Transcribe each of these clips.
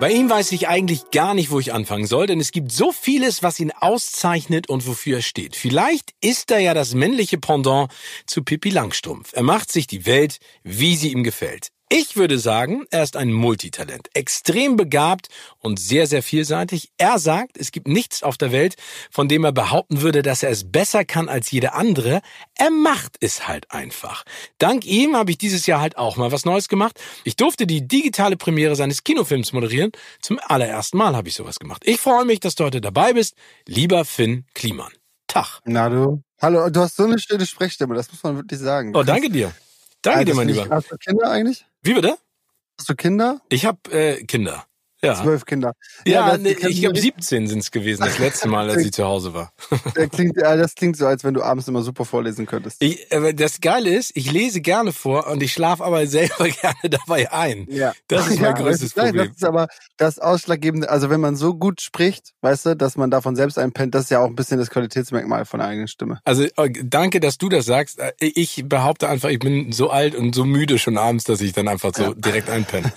Bei ihm weiß ich eigentlich gar nicht, wo ich anfangen soll, denn es gibt so vieles, was ihn auszeichnet und wofür er steht. Vielleicht ist er ja das männliche Pendant zu Pippi Langstrumpf. Er macht sich die Welt, wie sie ihm gefällt. Ich würde sagen, er ist ein Multitalent, extrem begabt und sehr, sehr vielseitig. Er sagt, es gibt nichts auf der Welt, von dem er behaupten würde, dass er es besser kann als jeder andere. Er macht es halt einfach. Dank ihm habe ich dieses Jahr halt auch mal was Neues gemacht. Ich durfte die digitale Premiere seines Kinofilms moderieren. Zum allerersten Mal habe ich sowas gemacht. Ich freue mich, dass du heute dabei bist, lieber Finn Kliman. Tag. Na du. Hallo, du hast so eine schöne Sprechstimme, das muss man wirklich sagen. Oh, danke dir. Danke dir, mein Lieber. Hast du Kinder eigentlich? Wie bitte? Hast du Kinder? Ich habe äh, Kinder. Ja. Zwölf Kinder. Ja, ja nee, ich glaube 17 sind es gewesen, das letzte Mal, als ich zu Hause war. Das klingt, das klingt so, als wenn du abends immer super vorlesen könntest. Ich, das Geile ist, ich lese gerne vor und ich schlafe aber selber gerne dabei ein. Ja. Das ist mein ja, größtes Problem. Das ist aber das Ausschlaggebende, also wenn man so gut spricht, weißt du, dass man davon selbst einpennt, das ist ja auch ein bisschen das Qualitätsmerkmal von der eigenen Stimme. Also äh, danke, dass du das sagst. Äh, ich behaupte einfach, ich bin so alt und so müde schon abends, dass ich dann einfach so ja. direkt einpenne.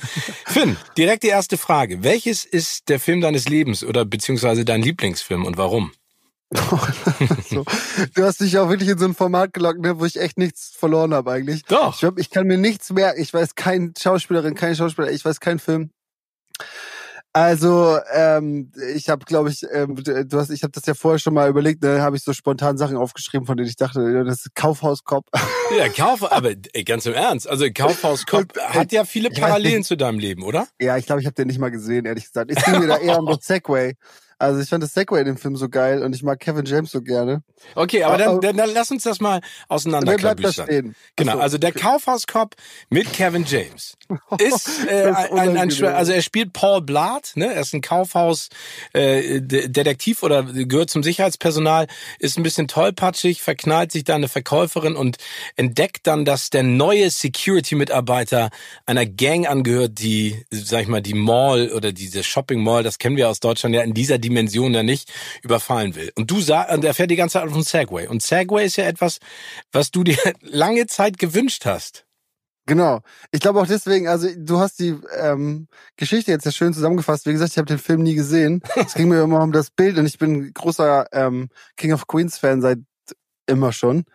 Finn, direkt die erste Frage. Welches ist der Film deines Lebens oder beziehungsweise dein Lieblingsfilm und warum? so. Du hast dich auch wirklich in so ein Format gelockt, ne, wo ich echt nichts verloren habe eigentlich. Doch. Ich, glaub, ich kann mir nichts mehr, ich weiß kein Schauspielerin, kein Schauspieler, ich weiß keinen Film. Also, ähm, ich habe, glaube ich, ähm, du hast, ich habe das ja vorher schon mal überlegt, da ne, habe ich so spontan Sachen aufgeschrieben, von denen ich dachte, das ist Kaufhauskopf. Ja, Kauf, aber ey, ganz im Ernst, also Kaufhauskopf hat ja viele Parallelen zu deinem Leben, oder? Ja, ich glaube, ich habe den nicht mal gesehen, ehrlich gesagt. Ich ging mir da eher um das Segway. Also ich fand das Segway in dem Film so geil und ich mag Kevin James so gerne. Okay, aber, dann, dann, dann lass uns das mal auseinanderklabüstern. Genau, also der Kaufhauskopf mit Kevin James ist, äh, ein, ein, ein, also er spielt Paul Blatt, ne? Er ist ein Kaufhaus äh, Detektiv oder gehört zum Sicherheitspersonal, ist ein bisschen tollpatschig, verknallt sich da eine Verkäuferin und entdeckt dann, dass der neue Security-Mitarbeiter einer Gang angehört, die, sag ich mal, die Mall oder diese Shopping Mall, das kennen wir aus Deutschland ja in dieser Dimension ja nicht überfallen will. Und du sagst, und er fährt die ganze Zeit auf dem Segway. Und Segway ist ja etwas, was du dir lange Zeit gewünscht hast. Genau. Ich glaube auch deswegen, also du hast die ähm, Geschichte jetzt ja schön zusammengefasst. Wie gesagt, ich habe den Film nie gesehen. Es ging mir immer um das Bild und ich bin großer ähm, King of Queens Fan seit immer schon.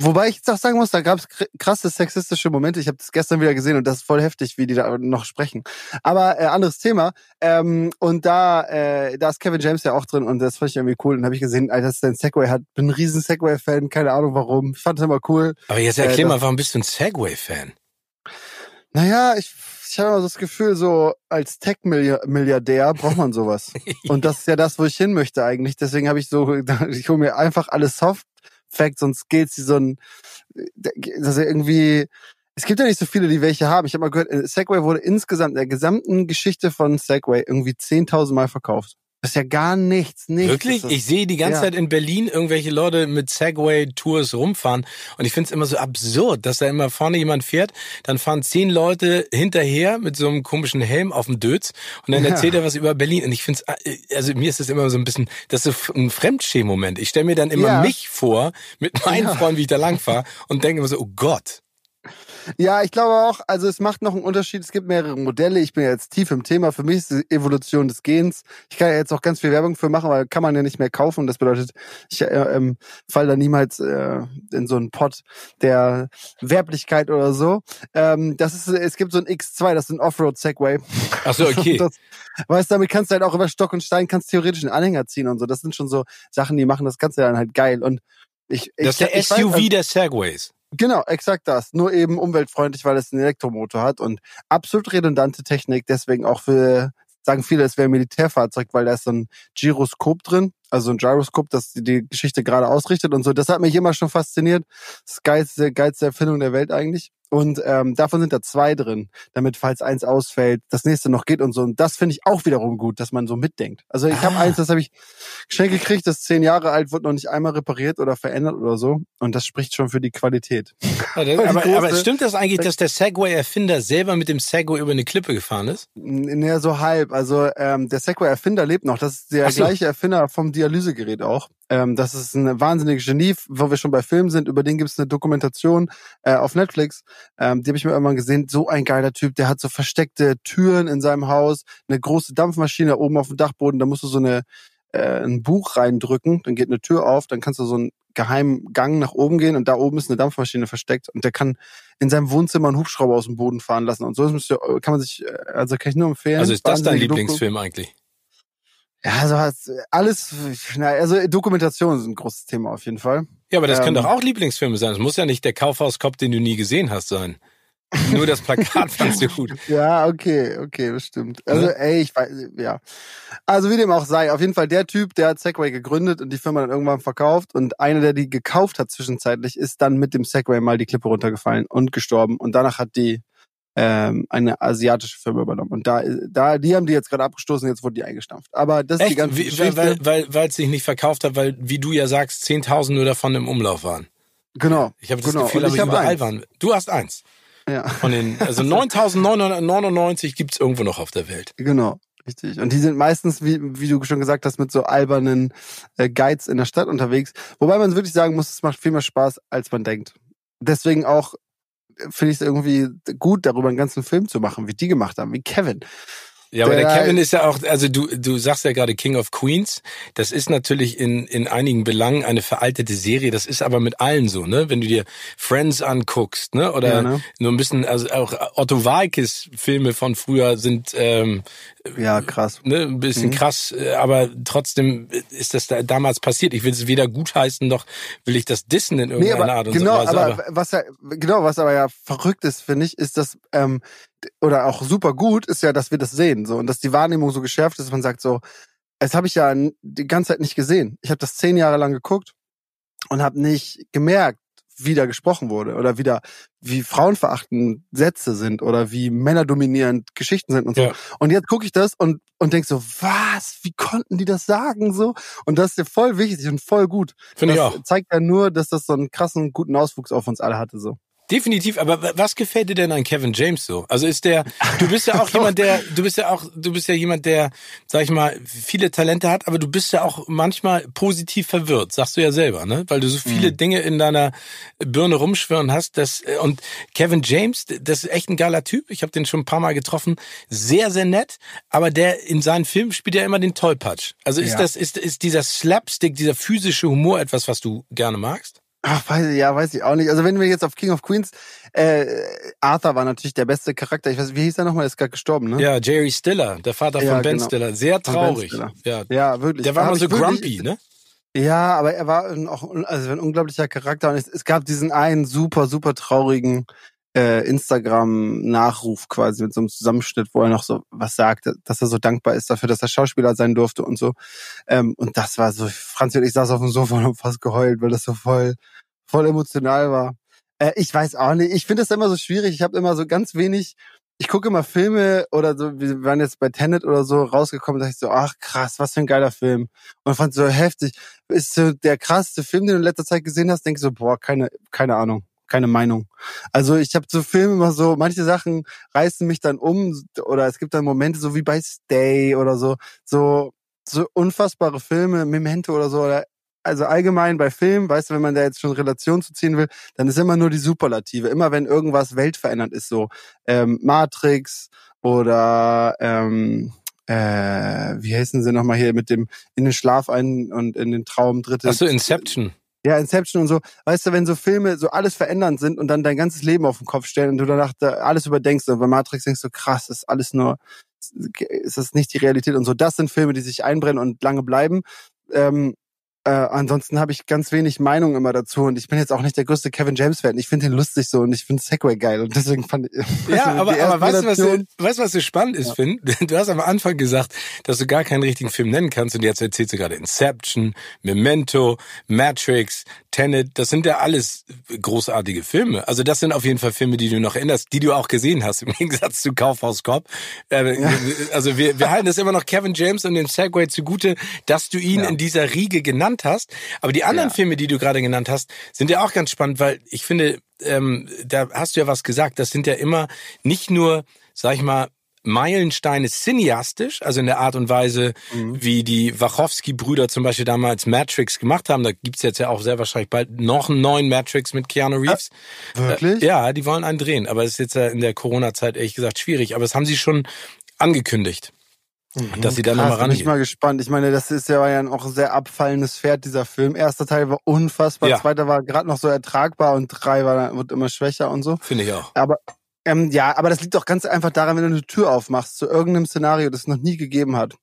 Wobei ich jetzt auch sagen muss, da gab es krasse sexistische Momente. Ich habe das gestern wieder gesehen und das ist voll heftig, wie die da noch sprechen. Aber äh, anderes Thema. Ähm, und da, äh, da ist Kevin James ja auch drin und das fand ich irgendwie cool. Und habe ich gesehen, Alter, dass ein Segway hat. Bin ein riesen Segway-Fan, keine Ahnung warum. Ich fand es immer cool. Aber jetzt erklär äh, mal, warum bist du ein Segway-Fan? Naja, ich, ich habe immer das Gefühl, so als Tech-Milliardär braucht man sowas. und das ist ja das, wo ich hin möchte eigentlich. Deswegen habe ich so, ich hole mir einfach alles Soft Facts und Skills, die so ein, dass er irgendwie, es gibt ja nicht so viele, die welche haben. Ich habe mal gehört, äh, Segway wurde insgesamt in der gesamten Geschichte von Segway irgendwie 10.000 Mal verkauft. Das ist ja gar nichts, nichts. Wirklich? Ich sehe die ganze ja. Zeit in Berlin irgendwelche Leute mit Segway-Tours rumfahren und ich finde es immer so absurd, dass da immer vorne jemand fährt, dann fahren zehn Leute hinterher mit so einem komischen Helm auf dem Dötz und dann erzählt ja. er was über Berlin und ich finde es, also mir ist das immer so ein bisschen, das ist so ein Fremdschämen-Moment. Ich stelle mir dann immer ja. mich vor mit meinen Freunden, wie ich da lang fahre und denke immer so, oh Gott. Ja, ich glaube auch, also es macht noch einen Unterschied. Es gibt mehrere Modelle. Ich bin ja jetzt tief im Thema. Für mich ist die Evolution des Gens. Ich kann ja jetzt auch ganz viel Werbung für machen, weil kann man ja nicht mehr kaufen. Das bedeutet, ich äh, ähm, fall da niemals äh, in so einen Pott der Werblichkeit oder so. Ähm, das ist, es gibt so ein X2, das ist ein Offroad-Segway. Ach so, okay. Das, weißt, damit kannst du halt auch über Stock und Stein, kannst theoretisch einen Anhänger ziehen und so. Das sind schon so Sachen, die machen das Ganze dann halt geil. Und ich, das ist der ich, SUV weiß, der Segways. Genau, exakt das. Nur eben umweltfreundlich, weil es einen Elektromotor hat und absolut redundante Technik. Deswegen auch für, sagen viele, es wäre ein Militärfahrzeug, weil da ist so ein Gyroskop drin, also ein Gyroskop, das die Geschichte gerade ausrichtet und so. Das hat mich immer schon fasziniert. Das geilste, geilste Erfindung der Welt eigentlich. Und ähm, davon sind da zwei drin, damit falls eins ausfällt, das nächste noch geht und so. Und das finde ich auch wiederum gut, dass man so mitdenkt. Also ich ah. habe eins, das habe ich schnell gekriegt, das ist zehn Jahre alt, wird noch nicht einmal repariert oder verändert oder so. Und das spricht schon für die Qualität. Ja, das, aber, aber stimmt das eigentlich, dass der Segway-Erfinder selber mit dem Segway über eine Klippe gefahren ist? Naja, so halb. Also ähm, der Segway-Erfinder lebt noch. Das ist der so. gleiche Erfinder vom Dialysegerät auch. Ähm, das ist ein wahnsinniges Genie, wo wir schon bei Filmen sind. Über den gibt es eine Dokumentation äh, auf Netflix. Ähm, die habe ich mir irgendwann gesehen. So ein geiler Typ. Der hat so versteckte Türen in seinem Haus, eine große Dampfmaschine oben auf dem Dachboden. Da musst du so eine äh, ein Buch reindrücken, dann geht eine Tür auf, dann kannst du so einen geheimen Gang nach oben gehen und da oben ist eine Dampfmaschine versteckt und der kann in seinem Wohnzimmer einen Hubschrauber aus dem Boden fahren lassen und so kann man sich, äh, also kann ich nur empfehlen. Also ist das dein Lieblingsfilm Doku. eigentlich? Ja, also alles, na, also Dokumentation ist ein großes Thema auf jeden Fall. Ja, aber das ähm, können doch auch Lieblingsfilme sein. Es muss ja nicht der Kaufhauskopf, den du nie gesehen hast, sein. Nur das Plakat fandst du gut. Ja, okay, okay, bestimmt. Also, ey, ich weiß, ja. Also, wie dem auch sei, auf jeden Fall der Typ, der hat Segway gegründet und die Firma dann irgendwann verkauft und einer, der die gekauft hat zwischenzeitlich, ist dann mit dem Segway mal die Klippe runtergefallen und gestorben und danach hat die ähm, eine asiatische Firma übernommen. Und da, da, die haben die jetzt gerade abgestoßen, jetzt wurde die eingestampft. Aber das Echt? ist die ganze Geschichte. Weil, weil, weil es sich nicht verkauft hat, weil, wie du ja sagst, 10.000 nur davon im Umlauf waren. Genau. Ich habe das genau. Gefühl, aber überall eins. waren. Du hast eins. Ja. Von den, also 9.999 gibt's irgendwo noch auf der Welt. Genau. Richtig. Und die sind meistens, wie, wie du schon gesagt hast, mit so albernen äh, Guides in der Stadt unterwegs. Wobei man wirklich sagen muss, es macht viel mehr Spaß, als man denkt. Deswegen auch finde ich es irgendwie gut, darüber einen ganzen Film zu machen, wie die gemacht haben, wie Kevin. Ja, aber der, der Kevin ist ja auch, also du, du sagst ja gerade King of Queens. Das ist natürlich in, in einigen Belangen eine veraltete Serie. Das ist aber mit allen so, ne? Wenn du dir Friends anguckst, ne? Oder ja, ne? nur ein bisschen, also auch Otto Walkes Filme von früher sind ähm, ja krass, ne? Ein bisschen mhm. krass, äh, aber trotzdem ist das da damals passiert. Ich will es weder gutheißen noch will ich das dissen in irgendeiner nee, Art und genau, so Weise. Aber, aber was ja, genau, was aber ja verrückt ist, finde ich, ist, dass ähm, oder auch super gut ist ja, dass wir das sehen so und dass die Wahrnehmung so geschärft ist, dass man sagt so, es habe ich ja die ganze Zeit nicht gesehen. Ich habe das zehn Jahre lang geguckt und habe nicht gemerkt, wie da gesprochen wurde oder wieder wie frauenverachtend Sätze sind oder wie männerdominierend Geschichten sind und so. Ja. Und jetzt gucke ich das und und denk so, was? Wie konnten die das sagen so? Und das ist ja voll wichtig und voll gut. Finde ich auch. Zeigt ja nur, dass das so einen krassen guten Auswuchs auf uns alle hatte so. Definitiv, aber was gefällt dir denn an Kevin James so? Also ist der, du bist ja auch jemand, der, du bist ja auch, du bist ja jemand, der, sag ich mal, viele Talente hat, aber du bist ja auch manchmal positiv verwirrt, sagst du ja selber, ne? Weil du so viele mhm. Dinge in deiner Birne rumschwirren hast, das, und Kevin James, das ist echt ein geiler Typ, ich habe den schon ein paar Mal getroffen, sehr, sehr nett, aber der in seinen Filmen spielt ja immer den Tollpatsch. Also ist ja. das, ist, ist dieser Slapstick, dieser physische Humor etwas, was du gerne magst? Ach, weiß ja, weiß ich auch nicht. Also wenn wir jetzt auf King of Queens, äh, Arthur war natürlich der beste Charakter. Ich weiß, wie hieß er nochmal? Er ist gerade gestorben, ne? Ja, Jerry Stiller, der Vater ja, von Ben genau. Stiller. Sehr traurig. Ja. ja, wirklich. Der war immer so grumpy, ne? Ja, aber er war auch also ein unglaublicher Charakter und es, es gab diesen einen super, super traurigen äh, Instagram-Nachruf quasi mit so einem Zusammenschnitt, wo er noch so was sagt, dass er so dankbar ist dafür, dass er Schauspieler sein durfte und so. Ähm, und das war so, Franz und ich saß auf dem Sofa und haben fast geheult, weil das so voll, voll emotional war. Äh, ich weiß auch nicht, ich finde das immer so schwierig. Ich habe immer so ganz wenig, ich gucke immer Filme oder so, wir waren jetzt bei Tenet oder so rausgekommen, da dachte ich so, ach krass, was für ein geiler Film. Und fand so heftig. Ist so der krasseste Film, den du in letzter Zeit gesehen hast, denke so, boah, keine, keine Ahnung keine Meinung. Also ich habe so Filme immer so, manche Sachen reißen mich dann um oder es gibt dann Momente so wie bei Stay oder so, so so unfassbare Filme, Memento oder so oder also allgemein bei Filmen, weißt du, wenn man da jetzt schon Relation zu ziehen will, dann ist immer nur die Superlative. Immer wenn irgendwas weltverändernd ist, so ähm, Matrix oder ähm, äh, wie heißen sie nochmal hier mit dem in den Schlaf ein und in den Traum dritte. Ach so, Inception. Ja, Inception und so. Weißt du, wenn so Filme so alles verändernd sind und dann dein ganzes Leben auf den Kopf stellen und du danach da alles überdenkst und bei Matrix denkst du, krass, ist alles nur, ist das nicht die Realität und so. Das sind Filme, die sich einbrennen und lange bleiben. Ähm, äh, ansonsten habe ich ganz wenig Meinung immer dazu und ich bin jetzt auch nicht der größte Kevin James Fan. Ich finde ihn lustig so und ich finde Segway geil und deswegen fand ich. Ja, aber, aber weißt du, was, du, weißt, was so spannend ist, ja. Finn? Du hast am Anfang gesagt, dass du gar keinen richtigen Film nennen kannst und jetzt erzählst du gerade Inception, Memento, Matrix, Tenet. Das sind ja alles großartige Filme. Also das sind auf jeden Fall Filme, die du noch erinnerst, die du auch gesehen hast im Gegensatz zu Kaufhaus Cop. Äh, ja. Also wir, wir halten das immer noch Kevin James und den Segway zugute, dass du ihn ja. in dieser Riege genannt genannt hast. Aber die anderen ja. Filme, die du gerade genannt hast, sind ja auch ganz spannend, weil ich finde, ähm, da hast du ja was gesagt. Das sind ja immer nicht nur, sag ich mal, Meilensteine cineastisch, also in der Art und Weise, mhm. wie die Wachowski-Brüder zum Beispiel damals Matrix gemacht haben. Da gibt's jetzt ja auch sehr wahrscheinlich bald noch einen neuen Matrix mit Keanu Reeves. Äh, wirklich? Äh, ja, die wollen einen drehen, aber es ist jetzt ja in der Corona-Zeit ehrlich gesagt schwierig. Aber das haben sie schon angekündigt. Mhm. Dass sie da nochmal ran. Bin ich mal gespannt. Ich meine, das ist ja auch ein sehr abfallendes Pferd, dieser Film. Erster Teil war unfassbar, ja. zweiter war gerade noch so ertragbar und drei war, wird immer schwächer und so. Finde ich auch. Aber ähm, ja, aber das liegt doch ganz einfach daran, wenn du eine Tür aufmachst zu irgendeinem Szenario, das es noch nie gegeben hat.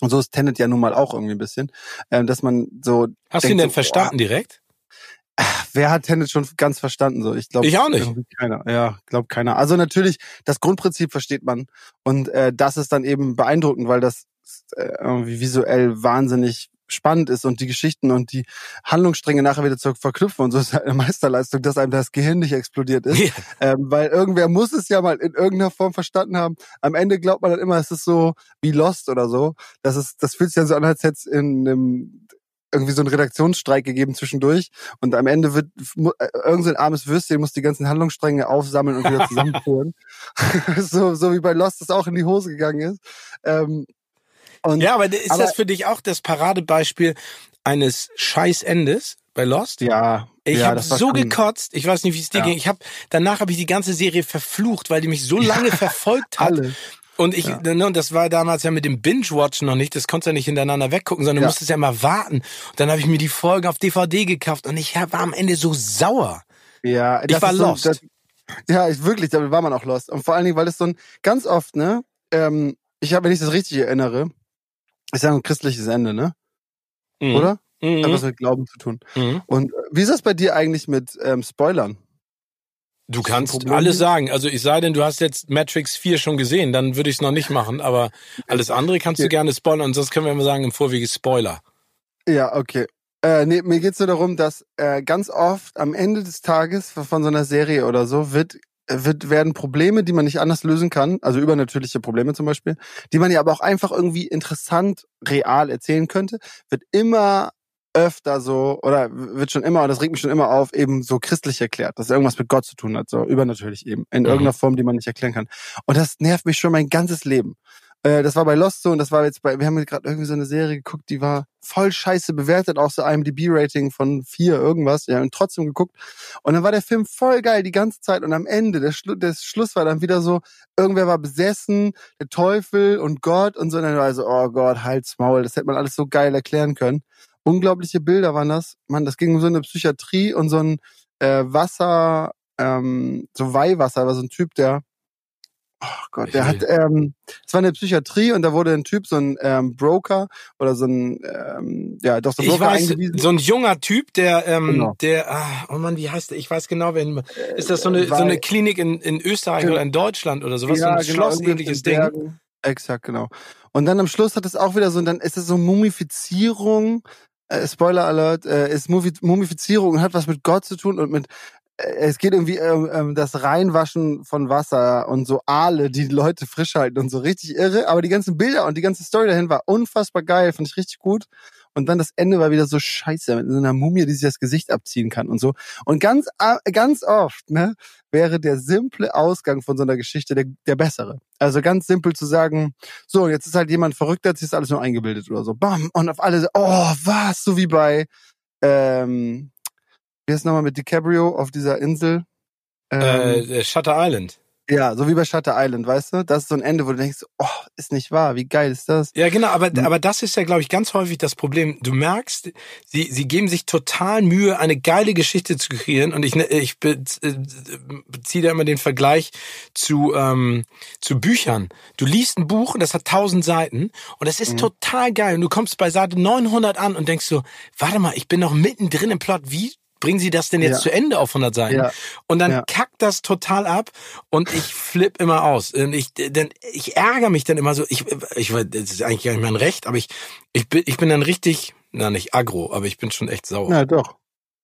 Und so ist Tenet ja nun mal auch irgendwie ein bisschen, ähm, dass man so. Hast denkt, du ihn denn so, verstanden oh, direkt? Wer hat Tenet schon ganz verstanden? So, ich glaube. Ich auch nicht. Keiner. Ja, glaube keiner. Also natürlich, das Grundprinzip versteht man und äh, das ist dann eben beeindruckend, weil das äh, irgendwie visuell wahnsinnig spannend ist und die Geschichten und die Handlungsstränge nachher wieder zu verknüpfen und so ist halt eine Meisterleistung, dass einem das Gehirn nicht explodiert ist. Ja. Ähm, weil irgendwer muss es ja mal in irgendeiner Form verstanden haben. Am Ende glaubt man dann immer, es ist so wie Lost oder so. Das ist, das fühlt sich dann so an, als hätte es in einem irgendwie so einen Redaktionsstreik gegeben zwischendurch und am Ende wird äh, irgend so ein armes Würstchen muss die ganzen Handlungsstränge aufsammeln und wieder zusammenführen. so, so wie bei Lost das auch in die Hose gegangen ist. Ähm, und, ja, aber ist aber, das für dich auch das Paradebeispiel eines Scheißendes bei Lost? Ja. Ich ja, habe so gekotzt, ich weiß nicht, wie es dir ja. ging. Ich habe danach habe ich die ganze Serie verflucht, weil die mich so lange verfolgt hat. Alle. Und ich, ja. ne, und das war damals ja mit dem Binge-Watch noch nicht, das konntest du ja nicht hintereinander weggucken, sondern du musstest ja mal warten. Und dann habe ich mir die Folgen auf DVD gekauft und ich war am Ende so sauer. Ja, ich war lost. So, das, ja, ich, wirklich, damit war man auch lost. Und vor allen Dingen, weil es so ein ganz oft, ne, ähm, ich habe, wenn ich das richtig erinnere, ist ja ein christliches Ende, ne? Mhm. Oder? Mhm. Hat was mit Glauben zu tun. Mhm. Und äh, wie ist das bei dir eigentlich mit ähm, Spoilern? Du kannst alles sagen. Also ich sei denn, du hast jetzt Matrix 4 schon gesehen, dann würde ich es noch nicht machen. Aber alles andere kannst du gerne spoilern. Und sonst können wir immer sagen, im Vorwege Spoiler. Ja, okay. Äh, nee, mir geht's nur darum, dass äh, ganz oft am Ende des Tages von so einer Serie oder so wird, wird werden Probleme, die man nicht anders lösen kann, also übernatürliche Probleme zum Beispiel, die man ja aber auch einfach irgendwie interessant, real erzählen könnte, wird immer öfter so, oder wird schon immer, und das regt mich schon immer auf, eben so christlich erklärt, dass irgendwas mit Gott zu tun hat, so übernatürlich eben, in mhm. irgendeiner Form, die man nicht erklären kann. Und das nervt mich schon mein ganzes Leben. Äh, das war bei Lost so und das war jetzt bei, wir haben gerade irgendwie so eine Serie geguckt, die war voll scheiße bewertet, auch so IMDb-Rating von vier irgendwas, ja, und trotzdem geguckt. Und dann war der Film voll geil die ganze Zeit und am Ende, der, Schlu der Schluss war dann wieder so, irgendwer war besessen, der Teufel und Gott und so, und dann war so, oh Gott, halt's Maul, das hätte man alles so geil erklären können unglaubliche Bilder waren das. Man, das ging um so eine Psychiatrie und so ein äh, Wasser, ähm, so Weihwasser, war so ein Typ, der Oh Gott, der hat, ähm, es war eine Psychiatrie und da wurde ein Typ, so ein ähm, Broker oder so ein, ähm, ja, doch so ein Broker ich weiß, eingewiesen. So ein junger Typ, der, ähm, genau. der, ah, oh Mann, wie heißt der? Ich weiß genau, wen. Ist das so eine, Weil, so eine Klinik in, in Österreich oder in Deutschland oder sowas? Ja, so ein genau, schlossähnliches Ding. Exakt, genau. Und dann am Schluss hat es auch wieder so, und dann ist es so Mumifizierung äh, Spoiler Alert, äh, ist Mumifizierung und hat was mit Gott zu tun und mit äh, es geht irgendwie ähm, ähm, das Reinwaschen von Wasser und so Aale, die Leute frisch halten und so richtig irre. Aber die ganzen Bilder und die ganze Story dahin war unfassbar geil, fand ich richtig gut. Und dann das Ende war wieder so scheiße, mit so einer Mumie, die sich das Gesicht abziehen kann und so. Und ganz, ganz oft, ne, wäre der simple Ausgang von so einer Geschichte der, der bessere. Also ganz simpel zu sagen, so, jetzt ist halt jemand verrückt, hat sich das alles nur eingebildet oder so. Bam. Und auf alle, oh, was? So wie bei, ähm, wie ist nochmal mit DiCaprio auf dieser Insel? Ähm, äh, Shutter Island. Ja, so wie bei Shutter Island, weißt du? Das ist so ein Ende, wo du denkst, oh, ist nicht wahr, wie geil ist das? Ja, genau, aber, mhm. aber das ist ja, glaube ich, ganz häufig das Problem. Du merkst, sie, sie geben sich total Mühe, eine geile Geschichte zu kreieren und ich, ne, ich äh, beziehe da immer den Vergleich zu, ähm, zu Büchern. Du liest ein Buch und das hat tausend Seiten und das ist mhm. total geil und du kommst bei Seite 900 an und denkst so, warte mal, ich bin noch mittendrin im Plot, wie bringen Sie das denn jetzt ja. zu Ende auf 100 Seiten? Ja. Und dann ja. kackt das total ab und ich flipp immer aus. Und ich, denn ich ärgere mich dann immer so. Ich, ich, das ist eigentlich gar nicht mein Recht, aber ich, ich bin, ich bin dann richtig, na nicht aggro, aber ich bin schon echt sauer. Ja, doch.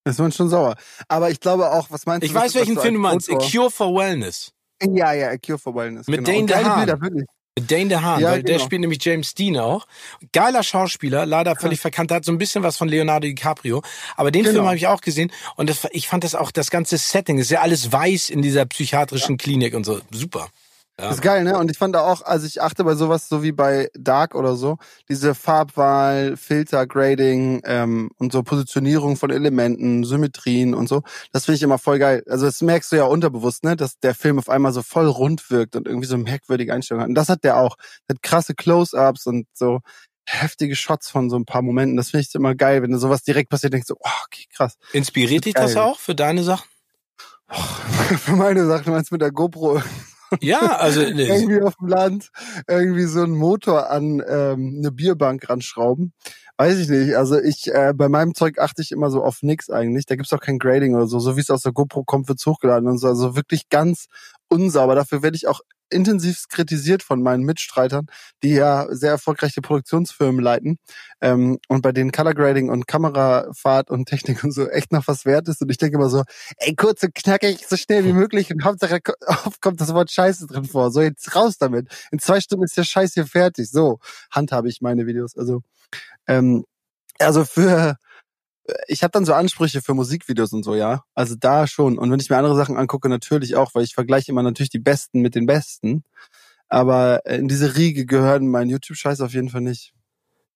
Ist man schon sauer. Aber ich glaube auch, was meinst du? Ich weiß, welchen Film du meinst. A Cure for Wellness. Ja, ja, A Cure for Wellness. Mit genau. Dane DeHaan. Bilder, wirklich. Dane DeHaan, ja, weil genau. der spielt nämlich James Dean auch. Geiler Schauspieler, leider völlig ja. verkannt, hat so ein bisschen was von Leonardo DiCaprio. Aber den genau. Film habe ich auch gesehen und das, ich fand das auch, das ganze Setting, ist ja alles weiß in dieser psychiatrischen ja. Klinik und so. Super. Ja. Ist geil, ne? Und ich fand da auch, also ich achte bei sowas so wie bei Dark oder so, diese Farbwahl, Filter, Grading ähm, und so Positionierung von Elementen, Symmetrien und so. Das finde ich immer voll geil. Also das merkst du ja unterbewusst, ne? Dass der Film auf einmal so voll rund wirkt und irgendwie so merkwürdige Einstellungen hat. Und das hat der auch. Hat krasse Close-Ups und so heftige Shots von so ein paar Momenten. Das finde ich immer geil, wenn sowas direkt passiert, denkst du, oh, okay, krass. Inspiriert dich das auch für deine Sachen? Oh, für meine Sachen, meinst du mit der GoPro ja, also irgendwie auf dem Land irgendwie so einen Motor an ähm, eine Bierbank ranschrauben. Weiß ich nicht. Also ich äh, bei meinem Zeug achte ich immer so auf nix eigentlich. Da gibt's auch kein Grading oder so. So wie es aus der GoPro kommt, wird's hochgeladen und so. Also wirklich ganz unsauber. Dafür werde ich auch intensiv kritisiert von meinen Mitstreitern, die ja sehr erfolgreiche Produktionsfirmen leiten ähm, und bei denen Color Grading und Kamerafahrt und Technik und so echt noch was wert ist. Und ich denke immer so, ey, kurz und knackig, so schnell wie möglich und Hauptsache oft kommt das Wort Scheiße drin vor. So, jetzt raus damit. In zwei Stunden ist der Scheiß hier fertig. So handhabe ich meine Videos. Also, ähm, also für ich habe dann so Ansprüche für Musikvideos und so, ja. Also da schon. Und wenn ich mir andere Sachen angucke, natürlich auch, weil ich vergleiche immer natürlich die Besten mit den Besten. Aber in diese Riege gehören mein YouTube-Scheiß auf jeden Fall nicht.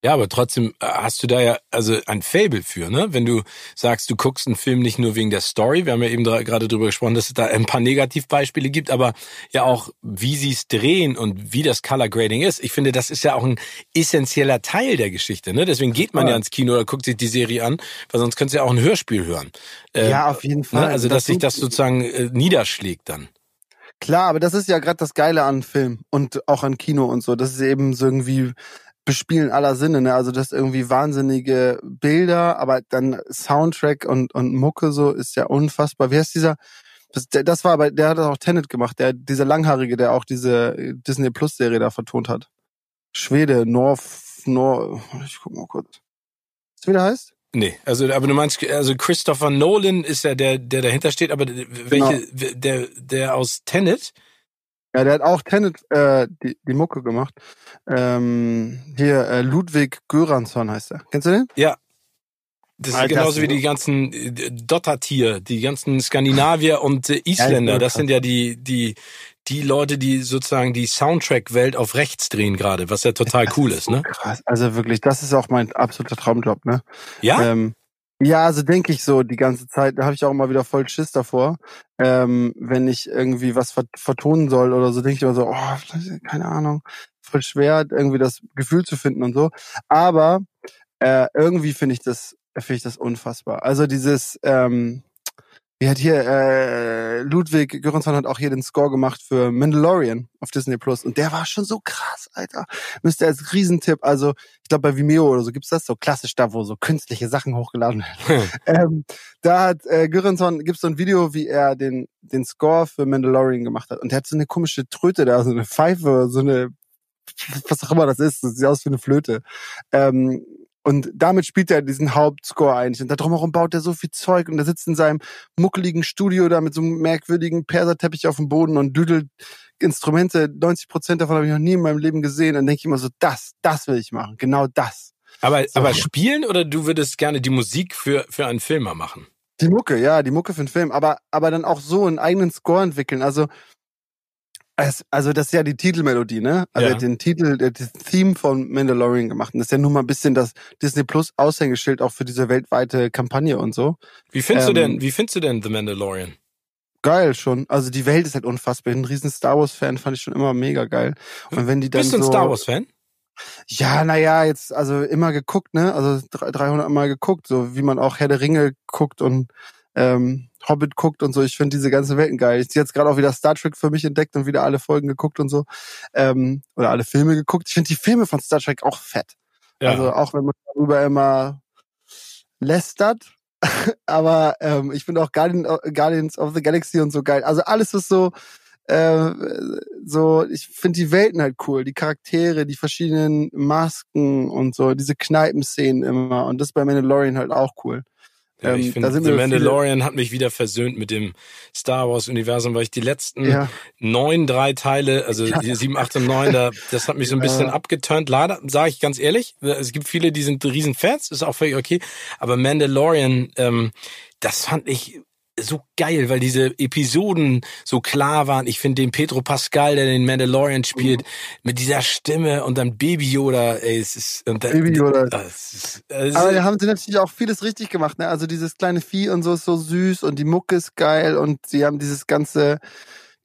Ja, aber trotzdem äh, hast du da ja also ein Fable für, ne? Wenn du sagst, du guckst einen Film nicht nur wegen der Story, wir haben ja eben gerade drüber gesprochen, dass es da ein paar Negativbeispiele gibt, aber ja auch, wie sie es drehen und wie das Color Grading ist. Ich finde, das ist ja auch ein essentieller Teil der Geschichte, ne? Deswegen geht man ja, ja ins Kino oder guckt sich die Serie an, weil sonst könntest du ja auch ein Hörspiel hören. Ähm, ja, auf jeden ne? Fall. Ne? Also, dass sich das sozusagen äh, niederschlägt dann. Klar, aber das ist ja gerade das Geile an Film und auch an Kino und so. Das ist eben so irgendwie Bespielen aller Sinne, ne? Also das irgendwie wahnsinnige Bilder, aber dann Soundtrack und, und Mucke so ist ja unfassbar. Wie heißt dieser? Das, das war aber, der hat auch Tenet gemacht, der, dieser Langhaarige, der auch diese Disney Plus Serie da vertont hat. Schwede, North, North, ich guck mal kurz. Was wie der heißt? Nee, also aber du meinst, also Christopher Nolan ist ja der, der dahinter steht, aber welche, genau. der, der aus Tenet? Ja, der hat auch Tenet äh, die, die Mucke gemacht. Ähm, hier, äh, Ludwig Göransson heißt er. Kennst du den? Ja. Das ist genauso wie die ganzen äh, Dottertier, die ganzen Skandinavier und äh, Isländer. Das sind ja die, die, die Leute, die sozusagen die Soundtrack-Welt auf rechts drehen gerade, was ja total cool ist, ne? Krass. Also wirklich, das ist auch mein absoluter Traumjob, ne? Ja. Ähm, ja, also denke ich so die ganze Zeit. Da habe ich auch immer wieder voll Schiss davor. Ähm, wenn ich irgendwie was vertonen soll oder so, denke ich immer so, oh, keine Ahnung, voll schwer, irgendwie das Gefühl zu finden und so. Aber äh, irgendwie finde ich das, finde ich das unfassbar. Also dieses, ähm, wie hat hier äh, Ludwig Göransson hat auch hier den Score gemacht für Mandalorian auf Disney Plus und der war schon so krass, Alter. Müsste als Riesentipp, also ich glaube bei Vimeo oder so gibt's das so klassisch da, wo so künstliche Sachen hochgeladen werden. Hm. ähm, da hat äh, Göransson gibt's so ein Video, wie er den den Score für Mandalorian gemacht hat und der hat so eine komische Tröte da, so eine Pfeife, so eine was auch immer das ist, das sieht aus wie eine Flöte. Ähm, und damit spielt er diesen Hauptscore eigentlich. Und da drumherum baut er so viel Zeug und er sitzt in seinem muckeligen Studio da mit so einem merkwürdigen Perserteppich auf dem Boden und düdelt Instrumente. 90 Prozent davon habe ich noch nie in meinem Leben gesehen. Dann denke ich immer so, das, das will ich machen. Genau das. Aber, so. aber spielen oder du würdest gerne die Musik für, für einen Filmer machen? Die Mucke, ja, die Mucke für einen Film, aber, aber dann auch so einen eigenen Score entwickeln. Also, also das ist ja die Titelmelodie, ne? Also ja. den Titel, das Theme von Mandalorian gemacht. Und das ist ja nun mal ein bisschen das Disney Plus Aushängeschild auch für diese weltweite Kampagne und so. Wie findest ähm, du denn, wie findest du denn The Mandalorian? Geil schon. Also die Welt ist halt unfassbar. Ich bin ein riesen Star Wars Fan, fand ich schon immer mega geil. Und wenn die dann Bist du ein so, Star Wars Fan? Ja, naja, jetzt, also immer geguckt, ne? Also 300 Mal geguckt, so wie man auch Herr der Ringe guckt und ähm, Hobbit guckt und so. Ich finde diese ganzen Welten geil. Ich jetzt gerade auch wieder Star Trek für mich entdeckt und wieder alle Folgen geguckt und so. Ähm, oder alle Filme geguckt. Ich finde die Filme von Star Trek auch fett. Ja. Also auch wenn man darüber immer lästert. Aber ähm, ich finde auch Guardian, Guardians of the Galaxy und so geil. Also alles ist so, äh, so, ich finde die Welten halt cool, die Charaktere, die verschiedenen Masken und so, diese Kneipenszenen immer. Und das bei Mandalorian halt auch cool. Ja, ich ähm, finde, The Mandalorian hat mich wieder versöhnt mit dem Star Wars Universum, weil ich die letzten ja. neun, drei Teile, also ja. die sieben, acht und neun, da, das hat mich so ein bisschen ja. abgeturnt. Leider, sage ich ganz ehrlich, es gibt viele, die sind Riesenfans, ist auch völlig okay. Aber Mandalorian, ähm, das fand ich so geil, weil diese Episoden so klar waren. Ich finde den Pedro Pascal, der den Mandalorian spielt, mhm. mit dieser Stimme und dann Baby Yoda, ey, es ist und dann, Baby Yoda. Das ist, das Aber da haben sie natürlich auch vieles richtig gemacht, ne? Also dieses kleine Vieh und so ist so süß und die Mucke ist geil und sie haben dieses ganze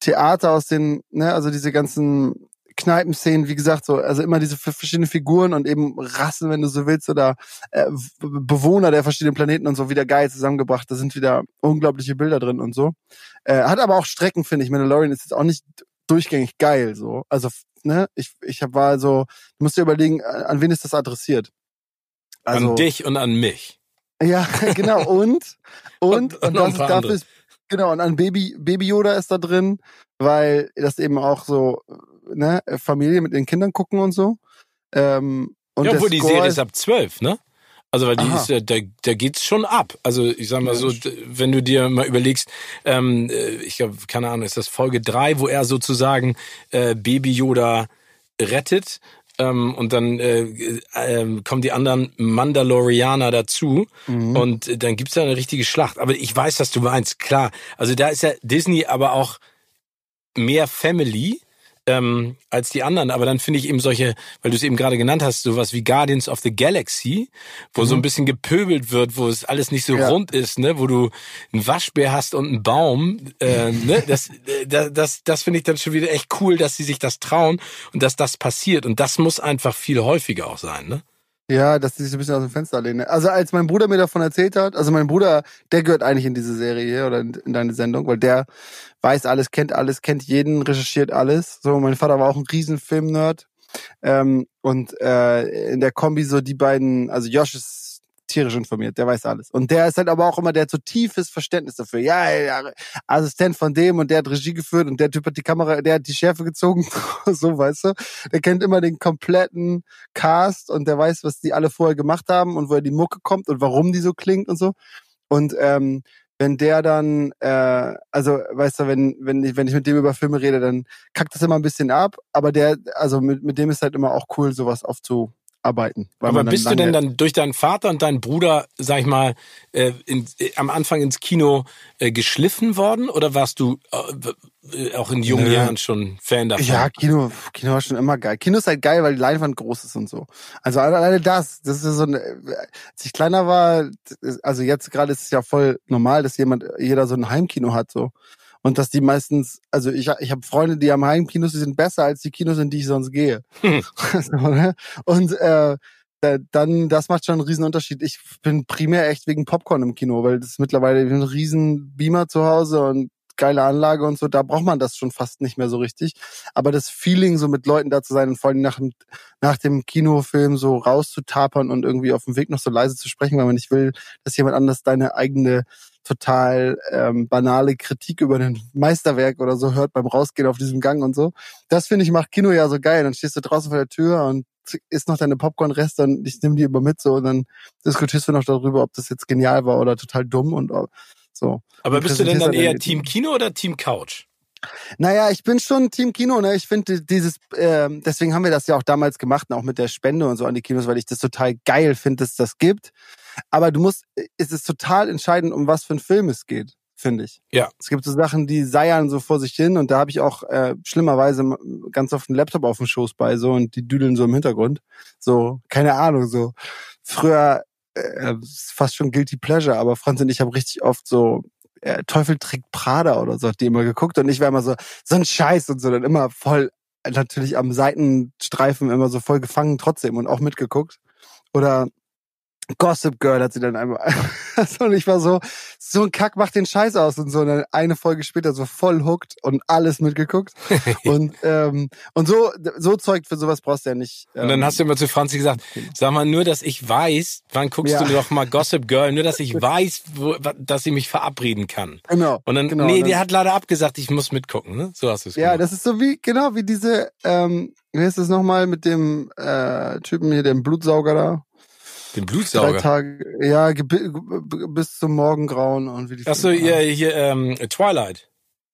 Theater aus den, ne, also diese ganzen Kneipenszenen, wie gesagt, so, also immer diese verschiedenen Figuren und eben Rassen, wenn du so willst, oder äh, Bewohner der verschiedenen Planeten und so wieder geil zusammengebracht. Da sind wieder unglaubliche Bilder drin und so. Äh, hat aber auch Strecken, finde ich. Mandalorian ist jetzt auch nicht durchgängig geil, so. Also, ne, ich, ich hab, war so, du musst dir überlegen, an wen ist das adressiert? Also, an dich und an mich. Ja, genau, und, und, und, und, das, dafür ist, genau, und an Baby, Baby Yoda ist da drin, weil das eben auch so ne, Familie mit den Kindern gucken und so. Ähm, und ja, obwohl die Serie ist ab zwölf, ne? Also weil die Aha. ist ja, da, da geht's schon ab. Also ich sag mal so, wenn du dir mal überlegst, ähm, äh, ich glaube, keine Ahnung, ist das Folge drei, wo er sozusagen äh, Baby Yoda rettet ähm, und dann äh, äh, kommen die anderen Mandalorianer dazu mhm. und dann gibt's da eine richtige Schlacht. Aber ich weiß, was du meinst, klar. Also da ist ja Disney aber auch mehr Family ähm, als die anderen. Aber dann finde ich eben solche, weil du es eben gerade genannt hast, sowas wie Guardians of the Galaxy, wo mhm. so ein bisschen gepöbelt wird, wo es alles nicht so ja. rund ist, ne, wo du einen Waschbär hast und einen Baum. Äh, ne, das, das, das, das finde ich dann schon wieder echt cool, dass sie sich das trauen und dass das passiert. Und das muss einfach viel häufiger auch sein, ne? Ja, dass die sich ein bisschen aus dem Fenster lehnen. Also als mein Bruder mir davon erzählt hat, also mein Bruder, der gehört eigentlich in diese Serie hier oder in, in deine Sendung, weil der weiß alles, kennt alles, kennt jeden, recherchiert alles. So, mein Vater war auch ein riesen Film-Nerd. Ähm, und äh, in der Kombi so die beiden, also Josh ist tierisch informiert, der weiß alles. Und der ist halt aber auch immer, der hat so tiefes Verständnis dafür. Ja, ja Assistent von dem und der hat Regie geführt und der Typ hat die Kamera, der hat die Schärfe gezogen, so weißt du. Der kennt immer den kompletten Cast und der weiß, was die alle vorher gemacht haben und woher die Mucke kommt und warum die so klingt und so. Und ähm, wenn der dann, äh, also weißt du, wenn, wenn ich, wenn ich mit dem über Filme rede, dann kackt das immer ein bisschen ab, aber der, also mit, mit dem ist halt immer auch cool, sowas aufzu, arbeiten. Aber bist du denn dann durch deinen Vater und deinen Bruder, sag ich mal, äh, in, äh, am Anfang ins Kino äh, geschliffen worden oder warst du äh, auch in jungen Nö. Jahren schon Fan davon? Ja, Kino, Kino war schon immer geil. Kino ist halt geil, weil die Leinwand groß ist und so. Also alleine das, das ist so ein, als ich kleiner war, also jetzt gerade ist es ja voll normal, dass jemand, jeder so ein Heimkino hat, so. Und dass die meistens, also ich, ich habe Freunde, die am Heimkinos, die sind besser als die Kinos, in die ich sonst gehe. Hm. Ne? und äh, dann, das macht schon einen riesen Unterschied. Ich bin primär echt wegen Popcorn im Kino, weil das ist mittlerweile ein riesen Beamer zu Hause und geile Anlage und so, da braucht man das schon fast nicht mehr so richtig. Aber das Feeling, so mit Leuten da zu sein und vor allem nach, nach dem Kinofilm so rauszutapern und irgendwie auf dem Weg noch so leise zu sprechen, weil man nicht will, dass jemand anders deine eigene total ähm, banale Kritik über ein Meisterwerk oder so hört beim Rausgehen auf diesem Gang und so. Das finde ich macht Kino ja so geil. Dann stehst du draußen vor der Tür und isst noch deine Popcorn-Reste und ich nehme die immer mit so und dann diskutierst du noch darüber, ob das jetzt genial war oder total dumm und so. Aber bist du denn dann eher Team Kino oder Team Couch? Naja, ich bin schon Team Kino, ne? Ich finde dieses, äh, deswegen haben wir das ja auch damals gemacht, auch mit der Spende und so an die Kinos, weil ich das total geil finde, dass das gibt. Aber du musst, es ist total entscheidend, um was für einen Film es geht, finde ich. Ja. Es gibt so Sachen, die seiern so vor sich hin und da habe ich auch äh, schlimmerweise ganz oft einen Laptop auf dem Schoß bei so und die düdeln so im Hintergrund. So, keine Ahnung, so. Früher äh, fast schon Guilty Pleasure, aber Franz und ich haben richtig oft so äh, Teufel trägt Prada oder so, hat die immer geguckt und ich war immer so, so ein Scheiß und so, dann immer voll, natürlich am Seitenstreifen immer so voll gefangen trotzdem und auch mitgeguckt. Oder Gossip Girl hat sie dann einmal. und ich war so, so ein Kack macht den Scheiß aus und so. Und dann eine Folge später so voll hooked und alles mitgeguckt. und ähm, und so so Zeug für sowas brauchst du ja nicht. Ähm, und dann hast du immer zu Franzi gesagt, sag mal nur, dass ich weiß, wann guckst ja. du doch mal Gossip Girl, nur dass ich weiß, wo, dass sie mich verabreden kann. Genau. Und dann, genau, nee, die hat leider abgesagt, ich muss mitgucken, ne? So hast du es Ja, das ist so wie, genau, wie diese, ähm, wie heißt das nochmal mit dem äh, Typen hier, dem Blutsauger da? Den Blutsauger? Drei Tage, ja, bis zum Morgengrauen und wie die Achso, hier, hier, ähm, Twilight.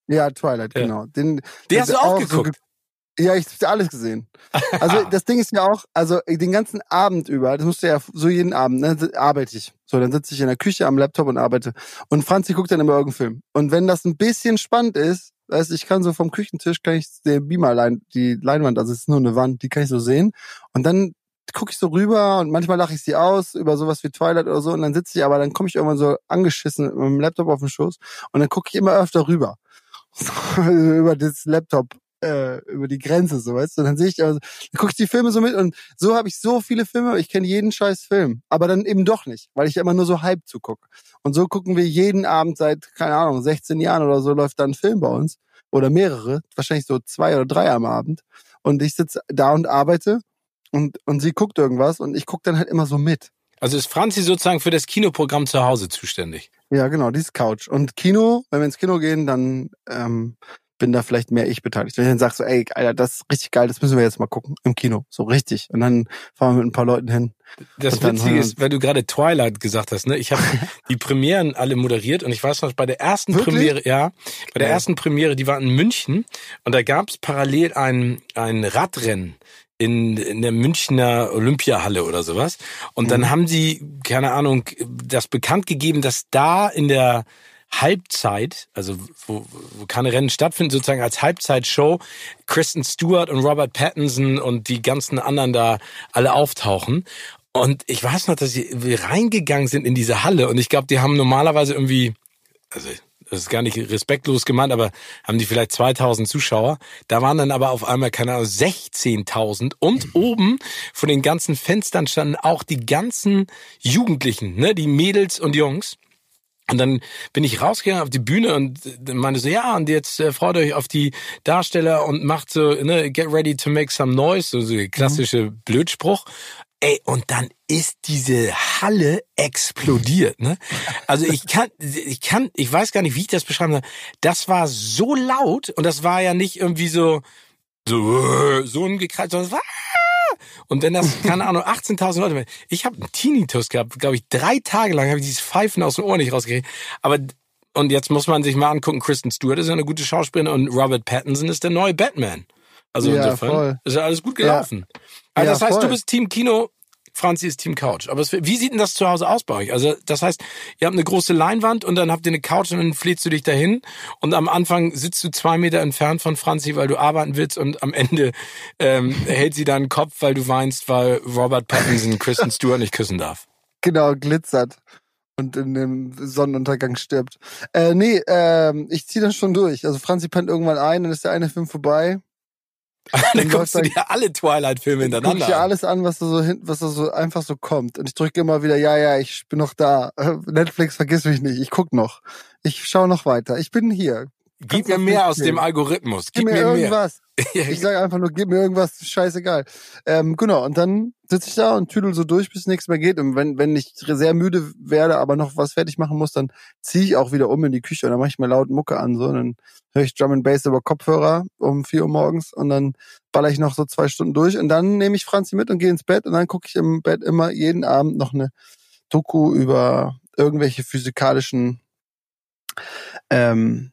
Ja, Twilight, ja. genau. Den, den hast du auch geguckt? So ja, ich habe alles gesehen. Also das Ding ist ja auch, also den ganzen Abend über, das musst du ja so jeden Abend, ne, arbeite ich. So, dann sitze ich in der Küche am Laptop und arbeite. Und Franzi guckt dann immer irgendeinen Film. Und wenn das ein bisschen spannend ist, weißt ich kann so vom Küchentisch, kann ich den Beamer, die Leinwand, also es ist nur eine Wand, die kann ich so sehen. Und dann gucke ich so rüber und manchmal lache ich sie aus über sowas wie Twilight oder so und dann sitze ich aber, dann komme ich irgendwann so angeschissen mit dem Laptop auf dem Schoß und dann gucke ich immer öfter rüber. über das Laptop, äh, über die Grenze, so weißt du. Und dann sehe ich, also, dann gucke ich die Filme so mit und so habe ich so viele Filme, ich kenne jeden scheiß Film. Aber dann eben doch nicht, weil ich immer nur so halb zugucke. Und so gucken wir jeden Abend seit, keine Ahnung, 16 Jahren oder so läuft da ein Film bei uns. Oder mehrere, wahrscheinlich so zwei oder drei am Abend. Und ich sitze da und arbeite und, und sie guckt irgendwas und ich guck dann halt immer so mit. Also ist Franzi sozusagen für das Kinoprogramm zu Hause zuständig? Ja, genau, die ist Couch. Und Kino, wenn wir ins Kino gehen, dann ähm, bin da vielleicht mehr ich beteiligt. Wenn ich dann sag so, ey, Alter, das ist richtig geil, das müssen wir jetzt mal gucken im Kino. So richtig. Und dann fahren wir mit ein paar Leuten hin. Das Witzige ist, weil du gerade Twilight gesagt hast, ne? Ich habe die Premieren alle moderiert und ich weiß noch, bei der ersten Wirklich? Premiere, ja, bei der ja. ersten Premiere, die war in München und da gab's parallel ein, ein Radrennen in, in der Münchner Olympiahalle oder sowas. Und mhm. dann haben sie, keine Ahnung, das bekannt gegeben, dass da in der Halbzeit, also wo, wo keine Rennen stattfinden, sozusagen als Halbzeitshow Kristen Stewart und Robert Pattinson und die ganzen anderen da alle auftauchen. Und ich weiß noch, dass wir reingegangen sind in diese Halle und ich glaube, die haben normalerweise irgendwie, also das ist gar nicht respektlos gemeint, aber haben die vielleicht 2000 Zuschauer. Da waren dann aber auf einmal, keine Ahnung, 16.000 und mhm. oben von den ganzen Fenstern standen auch die ganzen Jugendlichen, ne, die Mädels und Jungs. Und dann bin ich rausgegangen auf die Bühne und meinte so, ja, und jetzt äh, freut euch auf die Darsteller und macht so, ne, get ready to make some noise, so, so klassische mhm. Blödspruch. Ey, und dann ist diese Halle explodiert, ne? Also ich kann, ich kann, ich weiß gar nicht, wie ich das beschreiben soll. Das war so laut und das war ja nicht irgendwie so, so, so ein Gekreis, sondern es war, und wenn das, keine Ahnung, 18.000 Leute, ich habe einen Tinnitus gehabt, glaube ich, drei Tage lang habe ich dieses Pfeifen aus dem Ohr nicht rausgekriegt. Aber und jetzt muss man sich mal angucken, Kristen Stewart ist ja eine gute Schauspielerin und Robert Pattinson ist der neue Batman. Also ja, insofern voll. ist ja alles gut gelaufen. Ja. Also ja, das heißt, voll. du bist Team Kino, Franzi ist Team Couch. Aber es, wie sieht denn das zu Hause aus bei euch? Also das heißt, ihr habt eine große Leinwand und dann habt ihr eine Couch und dann flätst du dich dahin und am Anfang sitzt du zwei Meter entfernt von Franzi, weil du arbeiten willst und am Ende ähm, hält sie deinen Kopf, weil du weinst, weil Robert Pattinson Kristen Stewart nicht küssen darf. Genau, glitzert und in dem Sonnenuntergang stirbt. Äh, nee, ähm, ich ziehe das schon durch. Also Franzi pennt irgendwann ein, dann ist der eine Film vorbei. dann guckst du dir alle Twilight-Filme hintereinander Guck ich dir alles an, was da so hin, was da so einfach so kommt. Und ich drücke immer wieder, ja, ja, ich bin noch da. Netflix, vergiss mich nicht. Ich guck noch. Ich schaue noch weiter. Ich bin hier. Gib mir mehr aus dem Algorithmus. Gib, gib mir, mir irgendwas. ich sage einfach nur, gib mir irgendwas, scheißegal. Ähm, genau, und dann sitze ich da und tüdel so durch, bis nichts mehr geht. Und wenn, wenn ich sehr müde werde, aber noch was fertig machen muss, dann ziehe ich auch wieder um in die Küche und dann mache ich mir laut Mucke an. So, und dann höre ich Drum and Bass über Kopfhörer um vier Uhr morgens und dann baller ich noch so zwei Stunden durch. Und dann nehme ich Franzi mit und gehe ins Bett und dann gucke ich im Bett immer jeden Abend noch eine Doku über irgendwelche physikalischen ähm,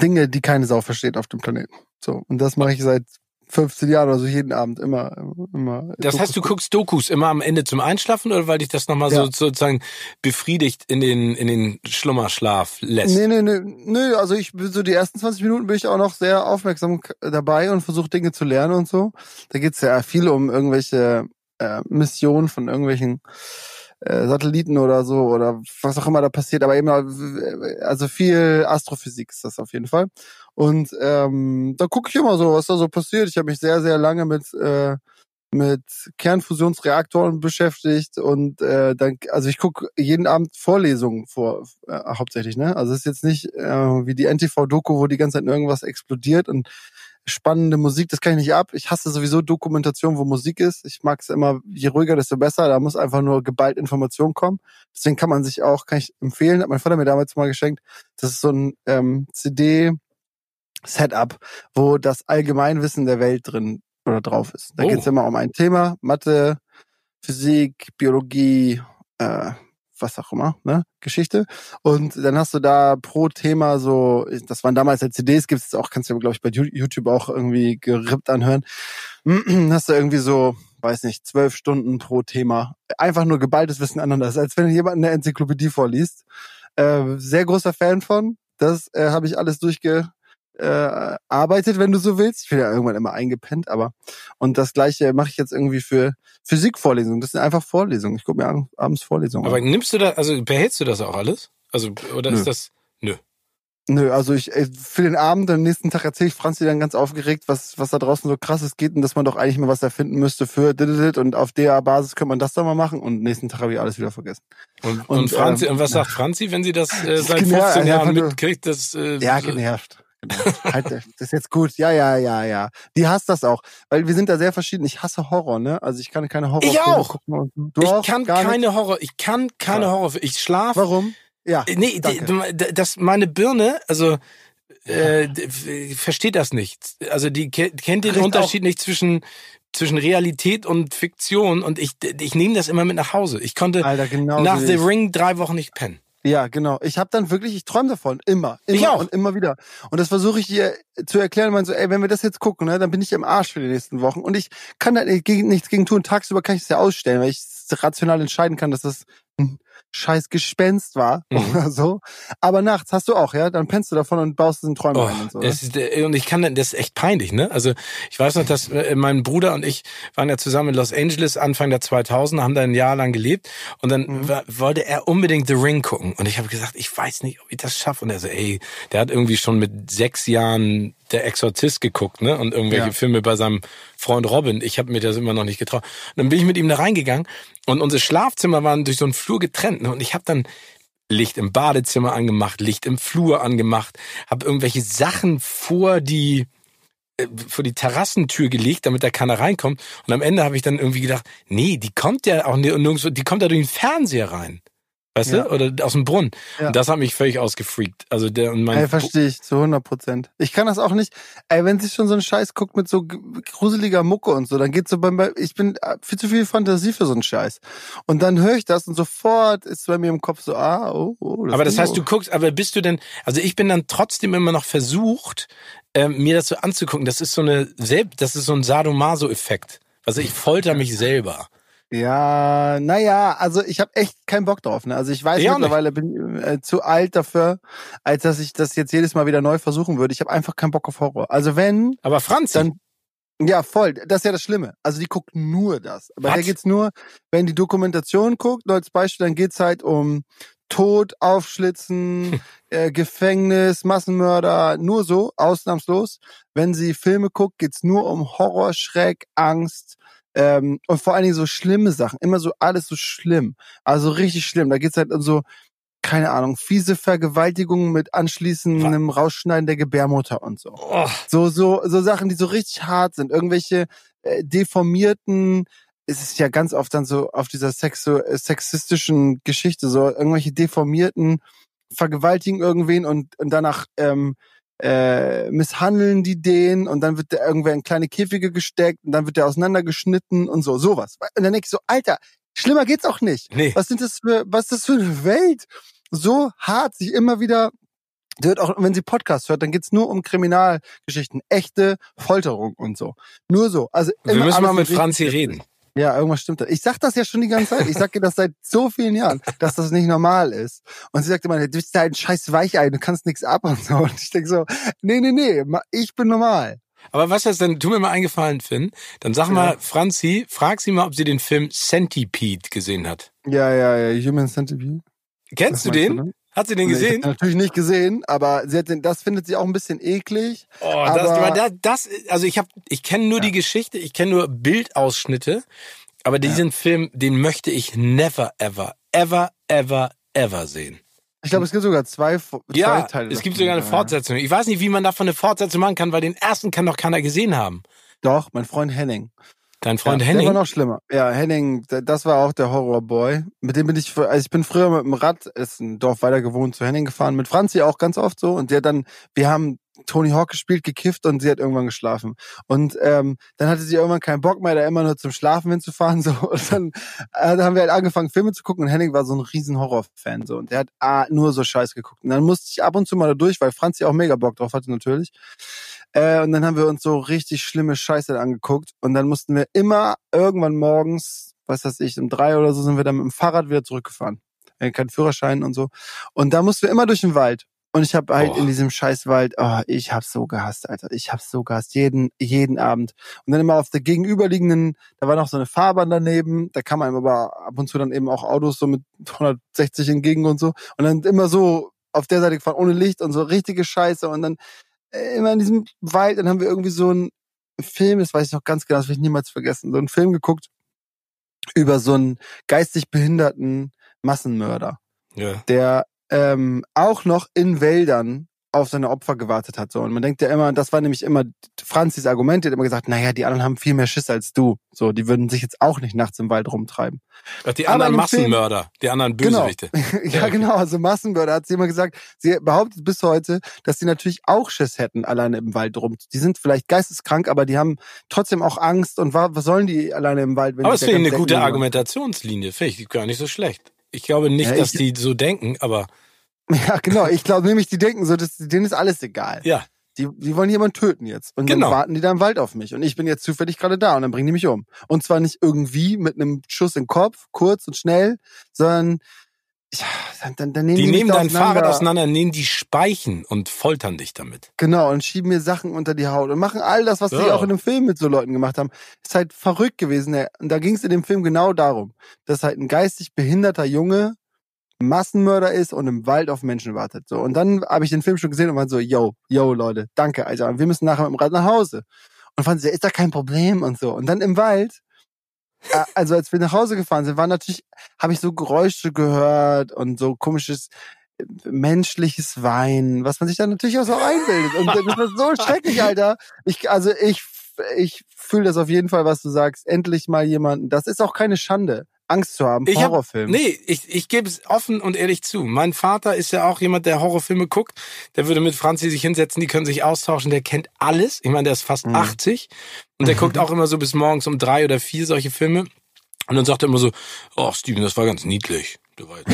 Dinge, die keine Sau versteht auf dem Planeten. So. Und das mache ich seit 15 Jahren oder so jeden Abend immer. immer das heißt, du guckst Dokus immer am Ende zum Einschlafen oder weil dich das nochmal ja. so sozusagen befriedigt in den, in den Schlummerschlaf lässt? Nee, nee, nee, nee, also ich so die ersten 20 Minuten bin ich auch noch sehr aufmerksam dabei und versuche Dinge zu lernen und so. Da geht's ja viel um irgendwelche äh, Missionen von irgendwelchen äh, Satelliten oder so oder was auch immer da passiert, aber eben äh, also viel Astrophysik ist das auf jeden Fall. Und ähm, da gucke ich immer so, was da so passiert. Ich habe mich sehr, sehr lange mit äh, mit Kernfusionsreaktoren beschäftigt und äh, dann, also ich gucke jeden Abend Vorlesungen vor, äh, hauptsächlich, ne? Also es ist jetzt nicht äh, wie die NTV-Doku, wo die ganze Zeit irgendwas explodiert und spannende Musik, das kann ich nicht ab. Ich hasse sowieso Dokumentation, wo Musik ist. Ich mag es immer, je ruhiger, desto besser. Da muss einfach nur geballt Information kommen. Deswegen kann man sich auch, kann ich empfehlen, hat mein Vater mir damals mal geschenkt. Das ist so ein ähm, CD Setup, wo das Allgemeinwissen der Welt drin oder drauf ist. Da oh. geht es immer um ein Thema, Mathe, Physik, Biologie, äh, was auch immer, ne, Geschichte. Und dann hast du da pro Thema so, das waren damals ja CDs, gibt's jetzt auch, kannst du glaube ich bei YouTube auch irgendwie gerippt anhören. hast du irgendwie so, weiß nicht, zwölf Stunden pro Thema. Einfach nur geballtes Wissen aneinander. Das ist, als wenn jemand eine Enzyklopädie vorliest. Äh, sehr großer Fan von. Das äh, habe ich alles durchge äh, arbeitet, wenn du so willst. Ich bin ja irgendwann immer eingepennt, aber und das gleiche mache ich jetzt irgendwie für Physikvorlesungen. Das sind einfach Vorlesungen. Ich gucke mir abends Vorlesungen Aber an. nimmst du da, also behältst du das auch alles? Also, oder Nö. ist das. Nö. Nö, also ich für den Abend, am nächsten Tag erzähle ich Franzi dann ganz aufgeregt, was, was da draußen so krasses geht und dass man doch eigentlich mal was erfinden müsste für und auf der Basis könnte man das dann mal machen und nächsten Tag habe ich alles wieder vergessen. Und, und, und Franzi, ähm, und was sagt Franzi, wenn sie das äh, seit 15 Jahren mitkriegt? Dass, äh, ja, genervt. Genau. halt, das ist jetzt gut. Ja, ja, ja, ja. Die hasst das auch. Weil wir sind da sehr verschieden. Ich hasse Horror, ne? Also ich kann keine Horror. Ich auch. Gucken. Du ich auch? kann keine nicht? Horror. Ich kann keine ja. Horror. Ich schlafe. Warum? Ja. Nee, danke. das meine Birne, also äh, versteht das nicht. Also die kennt den Unterschied nicht zwischen zwischen Realität und Fiktion und ich ich nehme das immer mit nach Hause. Ich konnte Alter, genau nach The Ring drei Wochen nicht pennen. Ja, genau. Ich habe dann wirklich, ich träume davon, immer, immer ich auch. und immer wieder. Und das versuche ich dir zu erklären, man so, ey, wenn wir das jetzt gucken, ne, dann bin ich im Arsch für die nächsten Wochen. Und ich kann da nichts gegen tun. Tagsüber kann ich es ja ausstellen, weil ich rational entscheiden kann, dass das scheiß Gespenst war mhm. oder so. Aber nachts hast du auch, ja? Dann pennst du davon und baust es in Träume oh, ein und so. Ist, und ich kann, das ist echt peinlich, ne? Also ich weiß noch, dass äh, mein Bruder und ich waren ja zusammen in Los Angeles Anfang der 2000, haben da ein Jahr lang gelebt und dann mhm. wollte er unbedingt The Ring gucken und ich habe gesagt, ich weiß nicht, ob ich das schaffe. Und er so, ey, der hat irgendwie schon mit sechs Jahren der Exorzist geguckt, ne? Und irgendwelche ja. Filme bei seinem Freund Robin. Ich habe mir das immer noch nicht getraut. Und dann bin ich mit ihm da reingegangen und unsere Schlafzimmer waren durch so einen Flur getrennt. Ne? Und ich habe dann Licht im Badezimmer angemacht, Licht im Flur angemacht, habe irgendwelche Sachen vor die äh, vor die Terrassentür gelegt, damit da keiner reinkommt. Und am Ende habe ich dann irgendwie gedacht, nee, die kommt ja auch nirgendwo, die kommt ja durch den Fernseher rein. Weißt ja. du? Oder aus dem Brunnen. Ja. Und das hat mich völlig ausgefreakt. Also der und mein. Ey, verstehe ich, zu 100 Prozent. Ich kann das auch nicht. Ey, wenn sich schon so ein Scheiß guckt mit so gruseliger Mucke und so, dann geht's so beim, ich bin äh, viel zu viel Fantasie für so einen Scheiß. Und dann höre ich das und sofort ist bei mir im Kopf so, ah, oh, oh. Das aber das heißt, du guckst, aber bist du denn, also ich bin dann trotzdem immer noch versucht, äh, mir das so anzugucken. Das ist so eine, das ist so ein Sadomaso-Effekt. Also ich folter mich selber. Ja, naja, also ich habe echt keinen Bock drauf. Ne? Also ich weiß ja, mittlerweile bin äh, zu alt dafür, als dass ich das jetzt jedes Mal wieder neu versuchen würde. Ich habe einfach keinen Bock auf Horror. Also wenn, aber Franz, dann ja voll. Das ist ja das Schlimme. Also die guckt nur das. Aber da geht's nur, wenn die Dokumentation guckt, nur als Beispiel, dann geht's halt um Tod, Aufschlitzen, äh, Gefängnis, Massenmörder, nur so, ausnahmslos. Wenn sie Filme guckt, geht's nur um Horror, Schreck, Angst, ähm, und vor allen Dingen so schlimme Sachen, immer so alles so schlimm. Also richtig schlimm. Da geht's halt um so, keine Ahnung, fiese Vergewaltigungen mit anschließendem Rausschneiden der Gebärmutter und so. Oh. So, so, so Sachen, die so richtig hart sind. Irgendwelche äh, deformierten, es ist ja ganz oft dann so auf dieser sexo äh, sexistischen Geschichte, so irgendwelche deformierten vergewaltigen irgendwen und, und danach ähm, äh, misshandeln die den und dann wird der irgendwer in kleine Käfige gesteckt und dann wird der auseinandergeschnitten und so, sowas. Und dann denke ich so, Alter, schlimmer geht's auch nicht. Nee. Was sind das für, was ist das für eine Welt? So hart sich immer wieder hört auch, wenn sie Podcast hört, dann geht's nur um Kriminalgeschichten, echte Folterung und so. Nur so. Also Wir müssen mal mit Franzi reden. Ja, irgendwas stimmt da. Ich sag das ja schon die ganze Zeit. Ich sag ihr das seit so vielen Jahren, dass das nicht normal ist. Und sie sagt immer, du bist ja ein scheiß Weichei, du kannst nichts ab und so. Und ich denk so, nee, nee, nee, ich bin normal. Aber was ist denn, tu mir mal eingefallen, Finn. Dann sag mal, Franzi, frag sie mal, ob sie den Film Centipede gesehen hat. Ja, ja, ja, Human Centipede. Kennst Was du den? ne? Hat sie den Nee, gesehen? den natürlich nicht gesehen, aber sie hat den, das findet sie auch ein bisschen eklig. Oh, das, das, das, also ich habe, ich kenne nur die Geschichte, ich kenne nur Bildausschnitte, aber diesen Film, den möchte ich never ever, ever, ever, ever sehen. Ich glaube, es gibt sogar zwei, zwei Ja, Teile. es gibt sogar eine Ja. Fortsetzung. Ich weiß nicht, wie man davon eine Fortsetzung machen kann, weil den ersten kann doch keiner gesehen haben. Doch, mein Freund Henning. Dein Freund ja, Henning. Der war noch schlimmer. Ja, Henning, das war auch der Horrorboy. Mit dem bin ich, also ich bin früher mit dem Rad, ist ein Dorf weiter gewohnt, zu Henning gefahren. Mit Franzi auch ganz oft so. Und der dann, wir haben Tony Hawk gespielt, gekifft und sie hat irgendwann geschlafen. Und ähm, dann hatte sie irgendwann keinen Bock mehr, da immer nur zum Schlafen hinzufahren. So. Und dann äh, da haben wir halt angefangen, Filme zu gucken. Und Henning war so ein riesen Horrorfan. So. Und der hat ah, nur so Scheiß geguckt. Und dann musste ich ab und zu mal da durch, weil Franzi auch mega Bock drauf hatte natürlich. Äh, und dann haben wir uns so richtig schlimme Scheiße angeguckt. Und dann mussten wir immer irgendwann morgens, was weiß ich, um drei oder so sind wir dann mit dem Fahrrad wieder zurückgefahren. Äh, kein Führerschein und so. Und da mussten wir immer durch den Wald. Und ich habe halt Boah. in diesem Scheißwald, oh, ich hab's so gehasst, Alter. Ich hab's so gehasst. Jeden, jeden Abend. Und dann immer auf der gegenüberliegenden, da war noch so eine Fahrbahn daneben, da kam einem aber ab und zu dann eben auch Autos so mit 160 entgegen und so. Und dann immer so auf der Seite gefahren, ohne Licht und so richtige Scheiße. Und dann immer in diesem Wald, dann haben wir irgendwie so einen Film, das weiß ich noch ganz genau, das will ich niemals vergessen, so einen Film geguckt über so einen geistig behinderten Massenmörder, ja. der ähm, auch noch in Wäldern auf seine Opfer gewartet hat. So. Und man denkt ja immer, das war nämlich immer Franzis Argument, die hat immer gesagt, naja, die anderen haben viel mehr Schiss als du. So, die würden sich jetzt auch nicht nachts im Wald rumtreiben. Ach, die anderen dem Film- Massenmörder, die anderen Genau. Bösewichte. ja, okay. genau. Also Massenmörder hat sie immer gesagt. Sie behauptet bis heute, dass sie natürlich auch Schiss hätten, alleine im Wald rum. Die sind vielleicht geisteskrank, aber die haben trotzdem auch Angst. Und wa- was sollen die alleine im Wald? Wenn Aber ich ganz eine gute? Argumentationslinie. Finde ich gar nicht so schlecht. Ich glaube nicht, Ja, dass ich- die so denken, aber Ja, genau. Ich glaube nämlich, die denken so, dass, denen ist alles egal. ja. Die, die wollen jemanden töten jetzt. Und Genau. dann warten die da im Wald auf mich. Und ich bin jetzt zufällig gerade da und dann bringen die mich um. Und zwar nicht irgendwie mit einem Schuss im Kopf, kurz und schnell, sondern ja, dann, dann, nehmen die, Die nehmen dein Fahrrad auseinander. auseinander, nehmen die Speichen und foltern dich damit. Genau, und schieben mir Sachen unter die Haut und machen all das, was sie Ja. auch in dem Film mit so Leuten gemacht haben. Ist halt verrückt gewesen. Und da ging es in dem Film genau darum, dass halt ein geistig behinderter Junge Massenmörder ist und im Wald auf Menschen wartet. So. Und dann habe ich den Film schon gesehen und war so, yo, yo, Leute, danke, Alter. Wir müssen nachher mit dem Rad nach Hause. Und fanden sie, ist da kein Problem und so. Und dann im Wald, äh, also als wir nach Hause gefahren sind, war natürlich, habe ich so Geräusche gehört und so komisches äh, menschliches Weinen, was man sich dann natürlich auch so einbildet. Und das ist so schrecklich, Alter. Ich, also ich, ich fühle das auf jeden Fall, was du sagst. Endlich mal jemanden. Das ist auch keine Schande, Angst zu haben Ich vor hab- Horrorfilmen. Nee, ich, ich gebe es offen und ehrlich zu. Mein Vater ist ja auch jemand, der Horrorfilme guckt. Der würde mit Franzi sich hinsetzen, die können sich austauschen. Der kennt alles. Ich meine, der ist fast Mhm. 80 und der guckt auch immer so bis morgens um drei oder vier solche Filme. Und dann sagt er immer so, oh Steven, das war ganz niedlich. Du weißt.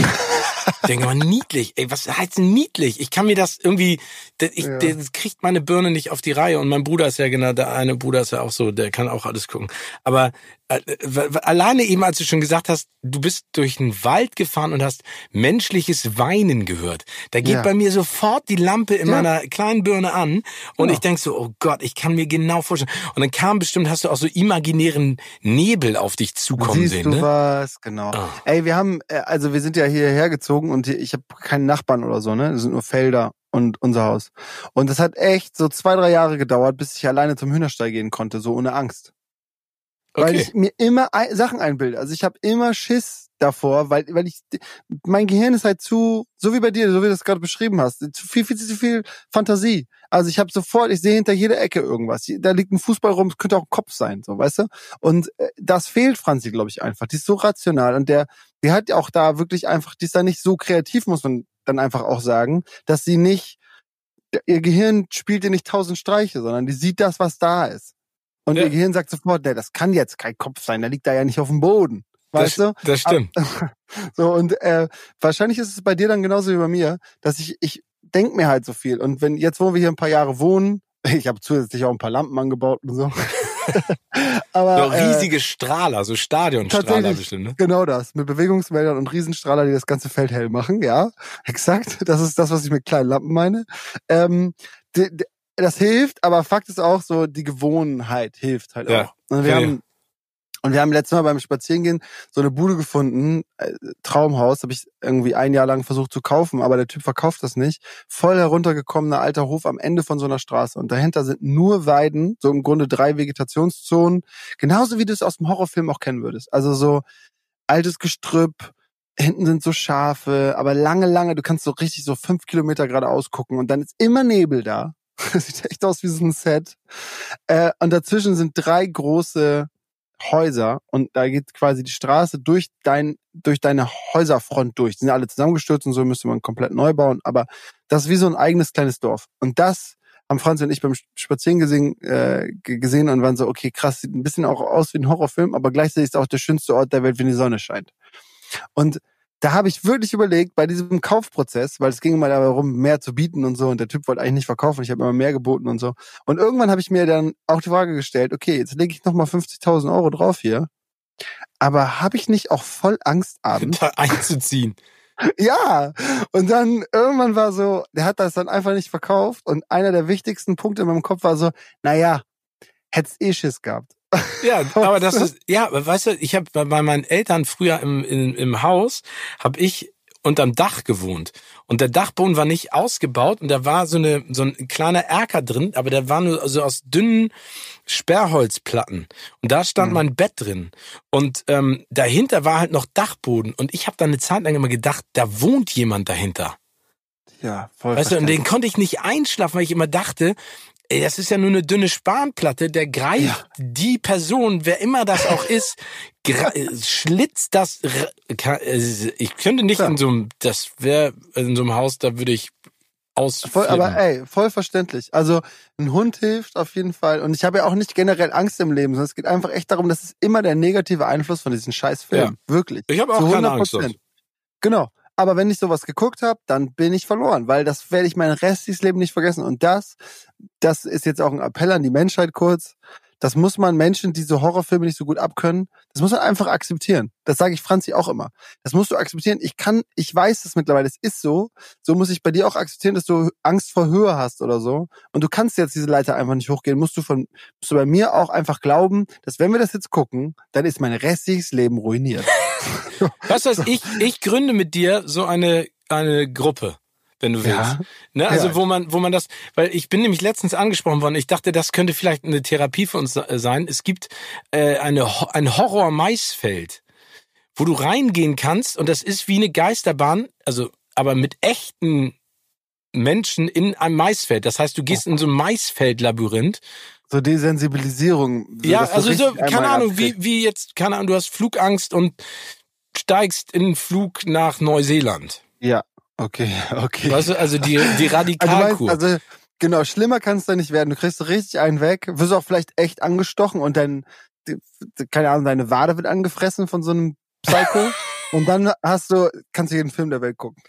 Ich denke mal, niedlich. Ey, was heißt niedlich? Ich kann mir das irgendwie, das, ich, Ja. das kriegt meine Birne nicht auf die Reihe. Und mein Bruder ist ja genau, der eine Bruder ist ja auch so, der kann auch alles gucken. Aber alleine eben, als du schon gesagt hast, du bist durch den Wald gefahren und hast menschliches Weinen gehört. Da geht Ja. bei mir sofort die Lampe in Ja. meiner kleinen Birne an. Und Genau. ich denk so, oh Gott, ich kann mir genau vorstellen. Und dann kam bestimmt, hast du auch so imaginären Nebel auf dich zukommen Siehst sehen, du ne? was? Genau. Ah. Ey, wir haben, äh, also wir sind ja hierher gezogen und ich habe keinen Nachbarn oder so, ne? Das sind nur Felder und unser Haus. Und das hat echt so zwei, drei Jahre gedauert, bis ich alleine zum Hühnerstall gehen konnte, so ohne Angst. Weil Okay. ich mir immer Sachen einbilde. Also ich habe immer Schiss davor, weil, weil ich, mein Gehirn ist halt zu, so wie bei dir, so wie du das gerade beschrieben hast, zu viel, viel zu viel Fantasie. Also ich habe sofort, ich sehe hinter jeder Ecke irgendwas. Da liegt ein Fußball rum, es könnte auch ein Kopf sein, so, weißt du? Und äh, das fehlt Franzi, glaube ich, einfach. Die ist so rational und der, die hat ja auch da wirklich einfach, die ist da nicht so kreativ, muss man dann einfach auch sagen, dass sie nicht, ihr Gehirn spielt ihr nicht tausend Streiche, sondern die sieht das, was da ist. Und Ja. ihr Gehirn sagt sofort, nee, das kann jetzt kein Kopf sein, der liegt da ja nicht auf dem Boden. Weißt das, du? das stimmt. So, und äh, wahrscheinlich ist es bei dir dann genauso wie bei mir, dass ich, ich denk mir halt so viel. Und wenn jetzt, wo wir hier ein paar Jahre wohnen, ich habe zusätzlich auch ein paar Lampen angebaut und so. Aber, so riesige äh, Strahler, so Stadionstrahler bestimmt, ne? Genau das. Mit Bewegungsmeldern und Riesenstrahler, die das ganze Feld hell machen, ja. Exakt. Das ist das, was ich mit kleinen Lampen meine. Ähm, das hilft, aber Fakt ist auch so, die Gewohnheit hilft halt ja. auch. Und wir haben und wir haben letztes Mal beim Spazierengehen so eine Bude gefunden, äh, Traumhaus, habe ich irgendwie ein Jahr lang versucht zu kaufen, aber der Typ verkauft das nicht. Voll heruntergekommener alter Hof am Ende von so einer Straße. Und dahinter sind nur Weiden, so im Grunde drei Vegetationszonen, genauso wie du es aus dem Horrorfilm auch kennen würdest. Also so altes Gestrüpp, hinten sind so Schafe, aber lange, lange, du kannst so richtig so fünf Kilometer geradeaus gucken und dann ist immer Nebel da. Sieht echt aus wie so ein Set. Äh, und dazwischen sind drei große Häuser und da geht quasi die Straße durch dein durch deine Häuserfront durch. Die sind alle zusammengestürzt und so müsste man komplett neu bauen. Aber das ist wie so ein eigenes kleines Dorf. Und das haben Franz und ich beim Spazieren gesehen, äh, gesehen und waren so, okay, krass, sieht ein bisschen auch aus wie ein Horrorfilm, aber gleichzeitig ist es auch der schönste Ort der Welt, wenn die Sonne scheint. Und da habe ich wirklich überlegt, bei diesem Kaufprozess, weil es ging immer darum, mehr zu bieten und so, und der Typ wollte eigentlich nicht verkaufen, ich habe immer mehr geboten und so. Und irgendwann habe ich mir dann auch die Frage gestellt, okay, jetzt lege ich nochmal 50.000 Euro drauf hier, aber habe ich nicht auch voll Angst abends? Da einzuziehen. Ja, und dann irgendwann war so, der hat das dann einfach nicht verkauft und einer der wichtigsten Punkte in meinem Kopf war so, naja, hätt's eh Schiss gehabt. Ja, aber das ist, ja, weißt du, ich habe bei meinen Eltern früher im, im, im Haus, habe ich unterm Dach gewohnt. Und der Dachboden war nicht ausgebaut und da war so eine so ein kleiner Erker drin, aber der war nur so aus dünnen Sperrholzplatten. Und da stand mhm. mein Bett drin. Und ähm, dahinter war halt noch Dachboden. Und ich habe da eine Zeit lang immer gedacht, da wohnt jemand dahinter. Ja, voll. Weißt du, und den konnte ich nicht einschlafen, weil ich immer dachte, Ey, das ist ja nur eine dünne Spanplatte, der greift ja. die Person, wer immer das auch ist, schlitzt das. Äh, ich könnte nicht ja. in so einem, das wäre in so einem Haus, da würde ich aus. Voll, aber ey, voll verständlich. Also ein Hund hilft auf jeden Fall. Und ich habe ja auch nicht generell Angst im Leben, sondern es geht einfach echt darum, dass es immer der negative Einfluss von diesen Scheißfilmen. Ja. Wirklich. Ich habe auch keine Angst. Genau. Aber wenn ich sowas geguckt habe, dann bin ich verloren, weil das werde ich mein restliches Leben nicht vergessen. Und das, das ist jetzt auch ein Appell an die Menschheit kurz. Das muss man Menschen, die so Horrorfilme nicht so gut abkönnen, das muss man einfach akzeptieren. Das sage ich Franzi auch immer. Das musst du akzeptieren. Ich kann, ich weiß das mittlerweile, es ist so. So muss ich bei dir auch akzeptieren, dass du Angst vor Höhe hast oder so. Und du kannst jetzt diese Leiter einfach nicht hochgehen. Musst du von, musst du bei mir auch einfach glauben, dass wenn wir das jetzt gucken, dann ist mein restliches Leben ruiniert. weißt du was, ich, ich gründe mit dir so eine, eine Gruppe wenn du willst. Ja. Ne, also ja. wo man, wo man das, weil ich bin nämlich letztens angesprochen worden, ich dachte, das könnte vielleicht eine Therapie für uns sein. Es gibt äh, eine, ein Horror-Maisfeld, wo du reingehen kannst und das ist wie eine Geisterbahn, also aber mit echten Menschen in einem Maisfeld. Das heißt, du gehst oh. in so ein Maisfeld-Labyrinth so Desensibilisierung. So ja, also so, keine Ahnung, wie, wie jetzt, keine Ahnung, du hast Flugangst und steigst in den Flug nach Neuseeland. Ja, okay, okay. Weißt du, also die, die Radikalkur. Also, also, genau, schlimmer kann es da nicht werden. Du kriegst richtig einen weg, wirst auch vielleicht echt angestochen und dann, keine Ahnung, deine Wade wird angefressen von so einem Psycho. und dann hast du, kannst du jeden Film der Welt gucken.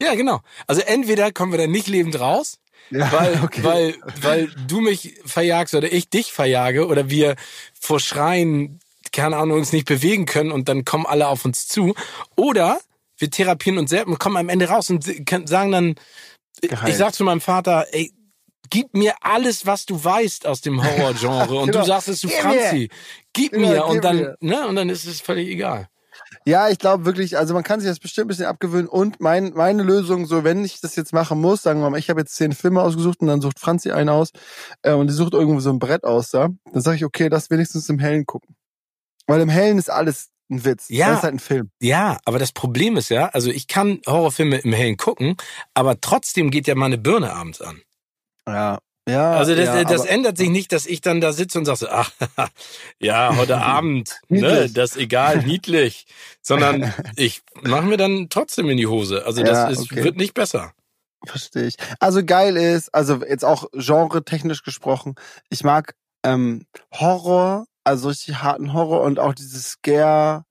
Ja, genau. Also entweder kommen wir da nicht lebend raus, ja, weil, okay. weil, weil du mich verjagst oder ich dich verjage oder wir vor Schreien, keine Ahnung, uns nicht bewegen können und dann kommen alle auf uns zu. Oder wir therapieren uns selbst und kommen am Ende raus und sagen dann, Geheilt. ich sag zu meinem Vater, ey, gib mir alles, was du weißt aus dem Horrorgenre. Und genau. du sagst es zu Franzi, gib mir. Ja, und dann, mir. ne, und dann ist es völlig egal. Ja, ich glaube wirklich, also man kann sich das bestimmt ein bisschen abgewöhnen. Und mein, meine Lösung, so wenn ich das jetzt machen muss, sagen wir mal, ich habe jetzt zehn Filme ausgesucht und dann sucht Franzi einen aus äh, und die sucht irgendwo so ein Brett aus da, dann sage ich, okay, das wenigstens im Hellen gucken. Weil im Hellen ist alles ein Witz. Ja, das ist halt ein Film. Ja, aber das Problem ist ja, also ich kann Horrorfilme im Hellen gucken, aber trotzdem geht ja meine Birne abends an. Ja, ja, also das, ja, das ändert sich nicht, dass ich dann da sitze und sage, so, ach, ja, heute Abend, ne, das ist egal, niedlich, sondern ich mache mir dann trotzdem in die Hose. Also das ja, ist, okay. wird nicht besser. Verstehe ich. Also geil ist, also jetzt auch genre-technisch gesprochen, ich mag ähm, Horror, also richtig harten Horror und auch dieses Scare,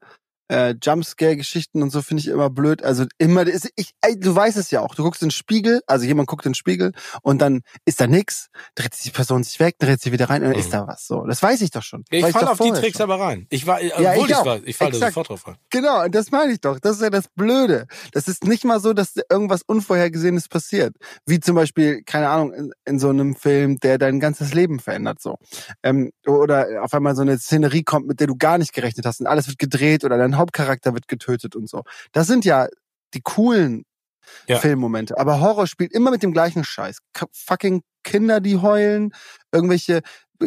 äh, Jumpscare-Geschichten und so finde ich immer blöd. Also immer, ist, ich, ey, du weißt es ja auch. Du guckst in den Spiegel, also jemand guckt in den Spiegel und dann ist da nix, dreht sich die Person sich weg, dreht sie wieder rein und dann ist Mhm. da was. So, das weiß ich doch schon. Ja, ich falle auf die Tricks schon. aber rein. Ich war, Ja, obwohl ich ich, auch. war, ich falle da sofort drauf rein. Genau, und das meine ich doch. Das ist ja das Blöde. Das ist nicht mal so, dass irgendwas Unvorhergesehenes passiert. Wie zum Beispiel, keine Ahnung, in, in so einem Film, der dein ganzes Leben verändert, so. Ähm, oder auf einmal so eine Szenerie kommt, mit der du gar nicht gerechnet hast und alles wird gedreht oder dein Hauptcharakter wird getötet und so. Das sind ja die coolen Ja. Filmmomente. Aber Horror spielt immer mit dem gleichen Scheiß. K fucking Kinder, die heulen, irgendwelche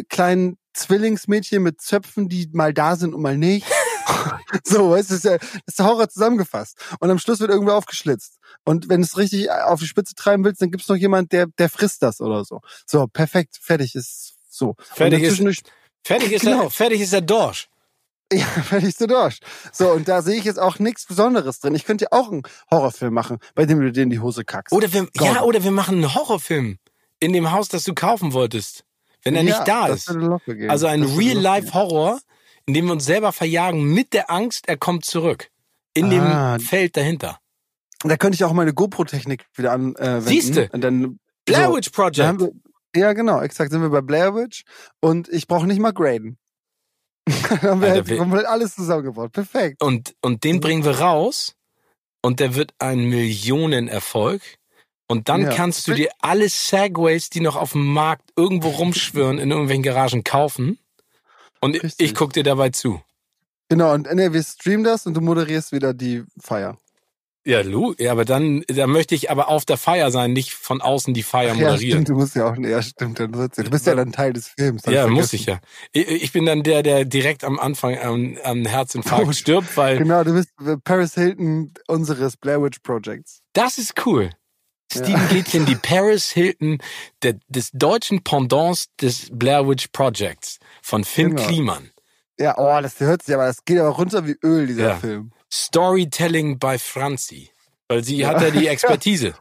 kleinen Zwillingsmädchen mit Zöpfen, die mal da sind und mal nicht. so, es ist ja, das ist der Horror zusammengefasst. Und am Schluss wird irgendwer aufgeschlitzt. Und wenn du es richtig auf die Spitze treiben willst, dann gibt's noch jemand, der, der frisst das oder so. So, perfekt, fertig ist so. Fertig ist- Fertig ist, Genau. der, fertig ist der Dorsch. Ja, ist du durch. So, und da sehe ich jetzt auch nichts Besonderes drin. Ich könnte ja auch einen Horrorfilm machen, bei dem du dir in die Hose kackst. Oder wir, ja, oder wir machen einen Horrorfilm in dem Haus, das du kaufen wolltest. Wenn er Ja, nicht da ist. Also ein. Real-Life-Horror, in dem wir uns selber verjagen mit der Angst, er kommt zurück. In Ah. dem Feld dahinter. Da könnte ich auch meine GoPro-Technik wieder anwenden. Siehste. Und dann, Blair so, Witch Project. wir, ja, genau, exakt. Sind wir bei Blair Witch und ich brauche nicht mal graden. Dann haben wir Alter, halt wir- komplett alles zusammengebaut. Perfekt. Und, und den bringen wir raus und der wird ein Millionenerfolg. Und dann Ja. kannst du dir alle Segways, die noch auf dem Markt irgendwo rumschwirren, in irgendwelchen Garagen kaufen. Und ich Richtig. guck dir dabei zu. Genau, und nee, wir streamen das und du moderierst wieder die Feier. Ja, Lu, ja, aber dann, da möchte ich aber auf der Feier sein, nicht von außen die Feier ja, moderieren. stimmt, du musst ja auch, ja, stimmt, dann ja. Du bist ja dann Teil des Films. Ja, ich muss vergessen. ich ja. Ich, ich bin dann der, der direkt am Anfang am, am Herzinfarkt Oh, stirbt, weil Genau, du bist äh, Paris Hilton unseres Blair Witch Projects. das ist cool. Steven Gätchen, die Paris Hilton der, des deutschen Pendants des Blair Witch Projects von Finn Genau. Kliman. Ja, oh, das hört sich aber, das geht aber runter wie Öl, dieser Ja. Film. Storytelling bei Franzi. Weil sie hat ja die Expertise.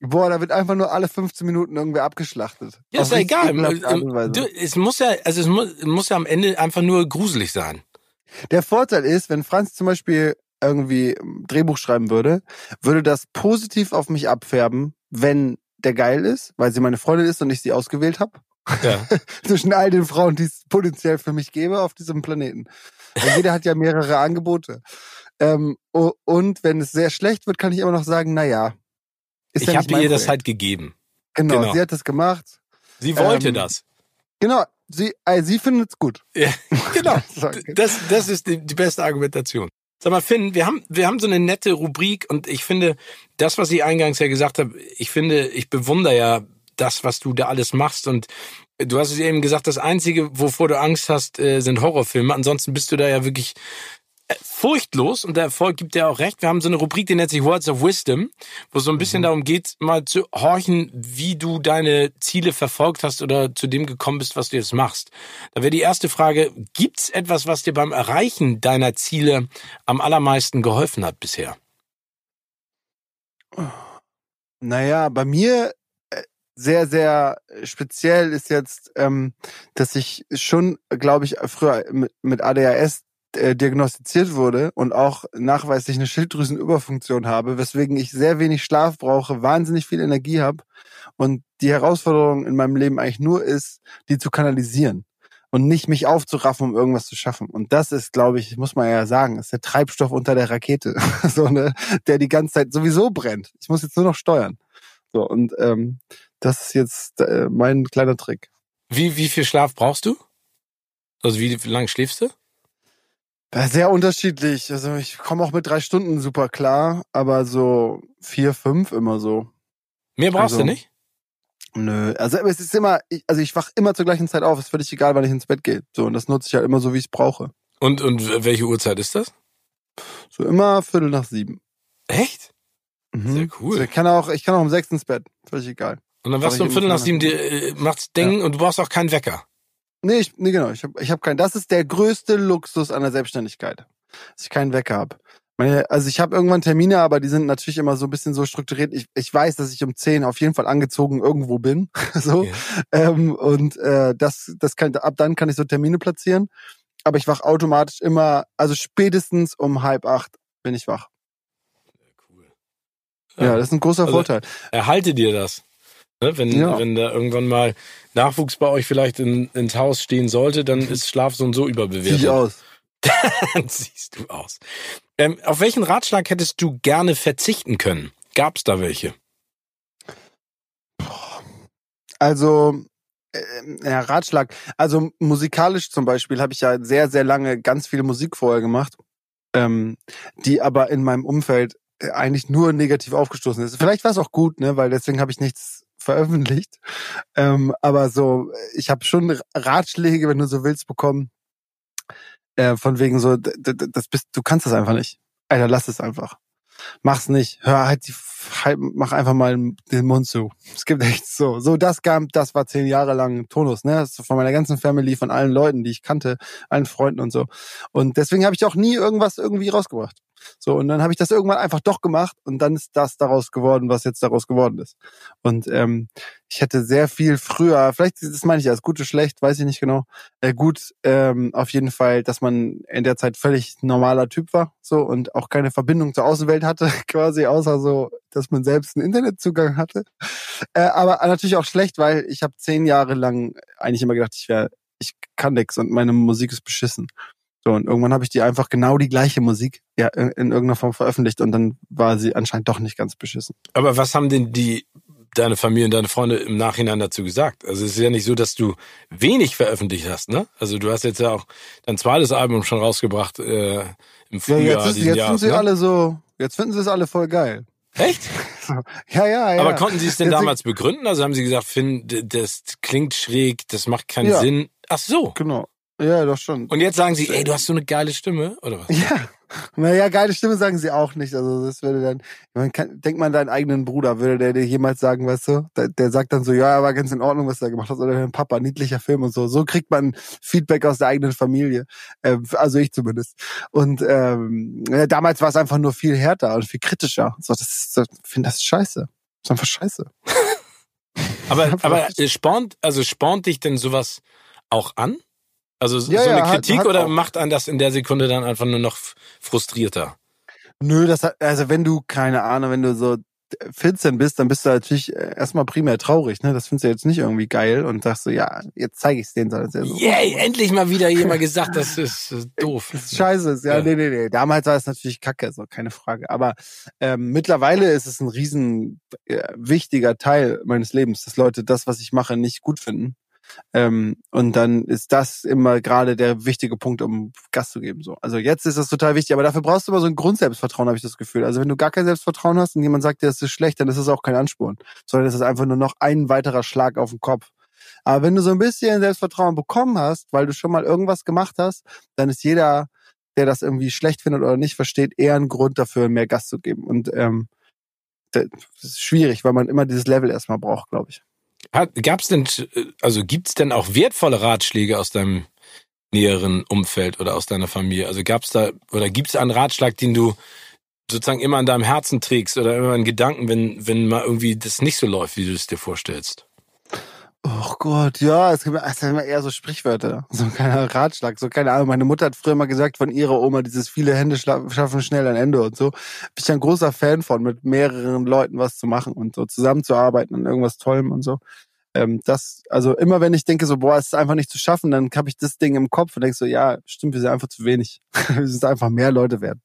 Boah, da wird einfach nur alle 15 Minuten irgendwer abgeschlachtet. Ja, ist ja egal. und Weise. Du, es muss ja, also es muss, muss ja am Ende einfach nur gruselig sein. Der Vorteil ist, wenn Franz zum Beispiel irgendwie ein Drehbuch schreiben würde, würde das positiv auf mich abfärben, wenn der geil ist, weil sie meine Freundin ist und ich sie ausgewählt habe. Ja. Zwischen all den Frauen, die es potenziell für mich gäbe auf diesem Planeten. Weil jeder hat ja mehrere Angebote. Ähm, und wenn es sehr schlecht wird, kann ich immer noch sagen, na ja. Ist Ich ja habe ihr das Projekt. halt gegeben. Genau, genau. sie hat das gemacht. Sie wollte Ähm, das. Genau, sie, äh, sie findet es gut. Ja, genau. Das, das ist die, die beste Argumentation. Sag mal, Finn, wir haben, wir haben so eine nette Rubrik und ich finde, das, was ich eingangs ja gesagt habe, ich finde, ich bewundere ja das, was du da alles machst und du hast es eben gesagt, das Einzige, wovor du Angst hast, äh, sind Horrorfilme. Ansonsten bist du da ja wirklich äh, furchtlos und der Erfolg gibt dir auch recht. Wir haben so eine Rubrik, die nennt sich Words of Wisdom, wo es so ein bisschen darum geht, mal zu horchen, wie du deine Ziele verfolgt hast oder zu dem gekommen bist, was du jetzt machst. Da wäre die erste Frage, gibt's etwas, was dir beim Erreichen deiner Ziele am allermeisten geholfen hat bisher? Naja, bei mir äh, sehr, sehr speziell ist jetzt, ähm, dass ich schon, glaube ich, früher mit, mit ADHS äh, diagnostiziert wurde und auch nachweislich eine Schilddrüsenüberfunktion habe, weswegen ich sehr wenig Schlaf brauche, wahnsinnig viel Energie habe und die Herausforderung in meinem Leben eigentlich nur ist, die zu kanalisieren und nicht mich aufzuraffen, um irgendwas zu schaffen. Und das ist, glaube ich, muss man ja sagen, ist der Treibstoff unter der Rakete, so ne, der die ganze Zeit sowieso brennt. Ich muss jetzt nur noch steuern. So und ähm, das ist jetzt äh, mein kleiner Trick. Wie, wie viel Schlaf brauchst du? Also wie lange schläfst du? Äh, Sehr unterschiedlich. Also ich komme auch mit drei Stunden super klar, aber so vier, fünf immer so. Mehr brauchst Also, du nicht? Nö, also es ist immer, ich, also ich wach immer zur gleichen Zeit auf. Ist völlig egal, wann ich ins Bett gehe. So und das nutze ich halt immer so, wie ich es brauche. Und, und welche Uhrzeit ist das? So immer Viertel nach sieben. Echt? Mhm. Sehr cool. Also ich kann auch, ich kann auch um sechs ins Bett. Völlig egal. Und dann wachst du um Viertel nach sieben, dir, äh, macht's Ding und du brauchst auch keinen Wecker. Nee, ich, nee genau. Ich habe ich hab keinen. Das ist der größte Luxus an der Selbstständigkeit, dass ich keinen Wecker habe. Meine, also ich habe irgendwann Termine, aber die sind natürlich immer so ein bisschen so strukturiert. Ich, ich weiß, dass ich um 10 auf jeden Fall angezogen irgendwo bin. so. Ja. Ähm, und äh, das, das kann, ab dann kann ich so Termine platzieren. aber ich wach automatisch immer, also spätestens um halb acht bin ich wach. Cool. Ja, das ist ein großer Also- Vorteil. Erhalte dir das. Ne? Wenn, Ja. wenn da irgendwann mal Nachwuchs bei euch vielleicht in, ins Haus stehen sollte, dann ist Schlaf so und so überbewertet. ich aus. Dann siehst du aus. Ähm, auf welchen Ratschlag hättest du gerne verzichten können? Gab's da welche? Also, äh, ja, Ratschlag. Also musikalisch zum Beispiel habe ich ja sehr, sehr lange ganz viel Musik vorher gemacht, ähm, die aber in meinem Umfeld äh, eigentlich nur negativ aufgestoßen ist. Vielleicht war es auch gut, ne, weil deswegen habe ich nichts veröffentlicht. Ähm, aber so, ich habe schon Ratschläge, wenn du so willst, bekommen. Äh, von wegen so, das bist, du kannst das einfach nicht. Alter, lass es einfach. Mach's nicht. Hör halt die, halt, mach einfach mal den Mund zu. Es gibt echt so. So, das gab, das war zehn Jahre lang Tonus, ne? Das von meiner ganzen Family, von allen Leuten, die ich kannte, allen Freunden und so. Und deswegen habe ich auch nie irgendwas irgendwie rausgebracht. So, und dann habe ich das irgendwann einfach doch gemacht und dann ist das daraus geworden, was jetzt daraus geworden ist. Und ähm, ich hätte sehr viel früher, vielleicht das meine ich als gut oder schlecht, weiß ich nicht genau. Äh, gut, ähm, auf jeden Fall, dass man in der Zeit völlig normaler Typ war, so und auch keine Verbindung zur Außenwelt hatte, quasi, außer so, dass man selbst einen Internetzugang hatte. Äh, aber natürlich auch schlecht, weil ich habe zehn Jahre lang eigentlich immer gedacht, ich wäre, ich kann nix und meine Musik ist beschissen. So, und irgendwann habe ich die einfach genau die gleiche Musik ja, in, in irgendeiner Form veröffentlicht und dann war sie anscheinend doch nicht ganz beschissen. Aber was haben denn die deine Familie und deine Freunde im Nachhinein dazu gesagt? Also es ist ja nicht so, dass du wenig veröffentlicht hast, ne? Also du hast jetzt ja auch dein zweites Album schon rausgebracht äh, im Ja, Frühjahr jetzt, ist, jetzt Jahres. sind sie ne? alle so, jetzt finden sie es alle voll geil. Echt? Ja, ja, ja. Aber konnten sie es denn Deswegen- damals begründen? Also haben sie gesagt, Finn, das klingt schräg, das macht keinen Ja. Sinn. Ach so. Genau. Ja, doch schon. Und jetzt sagen sie, ey, du hast so eine geile Stimme, oder was? Ja. Naja, geile Stimme sagen sie auch nicht. Also das würde dann, man kann, denk mal an deinen eigenen Bruder, würde der dir jemals sagen, weißt du? Der, der sagt dann so, ja, war ganz in Ordnung, was du da gemacht hast, oder dein Papa, niedlicher Film und so. So kriegt man Feedback aus der eigenen Familie. Ähm, also ich zumindest. Und ähm, ja, damals war es einfach nur viel härter und viel kritischer. So, das ist, ich finde das scheiße. Das ist einfach scheiße. Aber, aber äh, spornt, also spornt dich denn sowas auch an? Also so Ja, so eine ja, Kritik hat oder auch. macht einen das in der Sekunde dann einfach nur noch frustrierter? Nö, das hat, also wenn du, keine Ahnung, wenn du so 14 bist, dann bist du natürlich äh, erstmal primär traurig, ne? Das findest du jetzt nicht irgendwie geil und sagst so, ja, jetzt zeige ich es denen. ja so, Yay, endlich mal wieder jemand gesagt, das ist äh, doof. Das ist scheiße ist. Ja, Ja. nee, nee, nee. Damals war es natürlich kacke, so keine Frage. Aber ähm, mittlerweile ist es ein riesen äh, wichtiger Teil meines Lebens, dass Leute das, was ich mache, nicht gut finden. Ähm, und dann ist das immer gerade der wichtige Punkt, um Gas zu geben. So. Also jetzt ist das total wichtig, aber dafür brauchst du immer so ein Grundselbstvertrauen, habe ich das Gefühl. Also wenn du gar kein Selbstvertrauen hast und jemand sagt dir, das ist schlecht, dann ist das auch kein Ansporn, sondern das ist einfach nur noch ein weiterer Schlag auf den Kopf. Aber wenn du so ein bisschen Selbstvertrauen bekommen hast, weil du schon mal irgendwas gemacht hast, dann ist jeder, der das irgendwie schlecht findet oder nicht versteht, eher ein Grund dafür, mehr Gas zu geben. Und ähm, das ist schwierig, weil man immer dieses Level erstmal braucht, glaube ich. Gab's denn, äh, also gibt's denn auch wertvolle Ratschläge aus deinem näheren Umfeld oder aus deiner Familie? Also gab's da, oder gibt's einen Ratschlag, den du sozusagen immer an deinem Herzen trägst oder immer in Gedanken, wenn, wenn mal irgendwie das nicht so läuft, wie du es dir vorstellst? Oh Gott, ja, es gibt sind immer eher so Sprichwörter, so keiner Ratschlag, so keine Ahnung. Meine Mutter hat früher mal gesagt von ihrer Oma, dieses viele Hände schaffen schnell ein Ende und so. Bin ich ein großer Fan von, mit mehreren Leuten was zu machen und so zusammenzuarbeiten an irgendwas Tollem und so. Ähm, das, also immer wenn ich denke so, boah, es ist einfach nicht zu schaffen, dann habe ich das Ding im Kopf und denke so, ja, stimmt, wir sind einfach zu wenig. wir sind einfach mehr Leute werden.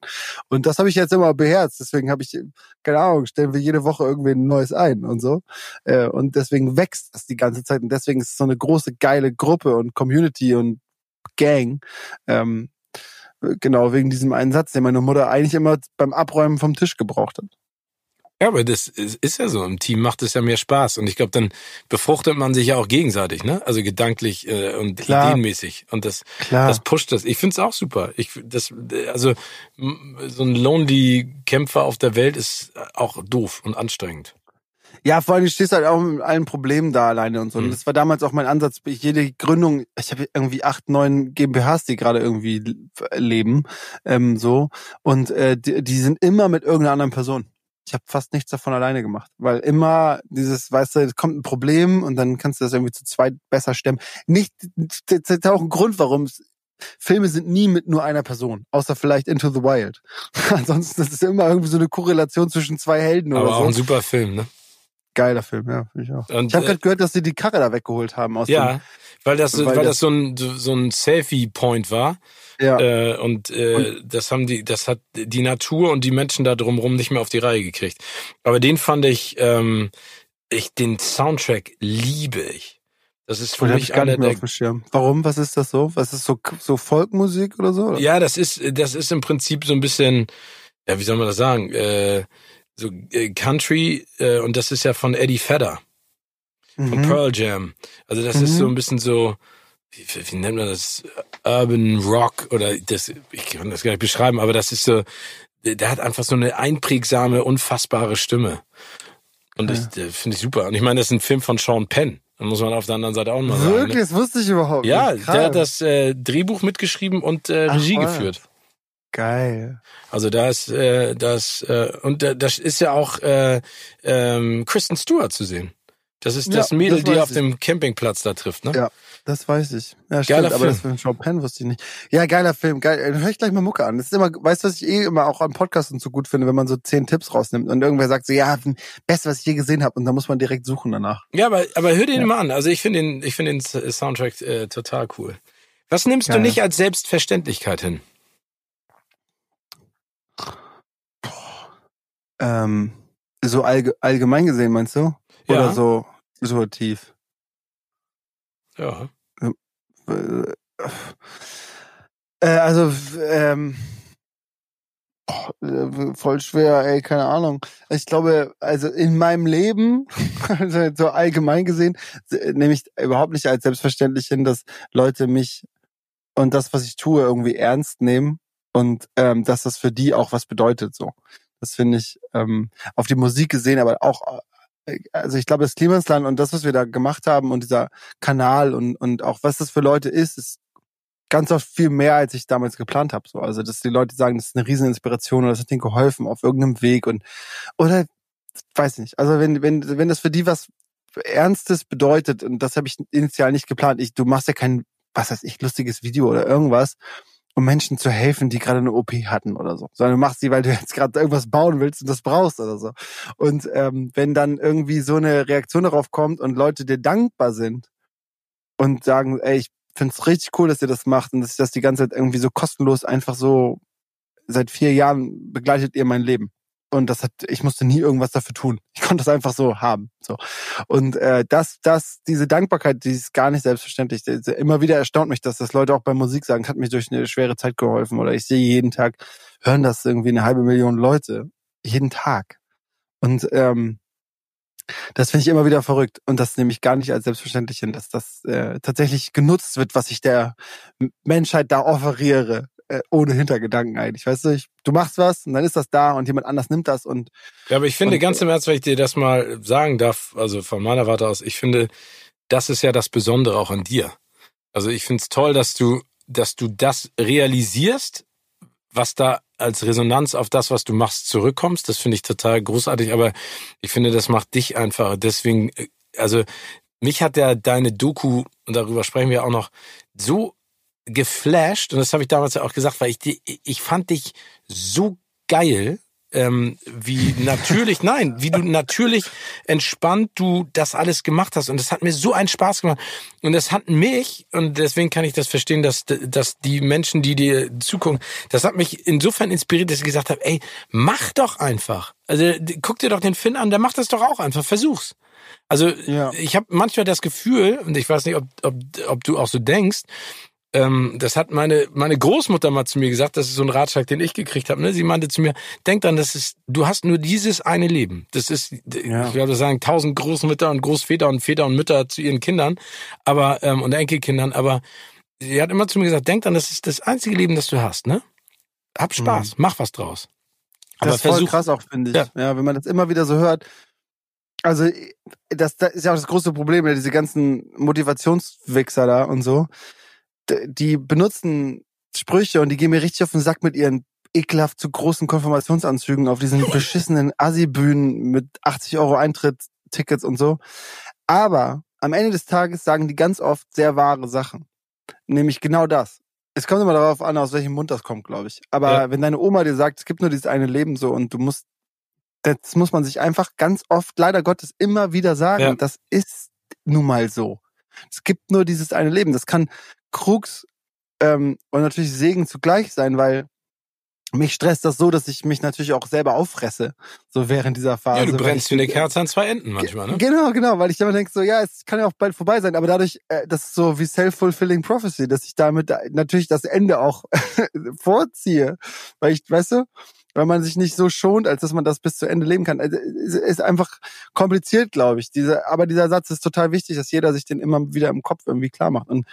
Und das habe ich jetzt immer beherzt. Deswegen habe ich, keine Ahnung, stellen wir jede Woche irgendwie ein neues ein und so. Äh, und deswegen wächst das die ganze Zeit. Und deswegen ist es so eine große, geile Gruppe und Community und Gang. Ähm, genau, wegen diesem einen Satz, den meine Mutter eigentlich immer beim Abräumen vom Tisch gebraucht hat. Ja, aber das ist, ja so. Im Team macht es ja mehr Spaß. Und ich glaube, dann befruchtet man sich ja auch gegenseitig, ne? Also gedanklich äh, und Klar. ideenmäßig. Und das, Klar. das pusht das. Ich find's auch super. Ich das, also so ein lonely Kämpfer auf der Welt ist auch doof und anstrengend. Ja, vor allem du stehst halt auch mit allen Problemen da alleine und so. Und Mhm. das war damals auch mein Ansatz. Jede Gründung, ich habe irgendwie acht, neun GmbHs, die gerade irgendwie leben, ähm, so. Und äh, die, die sind immer mit irgendeiner anderen Person. Ich habe fast nichts davon alleine gemacht, weil immer dieses, weißt du, es kommt ein Problem und dann kannst du das irgendwie zu zweit besser stemmen. Nicht, das ist auch ein Grund, warum es Filme sind nie mit nur einer Person, außer vielleicht Into the Wild. Ansonsten ist es immer irgendwie so eine Korrelation zwischen zwei Helden Aber oder auch so. ein super Film, ne? Geiler Film, ja, finde ich auch. Und, Ich habe äh, gerade gehört, dass sie die Karre da weggeholt haben aus Ja, weil das, weil, weil das so ein, so ein Selfie-Point war. dem, ja. Äh, und äh, das haben die, das hat die Natur und die Menschen da drumherum nicht mehr auf die Reihe gekriegt. Aber den fand ich, ähm, ich, den Soundtrack liebe ich. Das ist für Und hab mich ich gar nicht mehr auf dem Schirm. Warum? Was ist das so? Was ist so so Folkmusik oder so? Ja, das ist, das ist im Prinzip so ein bisschen, ja, wie soll man das sagen, äh, so äh, Country äh, und das ist ja von Eddie Vedder, von Mhm. Pearl Jam. Also das ist Mhm. so ein bisschen so, wie, wie nennt man das, Urban Rock oder das, ich kann das gar nicht beschreiben, aber das ist so, der hat einfach so eine einprägsame, unfassbare Stimme. Und Ja. äh, finde ich super. Und ich meine, das ist ein Film von Sean Penn. Da muss man auf der anderen Seite auch mal sagen. Wirklich, Ne? das wusste ich überhaupt Ja, nicht. der hat das äh, Drehbuch mitgeschrieben und äh, Ach, Regie was. geführt. Geil. Also da ist äh, das äh, und da, das ist ja auch äh, ähm, Kristen Stewart zu sehen. Das ist Ja, das Mädel, das die auf ich. dem Campingplatz da trifft, ne? Ja. Das weiß ich. Ja, Geiler stimmt, aber Film. das mit Sean Penn wusste ich nicht. Ja, geiler Film. Geil. Hör ich gleich mal Mucke an. Das ist immer, weißt du, was ich eh immer auch am Podcast und so gut finde, wenn man so zehn Tipps rausnimmt und irgendwer sagt so, ja, best, was ich je gesehen habe und dann muss man direkt suchen danach. Ja, aber aber hör den Ja. mal an. Also ich finde den ich finde den Soundtrack äh, total cool. Was nimmst du Geil. nicht als Selbstverständlichkeit hin? Ähm, so allge allgemein gesehen, meinst du? Oder Ja. so situativ? Ja. Äh, also, ähm, äh, voll schwer, ey, keine Ahnung. Ich glaube, also in meinem Leben, also so allgemein gesehen, nehme ich überhaupt nicht als selbstverständlich hin, dass Leute mich und das, was ich tue, irgendwie ernst nehmen und ähm, dass das für die auch was bedeutet. So, das finde ich ähm, auf die Musik gesehen, aber auch äh, also ich glaube, das Klimasland und das, was wir da gemacht haben und dieser Kanal und, und auch was das für Leute ist, ist ganz oft viel mehr, als ich damals geplant habe. So, also dass die Leute sagen, das ist eine riesen Inspiration oder das hat ihnen geholfen auf irgendeinem Weg und oder weiß nicht. Also wenn wenn wenn das für die was Ernstes bedeutet und das habe ich initial nicht geplant. Ich, du machst ja kein was weiß ich lustiges Video oder irgendwas, um Menschen zu helfen, die gerade eine OP hatten oder so, sondern du machst sie, weil du jetzt gerade irgendwas bauen willst und das brauchst oder so. Und ähm, wenn dann irgendwie so eine Reaktion darauf kommt und Leute dir dankbar sind und sagen, ey, ich find's richtig cool, dass ihr das macht und dass das die ganze Zeit irgendwie so kostenlos einfach so seit vier Jahren begleitet ihr mein Leben. Und das hat, ich musste nie irgendwas dafür tun. Ich konnte das einfach so haben. So. Und äh, das, das, diese Dankbarkeit, die ist gar nicht selbstverständlich. Immer wieder erstaunt mich, dass das Leute auch bei Musik sagen, hat mich durch eine schwere Zeit geholfen. Oder ich sehe jeden Tag, hören das irgendwie eine halbe Million Leute. Jeden Tag. Und ähm, das finde ich immer wieder verrückt. Und das nehme ich gar nicht als selbstverständlich hin, dass das äh, tatsächlich genutzt wird, was ich der Menschheit da offeriere. Äh, ohne Hintergedanken eigentlich. Weißt du, ich, du machst was und dann ist das da und jemand anders nimmt das und Ja, aber ich finde Und- ganz im Ernst, wenn ich dir das mal sagen darf, also von meiner Warte aus, ich finde, das ist ja das Besondere auch an dir. Also ich finde es toll, dass du, dass du das realisierst, was da als Resonanz auf das, was du machst, zurückkommst. Das finde ich total großartig, aber ich finde, das macht dich einfach. Deswegen, äh, also mich hat ja deine Doku, und darüber sprechen wir auch noch, so geflasht, und das habe ich damals ja auch gesagt, weil ich, die- ich fand dich so geil, ähm, wie natürlich, nein, wie du natürlich entspannt du das alles gemacht hast. Und das hat mir so einen Spaß gemacht. Und das hat mich, und deswegen kann ich das verstehen, dass, dass die Menschen, die dir zugucken, das hat mich insofern inspiriert, dass ich gesagt habe, ey, mach doch einfach. Also guck dir doch den Finn an, der macht das doch auch einfach, versuch's. Also Ja. ich habe manchmal das Gefühl, und ich weiß nicht, ob, ob, ob du auch so denkst, ähm, das hat meine meine Großmutter mal zu mir gesagt, das ist so ein Ratschlag, den ich gekriegt habe. Ne? Sie meinte zu mir, denk dran, das ist, du hast nur dieses eine Leben. Das ist, Ja. ich das sagen tausend Großmütter und Großväter und Väter und Mütter zu ihren Kindern, aber ähm, und Enkelkindern. Aber sie hat immer zu mir gesagt, denk dran, das ist das einzige Leben, das du hast. Ne? Hab Spaß, mach was draus. Aber das ist voll versuch, krass auch, finde ich. Ja. Ja. wenn man das immer wieder so hört. Also, das, das ist ja auch das große Problem, ja, diese ganzen Motivationswichser da und so. Die benutzen Sprüche und die gehen mir richtig auf den Sack mit ihren ekelhaft zu großen Konfirmationsanzügen auf diesen beschissenen Assi-Bühnen mit 80 Euro Eintritt, Tickets und so. Aber am Ende des Tages sagen die ganz oft sehr wahre Sachen. Nämlich genau das. Es kommt immer darauf an, aus welchem Mund das kommt, glaube ich. Aber Ja. wenn deine Oma dir sagt, es gibt nur dieses eine Leben so und du musst, das muss man sich einfach ganz oft, leider Gottes, immer wieder sagen. Ja. Das ist nun mal so. Es gibt nur dieses eine Leben. Das kann Krux ähm, und natürlich Segen zugleich sein, weil mich stresst das so, dass ich mich natürlich auch selber auffresse, so während dieser Phase. ja, du brennst wie eine Kerze an zwei Enden manchmal, ne? Genau, genau, weil ich immer denke, so, ja, es kann ja auch bald vorbei sein, aber dadurch, äh, das ist so wie self-fulfilling prophecy, dass ich damit natürlich das Ende auch vorziehe, weil ich, weißt du, weil man sich nicht so schont, als dass man das bis zu Ende leben kann. Also, es ist einfach kompliziert, glaube ich. Diese, aber dieser Satz ist total wichtig, dass jeder sich den immer wieder im Kopf irgendwie klar macht. Und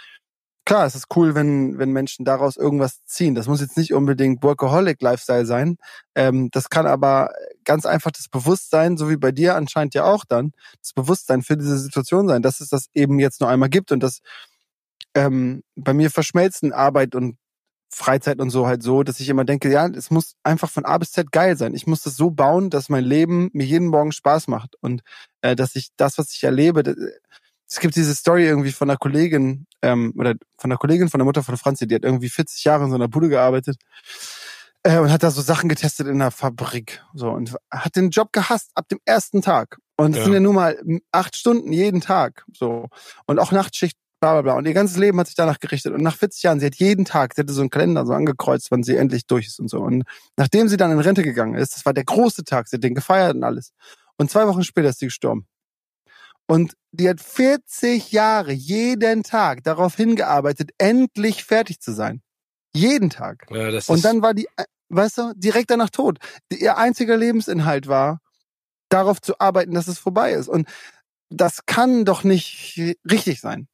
klar, es ist cool, wenn, wenn Menschen daraus irgendwas ziehen. Das muss jetzt nicht unbedingt Workaholic-Lifestyle sein. Ähm, das kann aber ganz einfach das Bewusstsein, so wie bei dir anscheinend ja auch dann, das Bewusstsein für diese Situation sein, dass es das eben jetzt nur einmal gibt und dass ähm, bei mir verschmelzen Arbeit und Freizeit und so halt so, dass ich immer denke, ja, es muss einfach von A bis Z geil sein. Ich muss das so bauen, dass mein Leben mir jeden Morgen Spaß macht und äh, dass ich das, was ich erlebe, es gibt diese Story irgendwie von einer Kollegin ähm, oder von einer Kollegin von der Mutter von Franzi, die hat irgendwie 40 Jahre in so einer Bude gearbeitet äh, und hat da so Sachen getestet in der Fabrik so und hat den Job gehasst ab dem ersten Tag. Und es Ja. sind ja nun mal acht Stunden jeden Tag so und auch Nachtschicht bla bla bla. Und ihr ganzes Leben hat sich danach gerichtet. Und nach 40 Jahren sie hat jeden Tag sie hatte so einen Kalender so angekreuzt wann sie endlich durch ist und so. Und nachdem sie dann in Rente gegangen ist das war der große Tag sie hat den gefeiert und alles. Und zwei Wochen später ist sie gestorben und die hat 40 Jahre jeden Tag darauf hingearbeitet, endlich fertig zu sein. Jeden Tag. Ja, Und dann war die, äh, weißt du, direkt danach tot. Ihr einziger Lebensinhalt war, darauf zu arbeiten, dass es vorbei ist. Und das kann doch nicht richtig sein.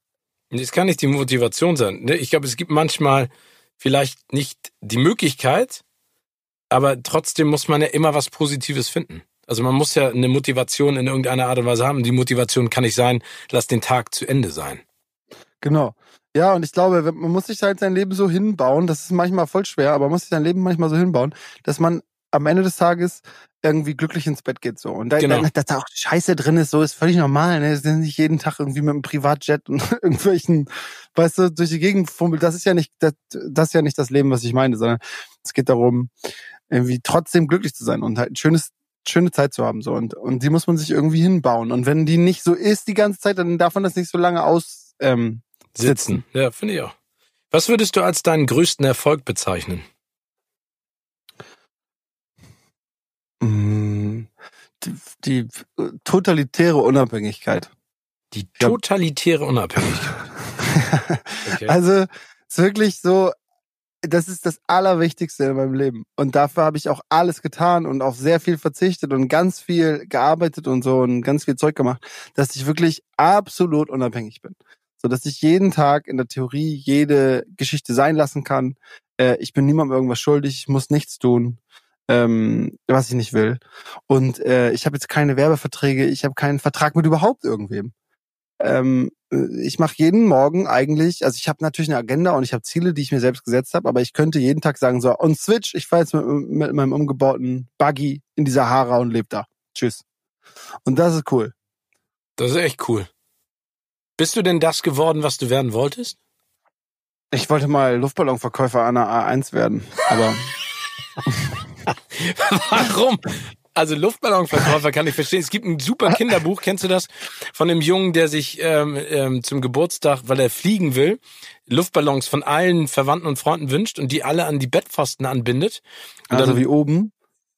das kann nicht die Motivation sein. ne? Ich glaube, es gibt manchmal vielleicht nicht die Möglichkeit, aber trotzdem muss man ja immer was Positives finden. Also man muss ja eine Motivation in irgendeiner Art und Weise haben. Die Motivation kann nicht sein, lass den Tag zu Ende sein. Genau. Ja, und ich glaube, man muss sich halt sein Leben so hinbauen, das ist manchmal voll schwer, aber man muss sich sein Leben manchmal so hinbauen, dass man am Ende des Tages irgendwie glücklich ins Bett geht so. Und da, Genau. da, dass da auch Scheiße drin ist, so ist völlig normal. Ne? Es ist nicht jeden Tag irgendwie mit einem Privatjet und irgendwelchen, weißt du, durch die Gegend fummelt. Das ist ja nicht, das, das ist ja nicht das Leben, was ich meine, sondern es geht darum, irgendwie trotzdem glücklich zu sein und halt ein schönes schöne Zeit zu haben so und und die muss man sich irgendwie hinbauen und wenn die nicht so ist die ganze Zeit dann darf man das nicht so lange aus ähm, Sitzen. Ja, finde ich auch. Was würdest du als deinen größten Erfolg bezeichnen? Mm, Die, die äh, totalitäre Unabhängigkeit. Die totalitäre Unabhängigkeit. Okay. Also es ist wirklich so, das ist das Allerwichtigste in meinem Leben. Und dafür habe ich auch alles getan und auf sehr viel verzichtet und ganz viel gearbeitet und so und ganz viel Zeug gemacht, dass ich wirklich absolut unabhängig bin. So dass ich jeden Tag in der Theorie jede Geschichte sein lassen kann. Äh, ich bin niemandem irgendwas schuldig, ich muss nichts tun, ähm, was ich nicht will. Und äh, ich habe jetzt keine Werbeverträge, ich habe keinen Vertrag mit überhaupt irgendwem. Ähm, äh, ich mache jeden Morgen eigentlich, also ich habe natürlich eine Agenda und ich habe Ziele, die ich mir selbst gesetzt habe, aber ich könnte jeden Tag sagen, so, und switch, ich fahre jetzt mit, mit meinem umgebauten Buggy in die Sahara und lebe da. Tschüss. Und das ist cool. Das ist echt cool. Bist du denn das geworden, was du werden wolltest? Ich wollte mal Luftballonverkäufer an der A1 werden, aber Warum? Also Luftballonverkäufer kann ich verstehen. Es gibt ein super Kinderbuch, kennst du das? Von einem Jungen, der sich ähm, ähm, zum Geburtstag, weil er fliegen will, Luftballons von allen Verwandten und Freunden wünscht und die alle an die Bettpfosten anbindet. Und also dann, wie oben.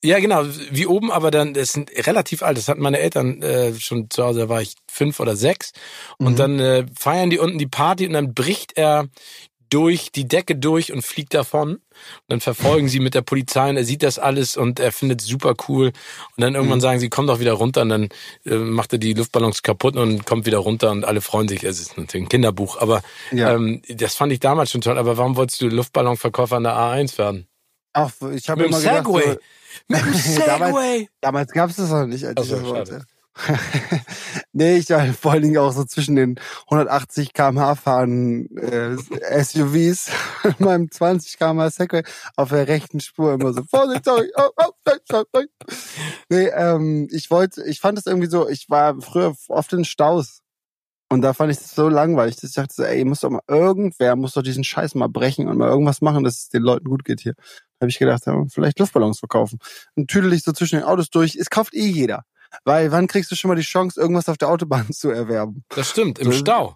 ja, genau, wie oben, aber dann, das sind relativ alt. Das hatten meine Eltern äh, schon zu Hause, da war ich fünf oder sechs. Und Mhm. dann äh, feiern die unten die Party und dann bricht er durch die Decke durch und fliegt davon. Und dann verfolgen sie mit der Polizei und er sieht das alles und er findet es super cool. Und dann irgendwann Mhm. sagen sie, komm doch wieder runter und dann äh, macht er die Luftballons kaputt und kommt wieder runter und alle freuen sich. Es ist natürlich ein Kinderbuch, aber Ja. ähm, das fand ich damals schon toll. Aber warum wolltest du Luftballonverkäufer an der A1 werden? Auch, ich habe Mit dem immer gedacht, Segway. so, Mit dem Damals- Segway. damals gab es das noch nicht, als Ach ich das schade. nee, ich war vor allen Dingen auch so zwischen den 180 km/h fahren äh, SUVs und meinem 20 km/h Segway auf der rechten Spur immer so Vorsicht, sorry, oh, oh, sorry, sorry. Nee, ähm, ich wollte, ich fand es irgendwie so, ich war früher oft in Staus Und da fand ich das so langweilig, dass ich dachte so, ey, muss doch mal irgendwer, muss doch diesen Scheiß mal brechen und mal irgendwas machen, dass es den Leuten gut geht hier. Da habe ich gedacht, ja, vielleicht Luftballons verkaufen. Und tüdel dich so zwischen den Autos durch. Es kauft eh jeder. Weil wann kriegst du schon mal die Chance, irgendwas auf der Autobahn zu erwerben? Das stimmt, im so, Stau.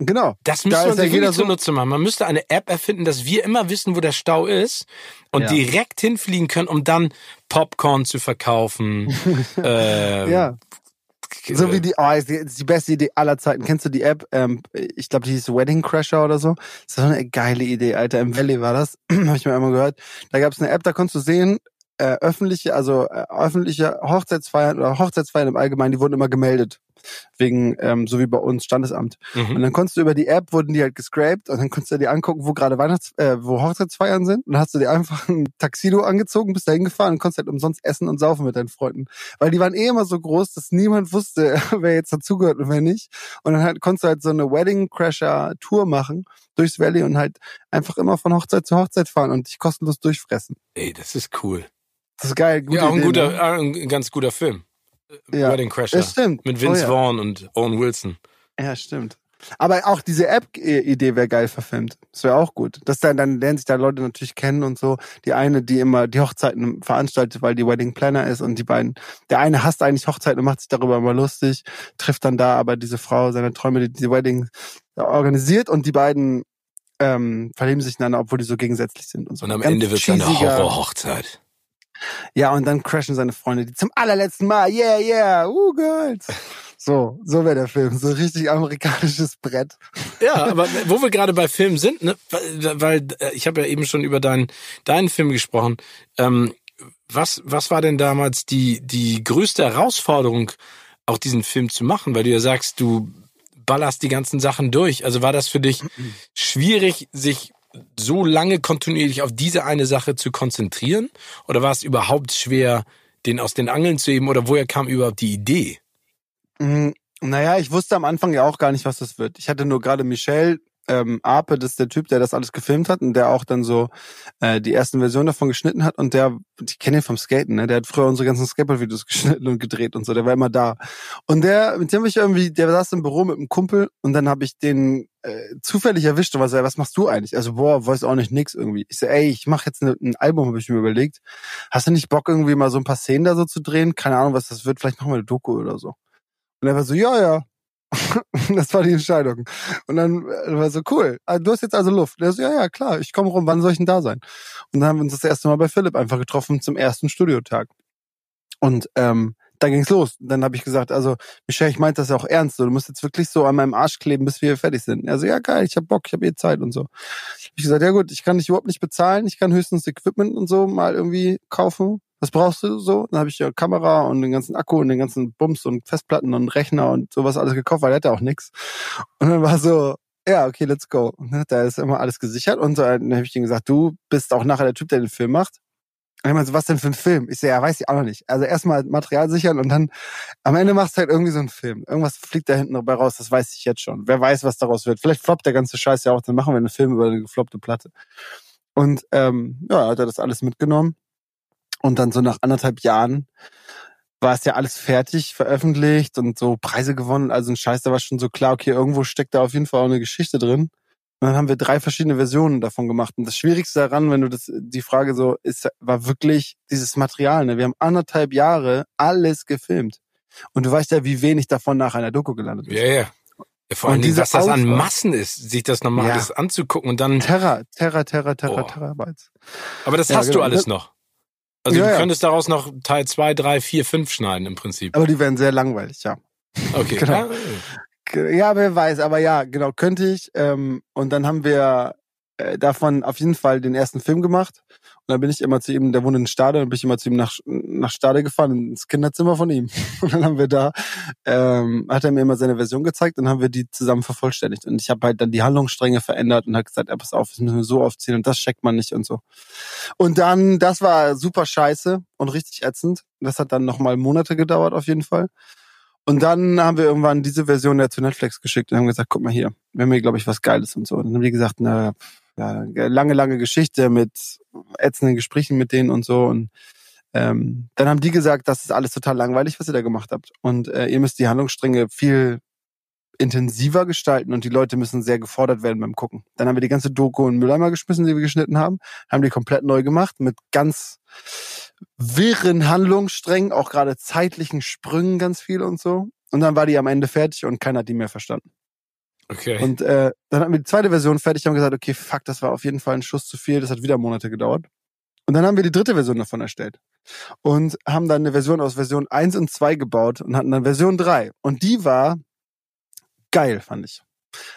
Genau. Das müsste man sich wirklich so zunutze machen. Man müsste eine App erfinden, dass wir immer wissen, wo der Stau ist und ja. direkt hinfliegen können, um dann Popcorn zu verkaufen. äh, ja. So wie die, oh, ist die, ist die beste Idee aller Zeiten. Kennst du die App? Ähm, ich glaube, die hieß Wedding Crasher oder so. Das ist so eine geile Idee, Alter. Im Valley war das. Habe ich mir einmal gehört. Da gab es eine App, da konntest du sehen, äh, öffentliche, also äh, öffentliche Hochzeitsfeiern oder Hochzeitsfeiern im Allgemeinen, die wurden immer gemeldet wegen, ähm, so wie bei uns, Standesamt. Mhm. Und dann konntest du über die App, wurden die halt gescraped und dann konntest du dir angucken, wo gerade Weihnachts-, äh, wo Hochzeitsfeiern sind. Und dann hast du dir einfach ein Taxido angezogen, bist da hingefahren und konntest halt umsonst essen und saufen mit deinen Freunden. Weil die waren eh immer so groß, dass niemand wusste, wer jetzt dazugehört und wer nicht. Und dann halt konntest du halt so eine Wedding-Crasher-Tour machen durchs Valley und halt einfach immer von Hochzeit zu Hochzeit fahren und dich kostenlos durchfressen. Ey, das ist cool. Das ist geil. Gute ja, auch ein, Idee, guter, ne? ein ganz guter Film ja. Wedding Crasher. Das stimmt. Mit Vince oh, ja. Vaughn und Owen Wilson. Ja, stimmt. Aber auch diese App-Idee wäre geil verfilmt. Das wäre auch gut. Das dann, dann lernen sich da Leute natürlich kennen und so. Die eine, die immer die Hochzeiten veranstaltet, weil die Wedding Planner ist und die beiden, der eine hasst eigentlich Hochzeiten und macht sich darüber immer lustig, trifft dann da aber diese Frau, seine Träume, die die Wedding organisiert und die beiden ähm, verlieben sich ineinander, obwohl die so gegensätzlich sind und so. Und am Ende wird es eine Horror-Hochzeit. Ja, und dann crashen seine Freunde, die zum allerletzten Mal, yeah, yeah, uh, girls. So, so wäre der Film. So richtig amerikanisches Brett. Ja, aber wo wir gerade bei Filmen sind, ne, weil, äh, ich habe ja eben schon über deinen, deinen Film gesprochen. Ähm, was, was war denn damals die, die größte Herausforderung, auch diesen Film zu machen? Weil du ja sagst, du ballerst die ganzen Sachen durch. Also war das für dich schwierig, sich so lange kontinuierlich auf diese eine Sache zu konzentrieren? Oder war es überhaupt schwer, den aus den Angeln zu heben? Oder woher kam überhaupt die Idee? Mhm. Naja, ich wusste am Anfang ja auch gar nicht, was das wird. Ich hatte nur gerade Michelle ähm, Ape, das ist der Typ, der das alles gefilmt hat und der auch dann so äh, die ersten Versionen davon geschnitten hat und der, ich kenne ihn vom Skaten, ne? Der hat früher unsere ganzen Skateboard-Videos geschnitten und gedreht und so, der war immer da. Und der, mit dem habe ich irgendwie, der saß im Büro mit einem Kumpel und dann habe ich den äh, zufällig erwischt und war so, was machst du eigentlich? Also, boah, weiß auch nicht nix irgendwie. Ich so, ey, ich mache jetzt ne, ein Album, habe ich mir überlegt. Hast du nicht Bock, irgendwie mal so ein paar Szenen da so zu drehen? Keine Ahnung, was das wird, vielleicht machen wir eine Doku oder so. Und er war so, ja, ja, das war die Entscheidung. Und dann äh, war so, cool, ah, du hast jetzt also Luft. Und er so, ja, ja, klar, ich komme rum, wann soll ich denn da sein? Und dann haben wir uns das erste Mal bei Philipp einfach getroffen zum ersten Studiotag. Und ähm, dann ging's los. Dann habe ich gesagt, also Michelle, ich meinte das ja auch ernst. So, du musst jetzt wirklich so an meinem Arsch kleben, bis wir fertig sind. Er so, ja geil, ich hab Bock, ich hab eh Zeit und so. Ich gesagt, ja gut, ich kann dich überhaupt nicht bezahlen, ich kann höchstens Equipment und so mal irgendwie kaufen was brauchst du so? Dann habe ich ja Kamera und den ganzen Akku und den ganzen Bums und Festplatten und Rechner und sowas alles gekauft, weil er hatte auch nix. Und dann war so, ja, okay, let's go. Da ist immer alles gesichert und so, dann habe ich ihm gesagt, du bist auch nachher der Typ, der den Film macht. Ich meinte so, was denn für ein Film? Ich so, ja, weiß ich auch noch nicht. Also erstmal Material sichern und dann am Ende machst du halt irgendwie so einen Film. Irgendwas fliegt da hinten dabei raus, das weiß ich jetzt schon. Wer weiß, was daraus wird. Vielleicht floppt der ganze Scheiß ja auch, dann machen wir einen Film über eine gefloppte Platte. Und ähm, ja, hat er das alles mitgenommen. Und dann so nach anderthalb Jahren war es ja alles fertig, veröffentlicht und so Preise gewonnen. Also ein Scheiß, da war schon so klar, okay, irgendwo steckt da auf jeden Fall auch eine Geschichte drin. Und dann haben wir drei verschiedene Versionen davon gemacht. Und das Schwierigste daran, wenn du das, die Frage so ist, war wirklich dieses Material. Ne? Wir haben anderthalb Jahre alles gefilmt. Und du weißt ja, wie wenig davon nach einer Doku gelandet ist. Ja, ja. Vor allem, was das an Massen ist, sich das nochmal ja. alles anzugucken und dann. Terra, Terra, Terra, Terra, oh. Terabytes. Aber das ja, hast genau. du alles noch. Also ja, du könntest daraus noch Teil 2, 3, 4, 5 schneiden im Prinzip. Aber die werden sehr langweilig, ja. Okay. genau. Ja, wer weiß, aber ja, genau, könnte ich. Ähm, und dann haben wir äh, davon auf jeden Fall den ersten Film gemacht. Und dann bin ich immer zu ihm, der wohnt in Stade, dann bin ich immer zu ihm nach, nach Stade gefahren, ins Kinderzimmer von ihm. Und dann haben wir da, ähm, hat er mir immer seine Version gezeigt und haben wir die zusammen vervollständigt. Und ich habe halt dann die Handlungsstränge verändert und hat gesagt, ja, pass auf, das müssen wir so aufziehen und das checkt man nicht und so. Und dann, das war super scheiße und richtig ätzend. Das hat dann nochmal Monate gedauert auf jeden Fall. Und dann haben wir irgendwann diese Version ja zu Netflix geschickt und haben gesagt, guck mal hier, wir haben hier, glaube ich, was Geiles und so. Und dann haben die gesagt, na, ja, lange, lange Geschichte mit ätzenden Gesprächen mit denen und so. Und ähm, dann haben die gesagt, das ist alles total langweilig, was ihr da gemacht habt. Und äh, ihr müsst die Handlungsstränge viel intensiver gestalten und die Leute müssen sehr gefordert werden beim Gucken. Dann haben wir die ganze Doku den Mülleimer geschmissen, die wir geschnitten haben, haben die komplett neu gemacht mit ganz wirren Handlungssträngen, auch gerade zeitlichen Sprüngen ganz viel und so. Und dann war die am Ende fertig und keiner hat die mehr verstanden. Okay. Und äh, dann hatten wir die zweite Version fertig, haben gesagt, okay, fuck, das war auf jeden Fall ein Schuss zu viel, das hat wieder Monate gedauert. Und dann haben wir die dritte Version davon erstellt und haben dann eine Version aus Version 1 und 2 gebaut und hatten dann Version 3. Und die war geil, fand ich.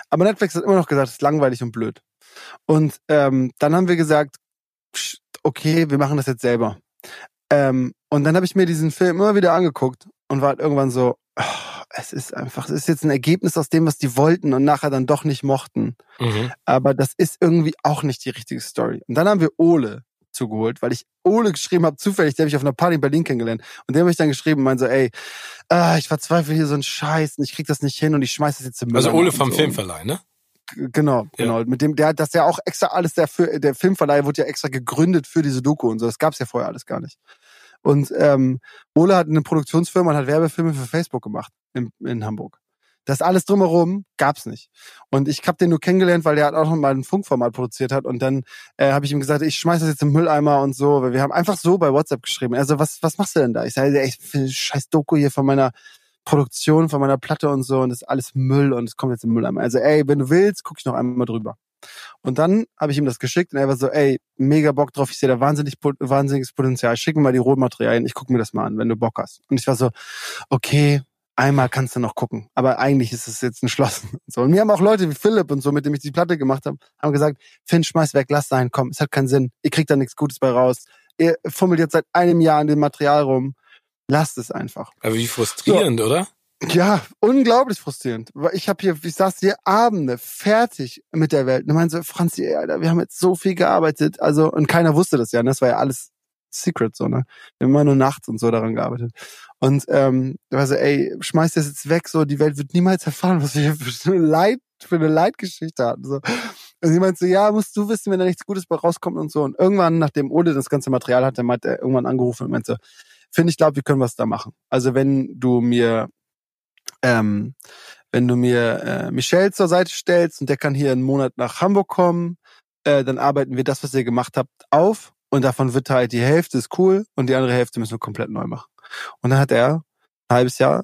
Aber Netflix hat immer noch gesagt, es ist langweilig und blöd. Und ähm, dann haben wir gesagt, okay, wir machen das jetzt selber. Ähm, und dann habe ich mir diesen Film immer wieder angeguckt und war halt irgendwann so, oh, es ist einfach, es ist jetzt ein Ergebnis aus dem, was die wollten und nachher dann doch nicht mochten. Mhm. Aber das ist irgendwie auch nicht die richtige Story. Und dann haben wir Ole zugeholt, weil ich Ole geschrieben habe, zufällig, der habe ich auf einer Party in Berlin kennengelernt. Und der habe ich dann geschrieben und meinte so, ey, ah, ich verzweifle hier so einen Scheiß und ich krieg das nicht hin und ich schmeiß das jetzt im Müll. Also Ole vom so. Filmverleih, ne? Genau, ja. genau. Mit dem, der, das ja auch extra alles, der, für, der Filmverleih wurde ja extra gegründet für diese Doku und so. Das gab's ja vorher alles gar nicht. Und ähm, Ole hat eine Produktionsfirma und hat Werbefilme für Facebook gemacht in, in Hamburg. Das alles drumherum gab's nicht. Und ich habe den nur kennengelernt, weil der hat auch noch mal ein Funkformat produziert hat. Und dann äh, habe ich ihm gesagt, ich schmeiß das jetzt im Mülleimer und so. Wir haben einfach so bei WhatsApp geschrieben. Also was, was machst du denn da? Ich sage, echt scheiß Doku hier von meiner Produktion, von meiner Platte und so. Und das ist alles Müll und es kommt jetzt im Mülleimer. Also ey, wenn du willst, guck ich noch einmal drüber. Und dann habe ich ihm das geschickt und er war so, ey, mega Bock drauf, ich sehe da wahnsinnig, wahnsinniges Potenzial. Schick mir mal die Rohmaterialien, ich guck mir das mal an, wenn du Bock hast. Und ich war so, okay, einmal kannst du noch gucken. Aber eigentlich ist es jetzt entschlossen. So. Und mir haben auch Leute wie Philipp und so, mit dem ich die Platte gemacht habe, haben gesagt, Finn, schmeiß weg, lass sein, komm, es hat keinen Sinn. Ihr kriegt da nichts Gutes bei raus. Ihr fummelt jetzt seit einem Jahr an dem Material rum. Lasst es einfach. Aber wie frustrierend, so. oder? Ja, unglaublich frustrierend. Ich habe hier, ich saß hier Abende fertig mit der Welt. Und ich meinte so, Franzi, Alter, wir haben jetzt so viel gearbeitet. Also, und keiner wusste das ja, ne? das war ja alles Secret, so, ne? Wir haben immer nur nachts und so daran gearbeitet. Und ähm, da war so, ey, schmeiß das jetzt weg, so, die Welt wird niemals erfahren, was wir hier für eine Leid, für eine Leitgeschichte hatten. So. Und sie meinte so, ja, musst du wissen, wenn da nichts Gutes bei rauskommt und so. Und irgendwann, nachdem Ole das ganze Material hatte, hat er irgendwann angerufen und meinte so, finde ich glaube, wir können was da machen. Also wenn du mir ähm, wenn du mir äh, Michelle zur Seite stellst und der kann hier einen Monat nach Hamburg kommen, äh, dann arbeiten wir das, was ihr gemacht habt, auf und davon wird halt die Hälfte ist cool und die andere Hälfte müssen wir komplett neu machen. Und dann hat er ein halbes Jahr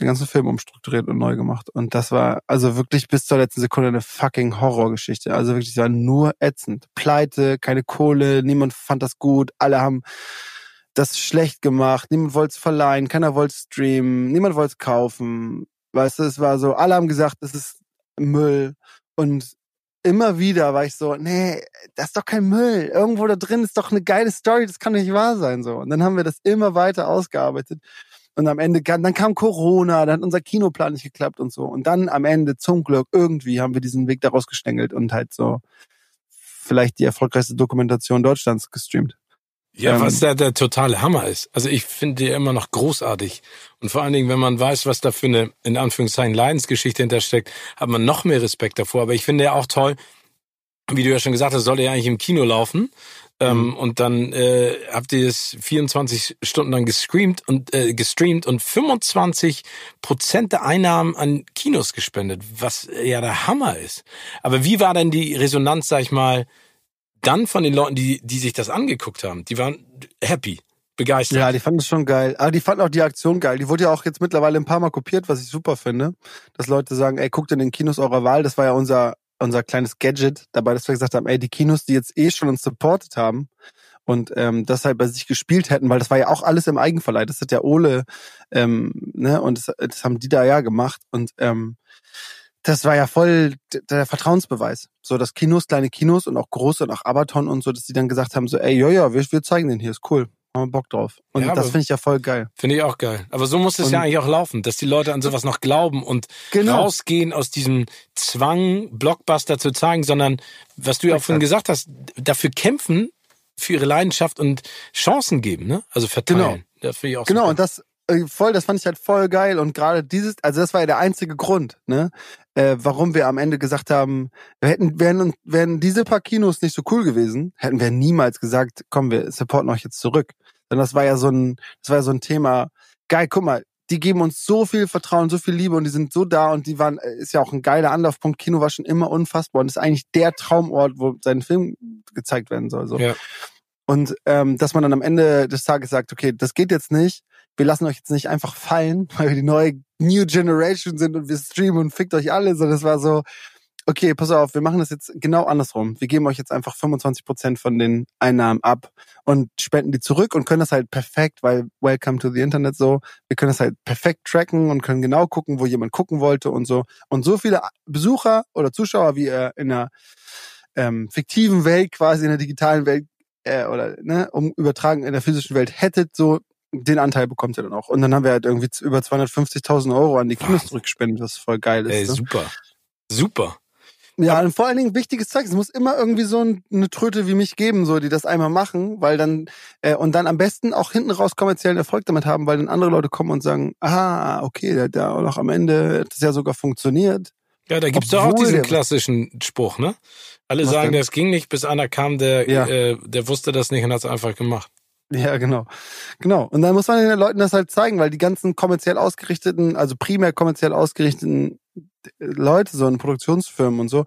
den ganzen Film umstrukturiert und neu gemacht. Und das war also wirklich bis zur letzten Sekunde eine fucking Horrorgeschichte. Also wirklich, war nur ätzend. Pleite, keine Kohle, niemand fand das gut, alle haben das schlecht gemacht, niemand wollte es verleihen, keiner wollte streamen, niemand wollte es kaufen. Weißt du, es war so, alle haben gesagt, das ist Müll. Und immer wieder war ich so, nee, das ist doch kein Müll. Irgendwo da drin ist doch eine geile Story, das kann nicht wahr sein. so. Und dann haben wir das immer weiter ausgearbeitet. Und am Ende, dann kam Corona, dann hat unser Kinoplan nicht geklappt und so. Und dann am Ende, zum Glück, irgendwie haben wir diesen Weg daraus gestängelt und halt so vielleicht die erfolgreichste Dokumentation Deutschlands gestreamt. Ja, ähm, was da der totale Hammer ist. Also ich finde die immer noch großartig. Und vor allen Dingen, wenn man weiß, was da für eine, in Anführungszeichen, Leidensgeschichte hintersteckt, hat man noch mehr Respekt davor. Aber ich finde ja auch toll, wie du ja schon gesagt hast, sollte ja eigentlich im Kino laufen. Ähm, mhm. und dann äh, habt ihr es 24 Stunden lang gestreamt und äh, gestreamt und 25 Prozent der Einnahmen an Kinos gespendet, was ja der Hammer ist. Aber wie war denn die Resonanz, sag ich mal, dann von den Leuten, die, die sich das angeguckt haben, die waren happy, begeistert. Ja, die fanden es schon geil. Aber die fanden auch die Aktion geil. Die wurde ja auch jetzt mittlerweile ein paar Mal kopiert, was ich super finde. Dass Leute sagen, ey, guckt in den Kinos eurer Wahl. Das war ja unser, unser kleines Gadget dabei, dass wir gesagt haben, ey, die Kinos, die jetzt eh schon uns supportet haben, und ähm, das halt bei sich gespielt hätten, weil das war ja auch alles im Eigenverleih. Das hat ja Ole, ähm, ne, und das, das haben die da ja gemacht. Und ähm, das war ja voll der Vertrauensbeweis. So, dass Kinos, kleine Kinos und auch große und auch Abaton und so, dass die dann gesagt haben, so, ey, ja, ja, wir, wir zeigen den hier, ist cool. Haben wir Bock drauf. Und ja, das finde ich ja voll geil. Finde ich auch geil. Aber so muss es ja eigentlich auch laufen, dass die Leute an sowas noch glauben und genau. rausgehen aus diesem Zwang, Blockbuster zu zeigen, sondern, was du ja auch vorhin gesagt hast, dafür kämpfen, für ihre Leidenschaft und Chancen geben, ne? Also verteilen. Genau. Das ich auch genau, super. und das, voll, das fand ich halt voll geil und gerade dieses, also das war ja der einzige Grund, ne, äh, warum wir am Ende gesagt haben, wir hätten, wären, wären diese paar Kinos nicht so cool gewesen, hätten wir niemals gesagt, komm, wir supporten euch jetzt zurück. Denn das war ja so ein, das war ja so ein Thema, geil, guck mal, die geben uns so viel Vertrauen, so viel Liebe und die sind so da und die waren, äh, ist ja auch ein geiler Anlaufpunkt. Kino war schon immer unfassbar und ist eigentlich der Traumort, wo sein Film gezeigt werden soll. So. Ja. Und ähm, dass man dann am Ende des Tages sagt, okay, das geht jetzt nicht, wir lassen euch jetzt nicht einfach fallen, weil wir die neue New Generation sind und wir streamen und fickt euch alle, sondern es war so, okay, pass auf, wir machen das jetzt genau andersrum. Wir geben euch jetzt einfach 25 Prozent von den Einnahmen ab und spenden die zurück und können das halt perfekt, weil Welcome to the Internet so, wir können das halt perfekt tracken und können genau gucken, wo jemand gucken wollte und so. Und so viele Besucher oder Zuschauer, wie ihr in einer ähm, fiktiven Welt, quasi in der digitalen Welt äh, oder ne, um übertragen in der physischen Welt hättet, so den Anteil bekommt ihr dann auch. Und dann haben wir halt irgendwie über 250.000 Euro an die Kinos zurückgespendet, was voll geil ist. Ey, ne? super. Super. Ja, und vor allen Dingen wichtiges Zeug. Es muss immer irgendwie so eine Tröte wie mich geben, so die das einmal machen, weil dann äh, und dann am besten auch hinten raus kommerziellen Erfolg damit haben, weil dann andere Leute kommen und sagen, ah, okay, der, der auch noch am Ende hat das ja sogar funktioniert. Ja, da gibt's doch auch diesen klassischen Spruch, ne? Alle sagen, denn? das ging nicht, bis einer kam, der, Ja. äh, der wusste das nicht und hat's einfach gemacht. Ja, genau. Genau. Und dann muss man den Leuten das halt zeigen, weil die ganzen kommerziell ausgerichteten, also primär kommerziell ausgerichteten Leute, so in Produktionsfirmen und so,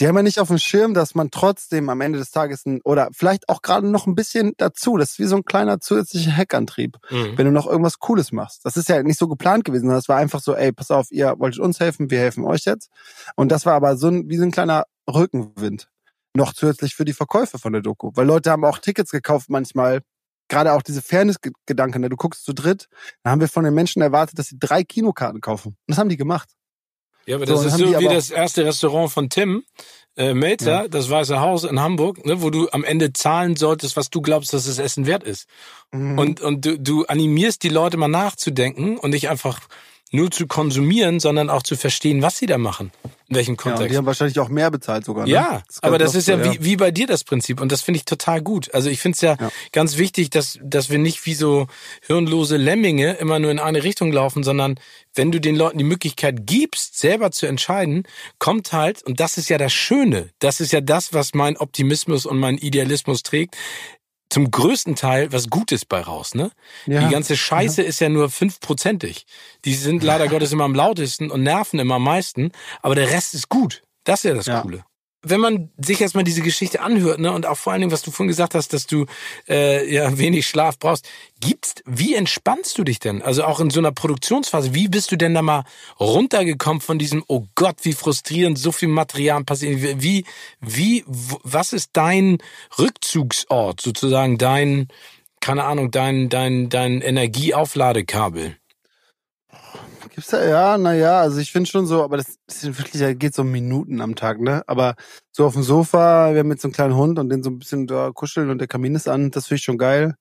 die haben ja nicht auf dem Schirm, dass man trotzdem am Ende des Tages ein, oder vielleicht auch gerade noch ein bisschen dazu, das ist wie so ein kleiner zusätzlicher Hackantrieb, Mhm. wenn du noch irgendwas Cooles machst. Das ist ja nicht so geplant gewesen, sondern das war einfach so, ey, pass auf, ihr wolltet uns helfen, wir helfen euch jetzt. Und das war aber so ein, wie so ein kleiner Rückenwind. Noch zusätzlich für die Verkäufe von der Doku. Weil Leute haben auch Tickets gekauft manchmal, gerade auch diese Fairness-Gedanken, ne? du guckst zu dritt, da haben wir von den Menschen erwartet, dass sie drei Kinokarten kaufen. Und das haben die gemacht. Ja, aber So, das und ist so wie das erste Restaurant von Tim äh, Melzer, das Weiße Haus in Hamburg, ne, wo du am Ende zahlen solltest, was du glaubst, dass das Essen wert ist. Mhm. Und, und du, du animierst die Leute mal nachzudenken und nicht einfach nur zu konsumieren, sondern auch zu verstehen, was sie da machen. In welchem ja, und Kontext. die haben wahrscheinlich auch mehr bezahlt sogar. Ne? Ja, Das aber das ist ja, so, wie, wie bei dir das Prinzip und das finde ich total gut. Also ich finde es ja, Ja. ganz wichtig, dass, dass wir nicht wie so hirnlose Lemminge immer nur in eine Richtung laufen, sondern wenn du den Leuten die Möglichkeit gibst, selber zu entscheiden, kommt halt, und das ist ja das Schöne, das ist ja das, was mein Optimismus und mein Idealismus trägt, zum größten Teil was Gutes bei raus, ne? Ja. Die ganze Scheiße ist ja nur fünfprozentig. Die sind leider Gottes immer am lautesten und nerven immer am meisten, aber der Rest ist gut. Das ist ja das Ja. Coole. Wenn man sich erstmal diese Geschichte anhört, ne, und auch vor allen Dingen, was du vorhin gesagt hast, dass du äh, ja wenig Schlaf brauchst, gibt's, wie entspannst du dich denn? Also auch in so einer Produktionsphase, wie bist du denn da mal runtergekommen von diesem, oh Gott, wie frustrierend, so viel Material passiert? Wie, wie, was ist dein Rückzugsort, sozusagen dein, keine Ahnung, dein, dein, dein Energieaufladekabel? Gibt's da, ja, naja, also ich finde schon so, aber das ist wirklich, da geht so um Minuten am Tag, ne? Aber so auf dem Sofa, wir haben jetzt so einen kleinen Hund und den so ein bisschen da kuscheln und der Kamin ist an, das finde ich schon geil.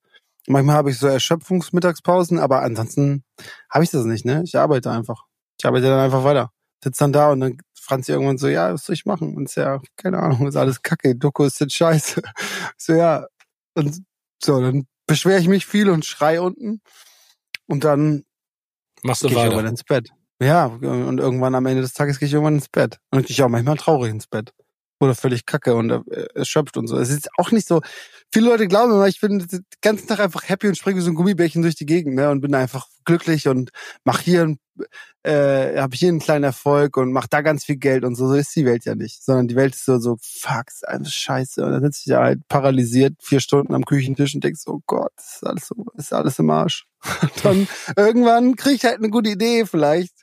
Manchmal habe ich so Erschöpfungsmittagspausen, aber ansonsten habe ich das nicht, ne? Ich arbeite einfach. Ich arbeite dann einfach weiter. Sitz dann da und dann Franzi irgendwann so, ja, was soll ich machen? Und ist ja, keine Ahnung, ist alles kacke, Doku ist jetzt scheiße. So, ja. Und so, dann beschwere ich mich viel und schrei unten. Und dann Machst du gehe ich weiter? irgendwann ins Bett. Ja, und irgendwann am Ende des Tages gehe ich irgendwann ins Bett. Und ich gehe auch manchmal traurig ins Bett. Oder völlig kacke und erschöpft und so. Es ist auch nicht so. Viele Leute glauben immer, ich bin den ganzen Tag einfach happy und springe wie so ein Gummibärchen durch die Gegend, ne? Und bin einfach glücklich und mach hier ein, äh, habe hier einen kleinen Erfolg und mach da ganz viel Geld und so. So ist die Welt ja nicht. Sondern die Welt ist so, so, fuck, ist einfach scheiße. Und dann sitze ich da halt paralysiert vier Stunden am Küchentisch und denkst, oh Gott, ist alles so, ist alles im Arsch. Und dann irgendwann krieg ich halt eine gute Idee vielleicht.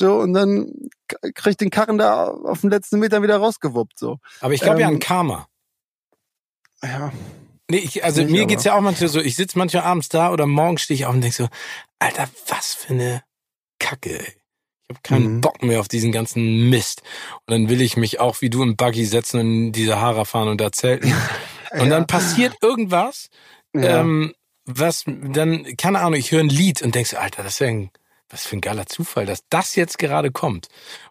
So, und dann k- krieg ich den Karren da auf den letzten Meter wieder rausgewuppt, so. Aber ich glaube ja Ähm, an Karma. Ja. Nee, ich, also mir aber- geht's ja auch manchmal so, ich sitz manchmal abends da oder morgens stehe ich auf und denk so, Alter, was für eine Kacke, ey. Ich habe keinen Mhm. Bock mehr auf diesen ganzen Mist. Und dann will ich mich auch wie du im Buggy setzen und in die Sahara fahren und da zelten. Und dann passiert irgendwas, ja. ähm, was dann, keine Ahnung, ich höre ein Lied und denk so, Alter, das ist ja ein, was für ein geiler Zufall, dass das jetzt gerade kommt.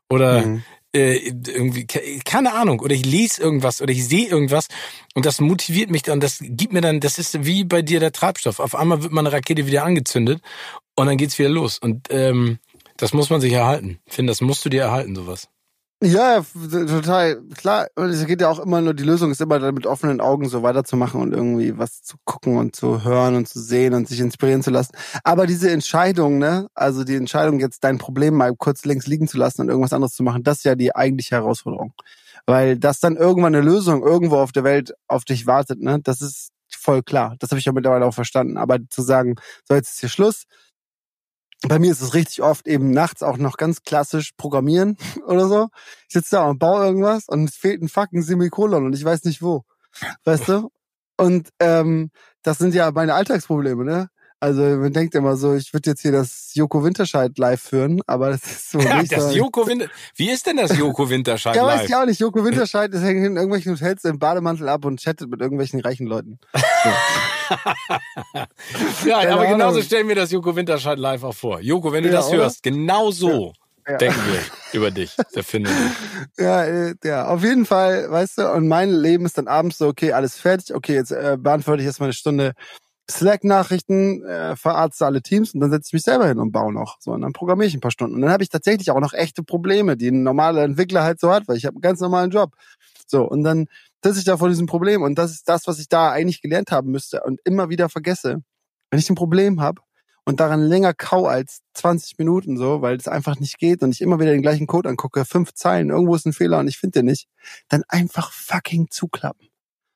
Oder Mhm. äh, irgendwie, ke- keine Ahnung, oder ich lese irgendwas oder ich sehe irgendwas und das motiviert mich dann, das gibt mir dann, das ist wie bei dir der Treibstoff. Auf einmal wird meine Rakete wieder angezündet und dann geht's wieder los. Und ähm, das muss man sich erhalten. Finde, das musst du dir erhalten, sowas. Ja, total. Klar, es geht ja auch immer nur, die Lösung ist immer dann mit offenen Augen so weiterzumachen und irgendwie was zu gucken und zu hören und zu sehen und sich inspirieren zu lassen. Aber diese Entscheidung, ne, also die Entscheidung, jetzt dein Problem mal kurz links liegen zu lassen und irgendwas anderes zu machen, das ist ja die eigentliche Herausforderung. Weil das dann irgendwann eine Lösung irgendwo auf der Welt auf dich wartet, ne, das ist voll klar. Das habe ich ja mittlerweile auch verstanden. Aber zu sagen, so jetzt ist hier Schluss, bei mir ist es richtig oft eben nachts auch noch ganz klassisch programmieren oder so. Ich sitze da und baue irgendwas und es fehlt ein fucking Semikolon und ich weiß nicht wo. Weißt du? Und ähm, das sind ja meine Alltagsprobleme, ne? Also man denkt immer so, ich würde jetzt hier das Joko Winterscheid live führen, aber das ist so nicht. das Joko Winter Wie ist denn das Joko Winterscheid live? Ja, weiß ich auch nicht. Joko Winterscheid ist hängt in irgendwelchen Hotels im Bademantel ab und chattet mit irgendwelchen reichen Leuten. ja, aber genauso stellen wir das Joko Winterscheid live auch vor. Joko, wenn du ja, das oder? hörst, genau so ja. denken wir über dich. Der findet Ja, äh, ja, auf jeden Fall, weißt du, und mein Leben ist dann abends so, okay, alles fertig, okay, jetzt äh, beantworte ich erstmal eine Stunde Slack-Nachrichten, äh, verarzte alle Teams und dann setze ich mich selber hin und baue noch. So, und dann programmiere ich ein paar Stunden. Und dann habe ich tatsächlich auch noch echte Probleme, die ein normaler Entwickler halt so hat, weil ich habe einen ganz normalen Job. So, und dann sitze ich da vor diesem Problem und das ist das, was ich da eigentlich gelernt haben müsste und immer wieder vergesse. Wenn ich ein Problem habe und daran länger kau als 20 Minuten so, weil es einfach nicht geht und ich immer wieder den gleichen Code angucke, fünf Zeilen, irgendwo ist ein Fehler und ich finde den nicht, dann einfach fucking zuklappen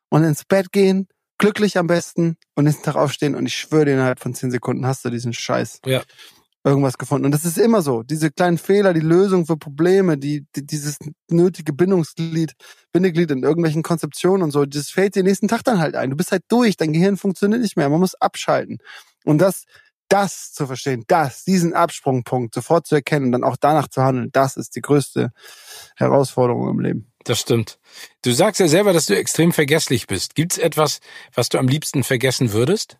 und ins Bett gehen, glücklich am besten und nächsten Tag aufstehen und ich schwöre dir innerhalb von 10 Sekunden hast du diesen Scheiß. Ja. Irgendwas gefunden. Und das ist immer so. Diese kleinen Fehler, die Lösung für Probleme, die, die dieses nötige Bindungsglied, Bindeglied in irgendwelchen Konzeptionen und so, das fällt dir nächsten Tag dann halt ein. Du bist halt durch, dein Gehirn funktioniert nicht mehr. Man muss abschalten. Und das, das zu verstehen, das, diesen Absprungpunkt sofort zu erkennen und dann auch danach zu handeln, das ist die größte Herausforderung im Leben. Das stimmt. Du sagst ja selber, dass du extrem vergesslich bist. Gibt's etwas, was du am liebsten vergessen würdest?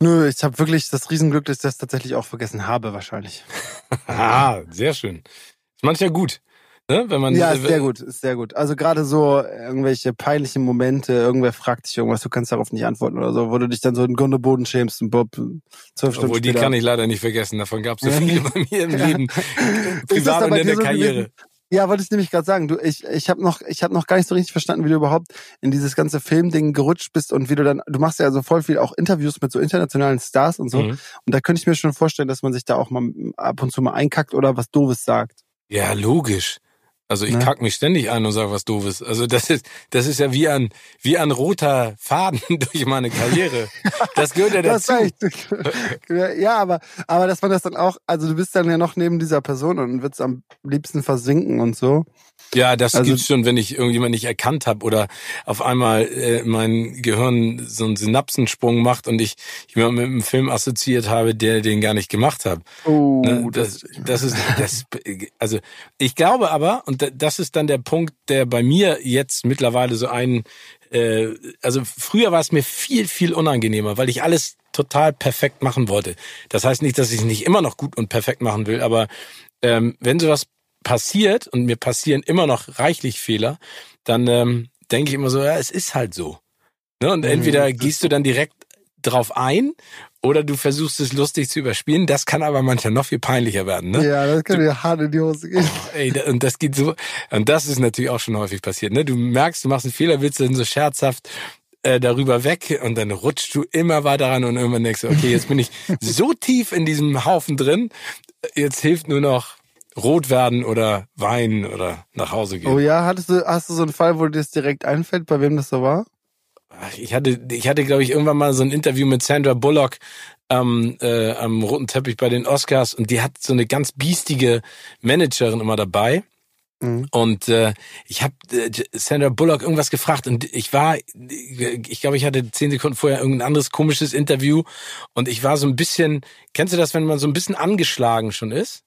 Nö, ich habe wirklich das Riesenglück, dass ich das tatsächlich auch vergessen habe, wahrscheinlich. ah, sehr schön. Ist manchmal gut. Ne? Wenn man, ja, ist sehr gut, ist sehr gut. Also gerade so irgendwelche peinlichen Momente, irgendwer fragt dich irgendwas, du kannst darauf nicht antworten oder so, wo du dich dann so in Grund und Boden schämst und Bob zwölf Stunden Obwohl, die kann ich leider nicht vergessen, davon gab es so viele bei mir im Leben, privat und in der Karriere. Ja, wollte ich nämlich gerade sagen. Du, ich, ich habe noch, ich habe noch gar nicht so richtig verstanden, wie du überhaupt in dieses ganze Filmding gerutscht bist und wie du dann, du machst ja so voll viel auch Interviews mit so internationalen Stars und so. Mhm. Und da könnte ich mir schon vorstellen, dass man sich da auch mal ab und zu mal einkackt oder was Doofes sagt. Ja, logisch. Also ich ne? kack mich ständig ein und sage was doofes. Also das ist das ist ja wie ein wie ein roter Faden durch meine Karriere. Das gehört ja dazu. ja, aber aber dass man das dann auch, also du bist dann ja noch neben dieser Person und willst am liebsten versinken und so. Ja, das also, gibt's schon, wenn ich irgendjemand nicht erkannt habe oder auf einmal äh, mein Gehirn so einen Synapsensprung macht und ich jemanden mit einem Film assoziiert habe, der den gar nicht gemacht hat. Oh, ne? das, das ist das also ich glaube aber und das ist dann der Punkt, der bei mir jetzt mittlerweile so ein äh, also früher war es mir viel viel unangenehmer, weil ich alles total perfekt machen wollte. Das heißt nicht, dass ich es nicht immer noch gut und perfekt machen will, aber ähm, wenn sowas passiert und mir passieren immer noch reichlich Fehler, dann ähm, denke ich immer so, ja, es ist halt so. Ne? Und mhm, entweder gehst du dann direkt drauf ein oder du versuchst es lustig zu überspielen. Das kann aber manchmal noch viel peinlicher werden. Ne? Ja, das kann dir hart in die Hose gehen. Oh, ey, und das geht so. Und das ist natürlich auch schon häufig passiert. Ne? Du merkst, du machst einen Fehler, willst dann so scherzhaft äh, darüber weg und dann rutschst du immer weiter ran und irgendwann denkst du, okay, jetzt bin ich so tief in diesem Haufen drin, jetzt hilft nur noch rot werden oder weinen oder nach Hause gehen. Oh ja, hattest du, hast du so einen Fall, wo dir das direkt einfällt, bei wem das so war? Ich hatte, ich hatte, glaube ich, irgendwann mal so ein Interview mit Sandra Bullock ähm, äh, am roten Teppich bei den Oscars und die hat so eine ganz biestige Managerin immer dabei. Mhm. Und äh, ich habe äh, Sandra Bullock irgendwas gefragt und ich war, ich glaube, ich hatte zehn Sekunden vorher irgendein anderes komisches Interview und ich war so ein bisschen, kennst du das, wenn man so ein bisschen angeschlagen schon ist?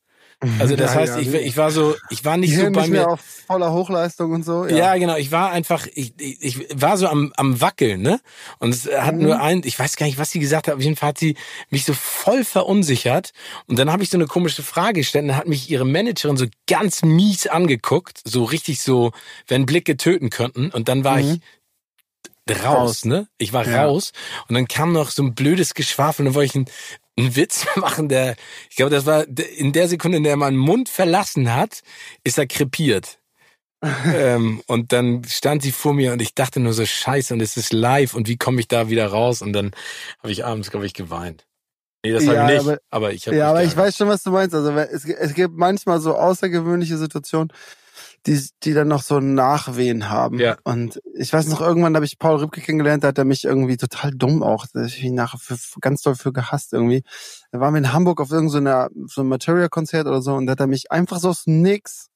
Also das ja, heißt, ja, ich, ich war so, ich war nicht so bei mir auf voller Hochleistung und so. Ja, ja genau. Ich war einfach, ich, ich, ich war so am, am wackeln, ne? Und es hat mhm. nur ein, ich weiß gar nicht, was sie gesagt hat. Auf jeden Fall hat sie mich so voll verunsichert. Und dann habe ich so eine komische Frage gestellt. Und dann hat mich ihre Managerin so ganz mies angeguckt, so richtig so, wenn Blicke töten könnten. Und dann war mhm. ich raus, ne? Ich war ja. raus und dann kam noch so ein blödes Geschwafel und dann wollte ich ein, einen Witz machen, der, ich glaube, das war in der Sekunde, in der man Mund verlassen hat, ist er krepiert. ähm, und dann stand sie vor mir und ich dachte nur so, scheiße, und es ist live und wie komme ich da wieder raus? Und dann habe ich abends, glaube ich, geweint. Nee, das ja, habe ich nicht, aber, aber ich habe Ja, aber ich weiß schon, was du meinst. Also es, es gibt manchmal so außergewöhnliche Situationen, die, die dann noch so Nachwehen haben. Ja. Und ich weiß noch, irgendwann habe ich Paul Rübke kennengelernt, da hat er mich irgendwie total dumm auch, da ich ihn nachher für, ganz doll für gehasst irgendwie. Da waren wir in Hamburg auf irgendeiner so einem Material-Konzert oder so und da hat er mich einfach so aus nix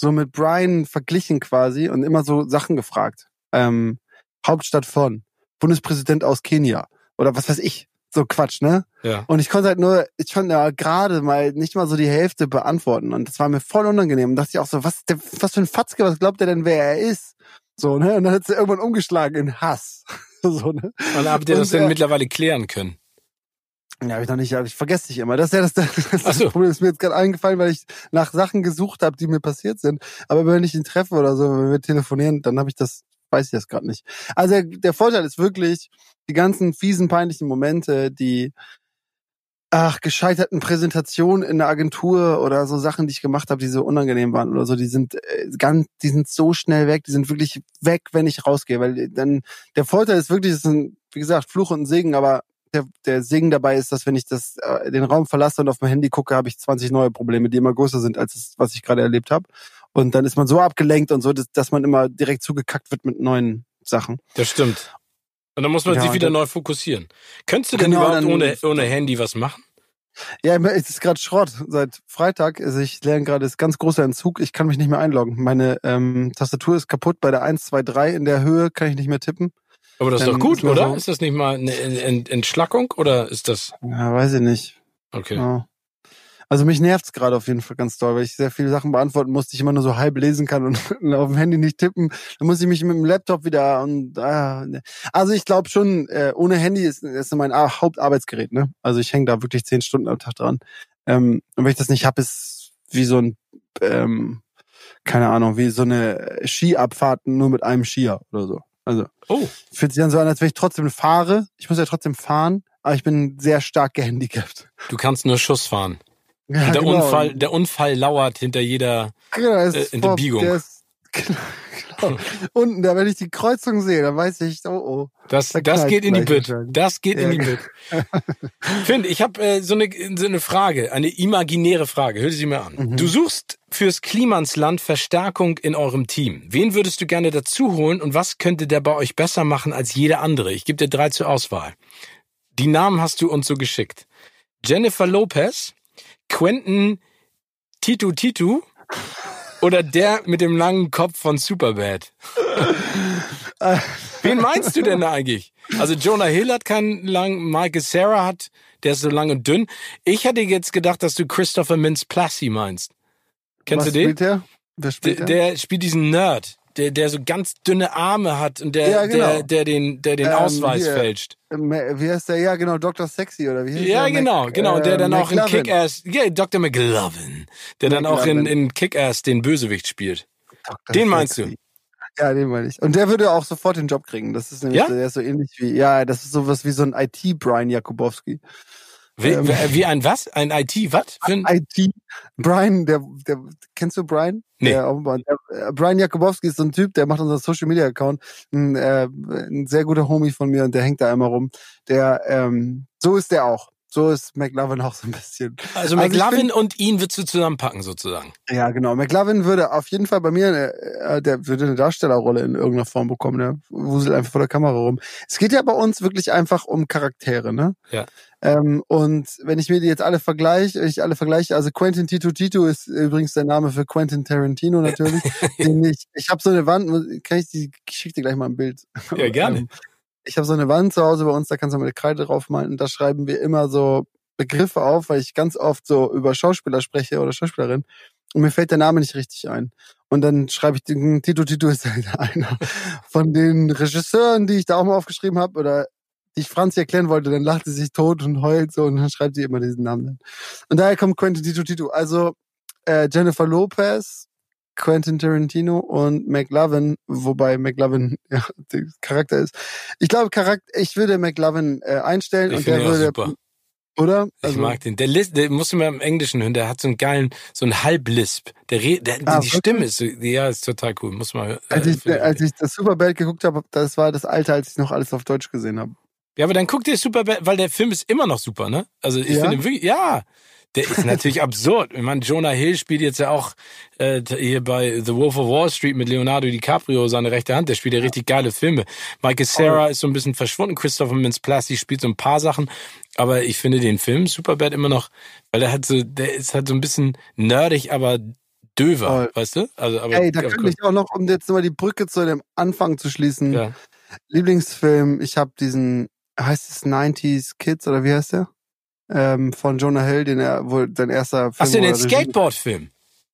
so mit Brian verglichen quasi und immer so Sachen gefragt. Ähm, Hauptstadt von, Bundespräsident aus Kenia oder was weiß ich. So Quatsch, ne? Ja. Und ich konnte halt nur, ich konnte ja gerade mal nicht mal so die Hälfte beantworten. Und das war mir voll unangenehm. Und dachte ich auch so, was, der, was für ein Fatzke, was glaubt er denn, wer er ist? So, ne? Und dann hat sie irgendwann umgeschlagen in Hass. so, ne? Und habt ihr das denn äh, mittlerweile klären können? Ja, habe ich noch nicht, aber ich vergesse dich immer. Das ist ja das, das, das so. Problem, ist mir jetzt gerade eingefallen, weil ich nach Sachen gesucht habe, die mir passiert sind. Aber wenn ich ihn treffe oder so, wenn wir telefonieren, dann habe ich das, weiß ich das gerade nicht. Also der, der Vorteil ist wirklich, die ganzen fiesen, peinlichen Momente, die ach, gescheiterten Präsentationen in der Agentur oder so Sachen, die ich gemacht habe, die so unangenehm waren oder so, die sind äh, ganz, die sind so schnell weg, die sind wirklich weg, wenn ich rausgehe, weil dann der Vorteil ist wirklich, es ein, wie gesagt, Fluch und Segen, aber der, der Segen dabei ist, dass wenn ich das, äh, den Raum verlasse und auf mein Handy gucke, habe ich 20 neue Probleme, die immer größer sind als das, was ich gerade erlebt habe. Und dann ist man so abgelenkt und so, dass, dass man immer direkt zugekackt wird mit neuen Sachen. Das stimmt. Und dann muss man ja, sich wieder neu fokussieren. Könntest du denn genau, überhaupt ohne, ohne Handy was machen? Ja, es ist gerade Schrott seit Freitag. Also ich lerne gerade, ist ganz großer Entzug. Ich kann mich nicht mehr einloggen. Meine ähm, Tastatur ist kaputt. Bei der 1, 2, 3 in der Höhe kann ich nicht mehr tippen. Aber das ist doch gut, ist oder? So ist das nicht mal eine Entschlackung oder ist das? Ja, weiß ich nicht. Okay. Ja. Also mich nervt's gerade auf jeden Fall ganz toll, weil ich sehr viele Sachen beantworten musste, ich immer nur so halb lesen kann und auf dem Handy nicht tippen. Dann muss ich mich mit dem Laptop wieder und ah, ne. also ich glaube schon, äh, ohne Handy ist, ist mein Hauptarbeitsgerät, ne? Also ich hänge da wirklich zehn Stunden am Tag dran. Ähm, und wenn ich das nicht hab, ist wie so ein ähm, keine Ahnung, wie so eine Skiabfahrt nur mit einem Skier oder so. Also oh. fühlt sich dann so an, als wenn ich trotzdem fahre. Ich muss ja trotzdem fahren, aber ich bin sehr stark gehandicapt. Du kannst nur Schuss fahren. Ja, der, genau. Unfall, der Unfall lauert hinter jeder genau, äh, vor, Biegung. Ist, genau, genau. Unten, da, wenn ich die Kreuzung sehe, dann weiß ich, oh oh. Das, da das geht in die Bütt. Das geht ja, in die Bütt. Finn, ich habe äh, so, eine, so eine Frage, eine imaginäre Frage. Hör sie mir an. Mhm. Du suchst fürs Klimansland Verstärkung in eurem Team. Wen würdest du gerne dazu holen und was könnte der bei euch besser machen als jeder andere? Ich gebe dir drei zur Auswahl. Die Namen hast du uns so geschickt. Jennifer Lopez, Quentin Titu Titu oder der mit dem langen Kopf von Superbad? Wen meinst du denn eigentlich? Also Jonah Hill hat keinen langen, Michael Sarah hat, der ist so lang und dünn. Ich hätte jetzt gedacht, dass du Christopher Mintz-Plassey meinst. Kennst Was du den? Spielt der? Wer spielt der, der spielt diesen Nerd der, der so ganz dünne Arme hat und der, ja, genau. der, der den, der den ähm, Ausweis hier, fälscht. Wie heißt der? Ja, genau, Dr. Sexy oder wie heißt Ja, der? genau, Mac, genau, der äh, dann auch in Kick-Ass, ja, Dr. McLovin, der dann auch in, in Kick-Ass den Bösewicht spielt. Dr. Den meinst Sexy. du? Ja, den meine ich. Und der würde auch sofort den Job kriegen. Das ist nämlich, ja? der ist so ähnlich wie, ja, das ist sowas wie so ein IT-Brian Jakubowski. Wie, ähm, wie ein was? Ein IT, was? Ein IT. Brian, der, der, kennst du Brian? Nee. Der, der, Brian Jakubowski ist so ein Typ, der macht unseren Social Media Account. Ein, äh, ein sehr guter Homie von mir und der hängt da immer rum. Der, ähm, so ist der auch. So ist McLovin auch so ein bisschen. Also, also McLovin find, und ihn würdest du zusammenpacken sozusagen. Ja, genau. McLovin würde auf jeden Fall bei mir, äh, der würde eine Darstellerrolle in irgendeiner Form bekommen. Der wuselt einfach vor der Kamera rum. Es geht ja bei uns wirklich einfach um Charaktere, ne? Ja. Ähm, und wenn ich mir die jetzt alle vergleiche, ich alle vergleiche, also Quentin Tito Tito ist übrigens der Name für Quentin Tarantino natürlich. ich ich habe so eine Wand, kann ich die, ich schick dir gleich mal ein Bild. Ja, gerne. Ich habe so eine Wand zu Hause bei uns, da kannst du mit Kreide draufmalen und da schreiben wir immer so Begriffe auf, weil ich ganz oft so über Schauspieler spreche oder Schauspielerin und mir fällt der Name nicht richtig ein. Und dann schreibe ich den Tito Tito ist halt einer von den Regisseuren, die ich da auch mal aufgeschrieben habe oder die ich Franzi erklären wollte, dann lacht sie sich tot und heult so und dann schreibt sie immer diesen Namen. Und daher kommt Quentin Tito Tito. Also äh, Jennifer Lopez, Quentin Tarantino und McLovin, wobei McLovin ja, der Charakter ist. Ich glaube, Charakter, ich würde McLovin äh, einstellen ich und der würde. Super. Oder? ich mag den. Der, Lisp, der musst du mal im Englischen hören, der hat so einen geilen, so einen Halblisp. Der, der, Ah, die Stimme ist ja, ist total cool. Muss man äh, Als ich, findet- als ich das Superbad geguckt habe, das war das Alter, als ich noch alles auf Deutsch gesehen habe. Ja, aber dann guck dir Superbad, weil der Film ist immer noch super, ne? Also ich Ja? finde wirklich, ja, der ist natürlich absurd. Ich meine, Jonah Hill spielt jetzt ja auch äh, hier bei The Wolf of Wall Street mit Leonardo DiCaprio seine rechte Hand. Der spielt ja richtig geile Filme. Michael Cera ist so ein bisschen verschwunden. Christopher Mintz-Plasse spielt so ein paar Sachen. Aber ich finde den Film Superbad immer noch, weil der hat so, der ist halt so ein bisschen nerdig, aber döver, Voll. weißt du? Also, aber Ey, da könnte ich auch noch, um jetzt nochmal die Brücke zu dem Anfang zu schließen. Ja. Lieblingsfilm, ich habe diesen, heißt es 90s Kids oder wie heißt der? Ähm, von Jonah Hill, den er, wohl sein erster Film. Hast du wo den Skateboard-Film?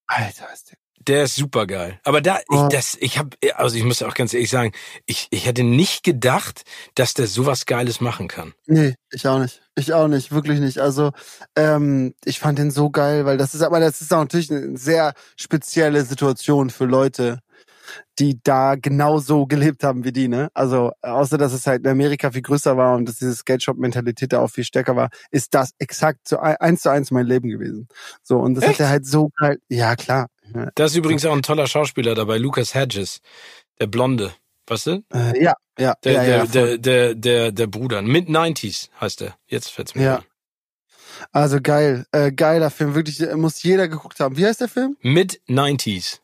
Alter, ist der. Der ist super geil. Aber da, ich, Oh. das, ich habe, also ich muss auch ganz ehrlich sagen, ich, ich hätte nicht gedacht, dass der sowas Geiles machen kann. Nee, ich auch nicht. Ich auch nicht, wirklich nicht. Also, ähm, ich fand den so geil, weil das ist, aber das ist auch natürlich eine sehr spezielle Situation für Leute, die da genauso gelebt haben wie die, ne? Also, außer dass es halt in Amerika viel größer war und dass diese Skate-Shop-Mentalität da auch viel stärker war, ist das exakt so ein- eins zu eins mein Leben gewesen. So, und das Echt? hat er halt so geil, ja klar. Ja, Da ist übrigens auch ein toller Schauspieler dabei, Lucas Hedges, der Blonde, weißt du? äh, ja, ja, Der, ja, der, ja, der, der, der, der Bruder. Mid-90s heißt er. Jetzt fällt's mir Ja. Also geil, äh, geiler Film, wirklich, äh, muss jeder geguckt haben. Wie heißt der Film? Mid-90s.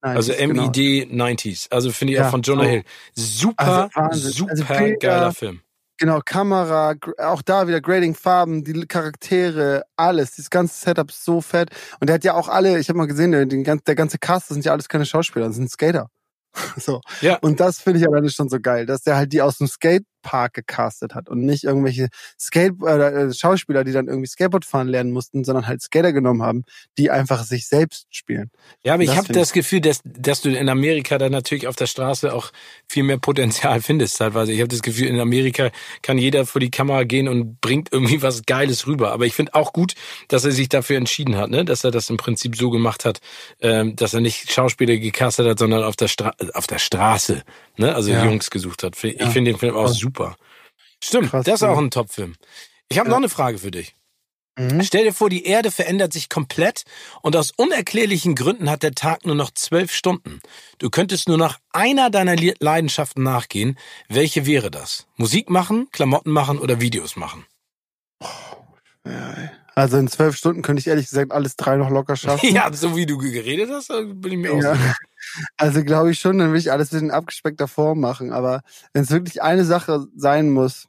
Also genau. MID 90s. Also finde ich Ja, auch von Jonah so. Hill. Super, Also Wahnsinn. super Also Bilder, geiler Film. Genau, Kamera, auch da wieder Grading, Farben, die Charaktere, alles. Dieses ganze Setup ist so fett. Und der hat ja auch alle, ich habe mal gesehen, der, der ganze Cast, das sind ja alles keine Schauspieler, das sind Skater. so. Ja. Und das finde ich alleine schon so geil, dass der halt die aus dem Skatepark gecastet hat und nicht irgendwelche Skate äh, Schauspieler, die dann irgendwie Skateboard fahren lernen mussten, sondern halt Skater genommen haben, die einfach sich selbst spielen. Ja, aber ich habe das Gefühl, dass, dass du in Amerika dann natürlich auf der Straße auch viel mehr Potenzial findest teilweise. Ich habe das Gefühl, in Amerika kann jeder vor die Kamera gehen und bringt irgendwie was Geiles rüber. Aber ich finde auch gut, dass er sich dafür entschieden hat, ne? dass er das im Prinzip so gemacht hat, ähm, dass er nicht Schauspieler gecastet hat, sondern auf der, Stra auf der Straße, ne? also Ja. Jungs gesucht hat. Ich Ja. finde den Film auch Voll. Super. Stimmt, Krass, das ist auch ein Top-Film. Ich habe Ja. noch eine Frage für dich. Mhm. Stell dir vor, die Erde verändert sich komplett und aus unerklärlichen Gründen hat der Tag nur noch zwölf Stunden. Du könntest nur noch einer deiner Le- Leidenschaften nachgehen. Welche wäre das? Musik machen, Klamotten machen oder Videos machen? Ja, ey. Also in zwölf Stunden könnte ich ehrlich gesagt alles drei noch locker schaffen. Ja, so wie du geredet hast, da bin ich mir auch Ja. sicher. Also glaube ich schon, dann will ich alles in abgespeckter Form machen. Aber wenn es wirklich eine Sache sein muss,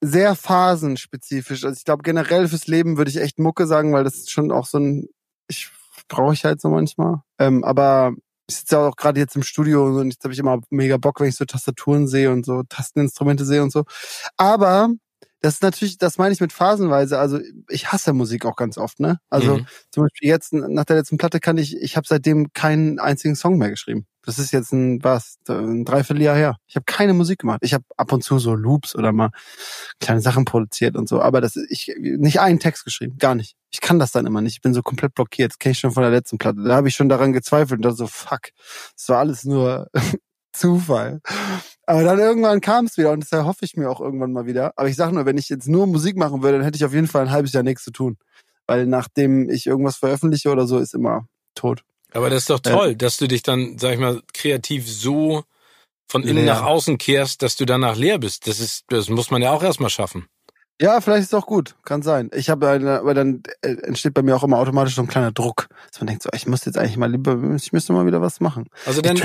sehr phasenspezifisch. Also ich glaube generell fürs Leben würde ich echt Mucke sagen, weil das ist schon auch so ein, ich brauche ich halt so manchmal. Ähm, aber ich sitze ja auch gerade jetzt im Studio und jetzt habe ich immer mega Bock, wenn ich so Tastaturen sehe und so Tasteninstrumente sehe und so. Aber das ist natürlich, das meine ich mit phasenweise. Also ich hasse Musik auch ganz oft, ne? Also Mhm. zum Beispiel jetzt nach der letzten Platte kann ich, ich habe seitdem keinen einzigen Song mehr geschrieben. Das ist jetzt ein was, ein Dreivierteljahr her. Ich habe keine Musik gemacht. Ich habe ab und zu so Loops oder mal kleine Sachen produziert und so, aber das ich nicht einen Text geschrieben, gar nicht. Ich kann das dann immer nicht. Ich bin so komplett blockiert. Das kenne ich schon von der letzten Platte. Da habe ich schon daran gezweifelt und dachte so fuck, das war alles nur Zufall. Aber dann irgendwann kam es wieder und das erhoffe ich mir auch irgendwann mal wieder. Aber ich sage nur, wenn ich jetzt nur Musik machen würde, dann hätte ich auf jeden Fall ein halbes Jahr nichts zu tun. Weil nachdem ich irgendwas veröffentliche oder so, ist immer tot. Aber das ist doch Ja. toll, dass du dich dann, sag ich mal, kreativ so von innen Leer. nach außen kehrst, dass du danach leer bist. Das ist, das muss man ja auch erstmal schaffen. Ja, vielleicht ist es auch gut. Kann sein. Ich habe, eine- aber dann äh, entsteht bei mir auch immer automatisch so ein kleiner Druck. Dass man denkt so, ich muss jetzt eigentlich mal lieber, ich müsste mal wieder was machen. Also dann,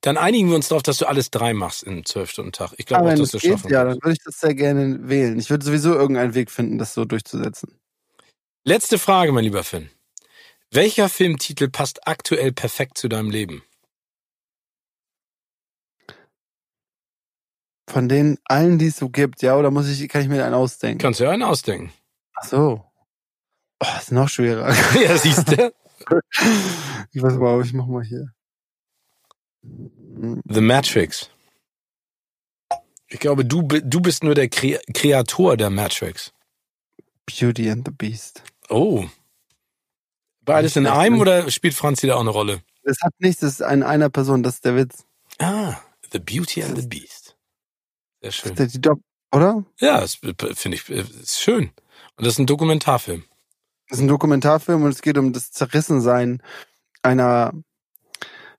dann einigen wir uns darauf, dass du alles drei machst in zwölf Stunden Tag. Ich glaube auch, dass es du geht, schaffen ja, dann würde ich das sehr gerne wählen. Ich würde sowieso irgendeinen Weg finden, das so durchzusetzen. Letzte Frage, mein lieber Finn. Welcher Filmtitel passt aktuell perfekt zu deinem Leben? Von den allen, die es so gibt, ja, oder muss ich, kann ich mir einen ausdenken? Kannst du ja einen ausdenken. Ach so. Oh, ist noch schwerer. ja, siehst du? Ich weiß aber, ich mach mal hier. The Matrix. Ich glaube, du, du bist nur der Kre Kreator der Matrix. Beauty and the Beast. Oh. Beides in einem oder spielt Franzi da auch eine Rolle? Das hat nichts, das ist in einer Person, das ist der Witz. Ah, The Beauty and the Beast. Sehr schön. Das ist die Dopp Oder? Ja, das finde ich ist schön. Und das ist ein Dokumentarfilm. Das ist ein Dokumentarfilm und es geht um das Zerrissensein einer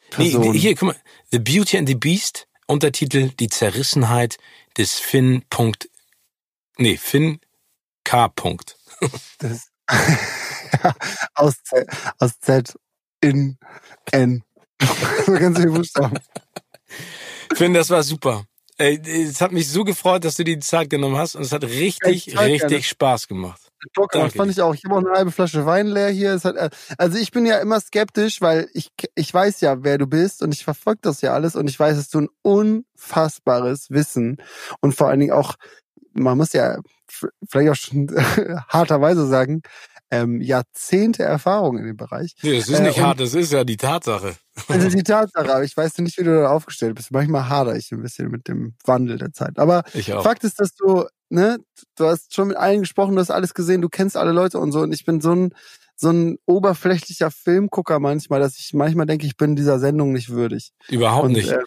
Person. Nee, hier, guck mal. The Beauty and the Beast, Untertitel Die Zerrissenheit des Finn. Punkt, nee, Finn K. Punkt. Das, aus, Z, aus Z in N. so ganz viele Buchstaben. Finn, das war super. Es hat mich so gefreut, dass du dir die Zeit genommen hast und es hat richtig, richtig gerne. Spaß gemacht. Bock gemacht, fand ich auch. Ich habe auch eine halbe Flasche Wein leer hier. Hat, äh, also ich bin ja immer skeptisch, weil ich, ich weiß ja, wer du bist und ich verfolge das ja alles und ich weiß, dass du ein unfassbares Wissen und vor allen Dingen auch, man muss ja vielleicht auch schon harterweise sagen, ähm, Jahrzehnte Erfahrung in dem Bereich. Nee, das ist nicht äh, hart, das ist ja die Tatsache. Das ist die Tatsache, aber ich weiß nicht, wie du da aufgestellt bist. Manchmal hader ich ein bisschen mit dem Wandel der Zeit. Aber Fakt ist, dass du, ne, du hast schon mit allen gesprochen, du hast alles gesehen, du kennst alle Leute und so. Und ich bin so ein, so ein oberflächlicher Filmgucker manchmal, dass ich manchmal denke, ich bin dieser Sendung nicht würdig. Überhaupt und, nicht. Äh,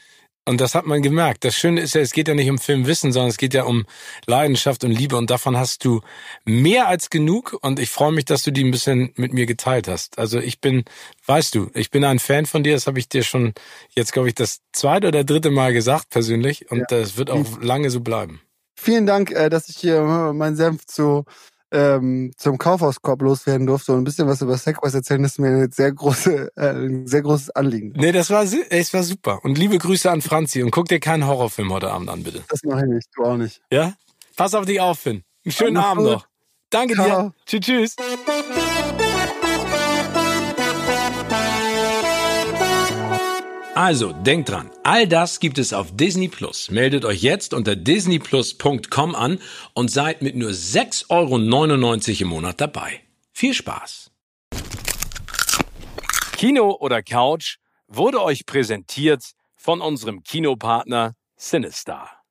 und das hat man gemerkt. Das Schöne ist ja, es geht ja nicht um Filmwissen, sondern es geht ja um Leidenschaft und Liebe. Und davon hast du mehr als genug. Und ich freue mich, dass du die ein bisschen mit mir geteilt hast. Also ich bin, weißt du, ich bin ein Fan von dir. Das habe ich dir schon jetzt, glaube ich, das zweite oder dritte Mal gesagt persönlich. Und ja. das wird auch lange so bleiben. Vielen Dank, äh, dass ich hier meinen Senf zu ähm, zum Kaufhauskorb loswerden durfte und ein bisschen was über Segways erzählen, ist mir ein sehr, große, äh, ein sehr großes Anliegen. Nee, das war, es war super. Und liebe Grüße an Franzi und guck dir keinen Horrorfilm heute Abend an, bitte. Das mache ich nicht, du auch nicht. Ja? Pass auf dich auf, Finn. Einen schönen Abend noch. Danke Ciao. dir. Tschüss, tschüss. Also, denkt dran, all das gibt es auf Disney Plus. Meldet euch jetzt unter disneyplus.com an und seid mit nur 6,99 Euro im Monat dabei. Viel Spaß! Kino oder Couch wurde euch präsentiert von unserem Kinopartner Sinistar.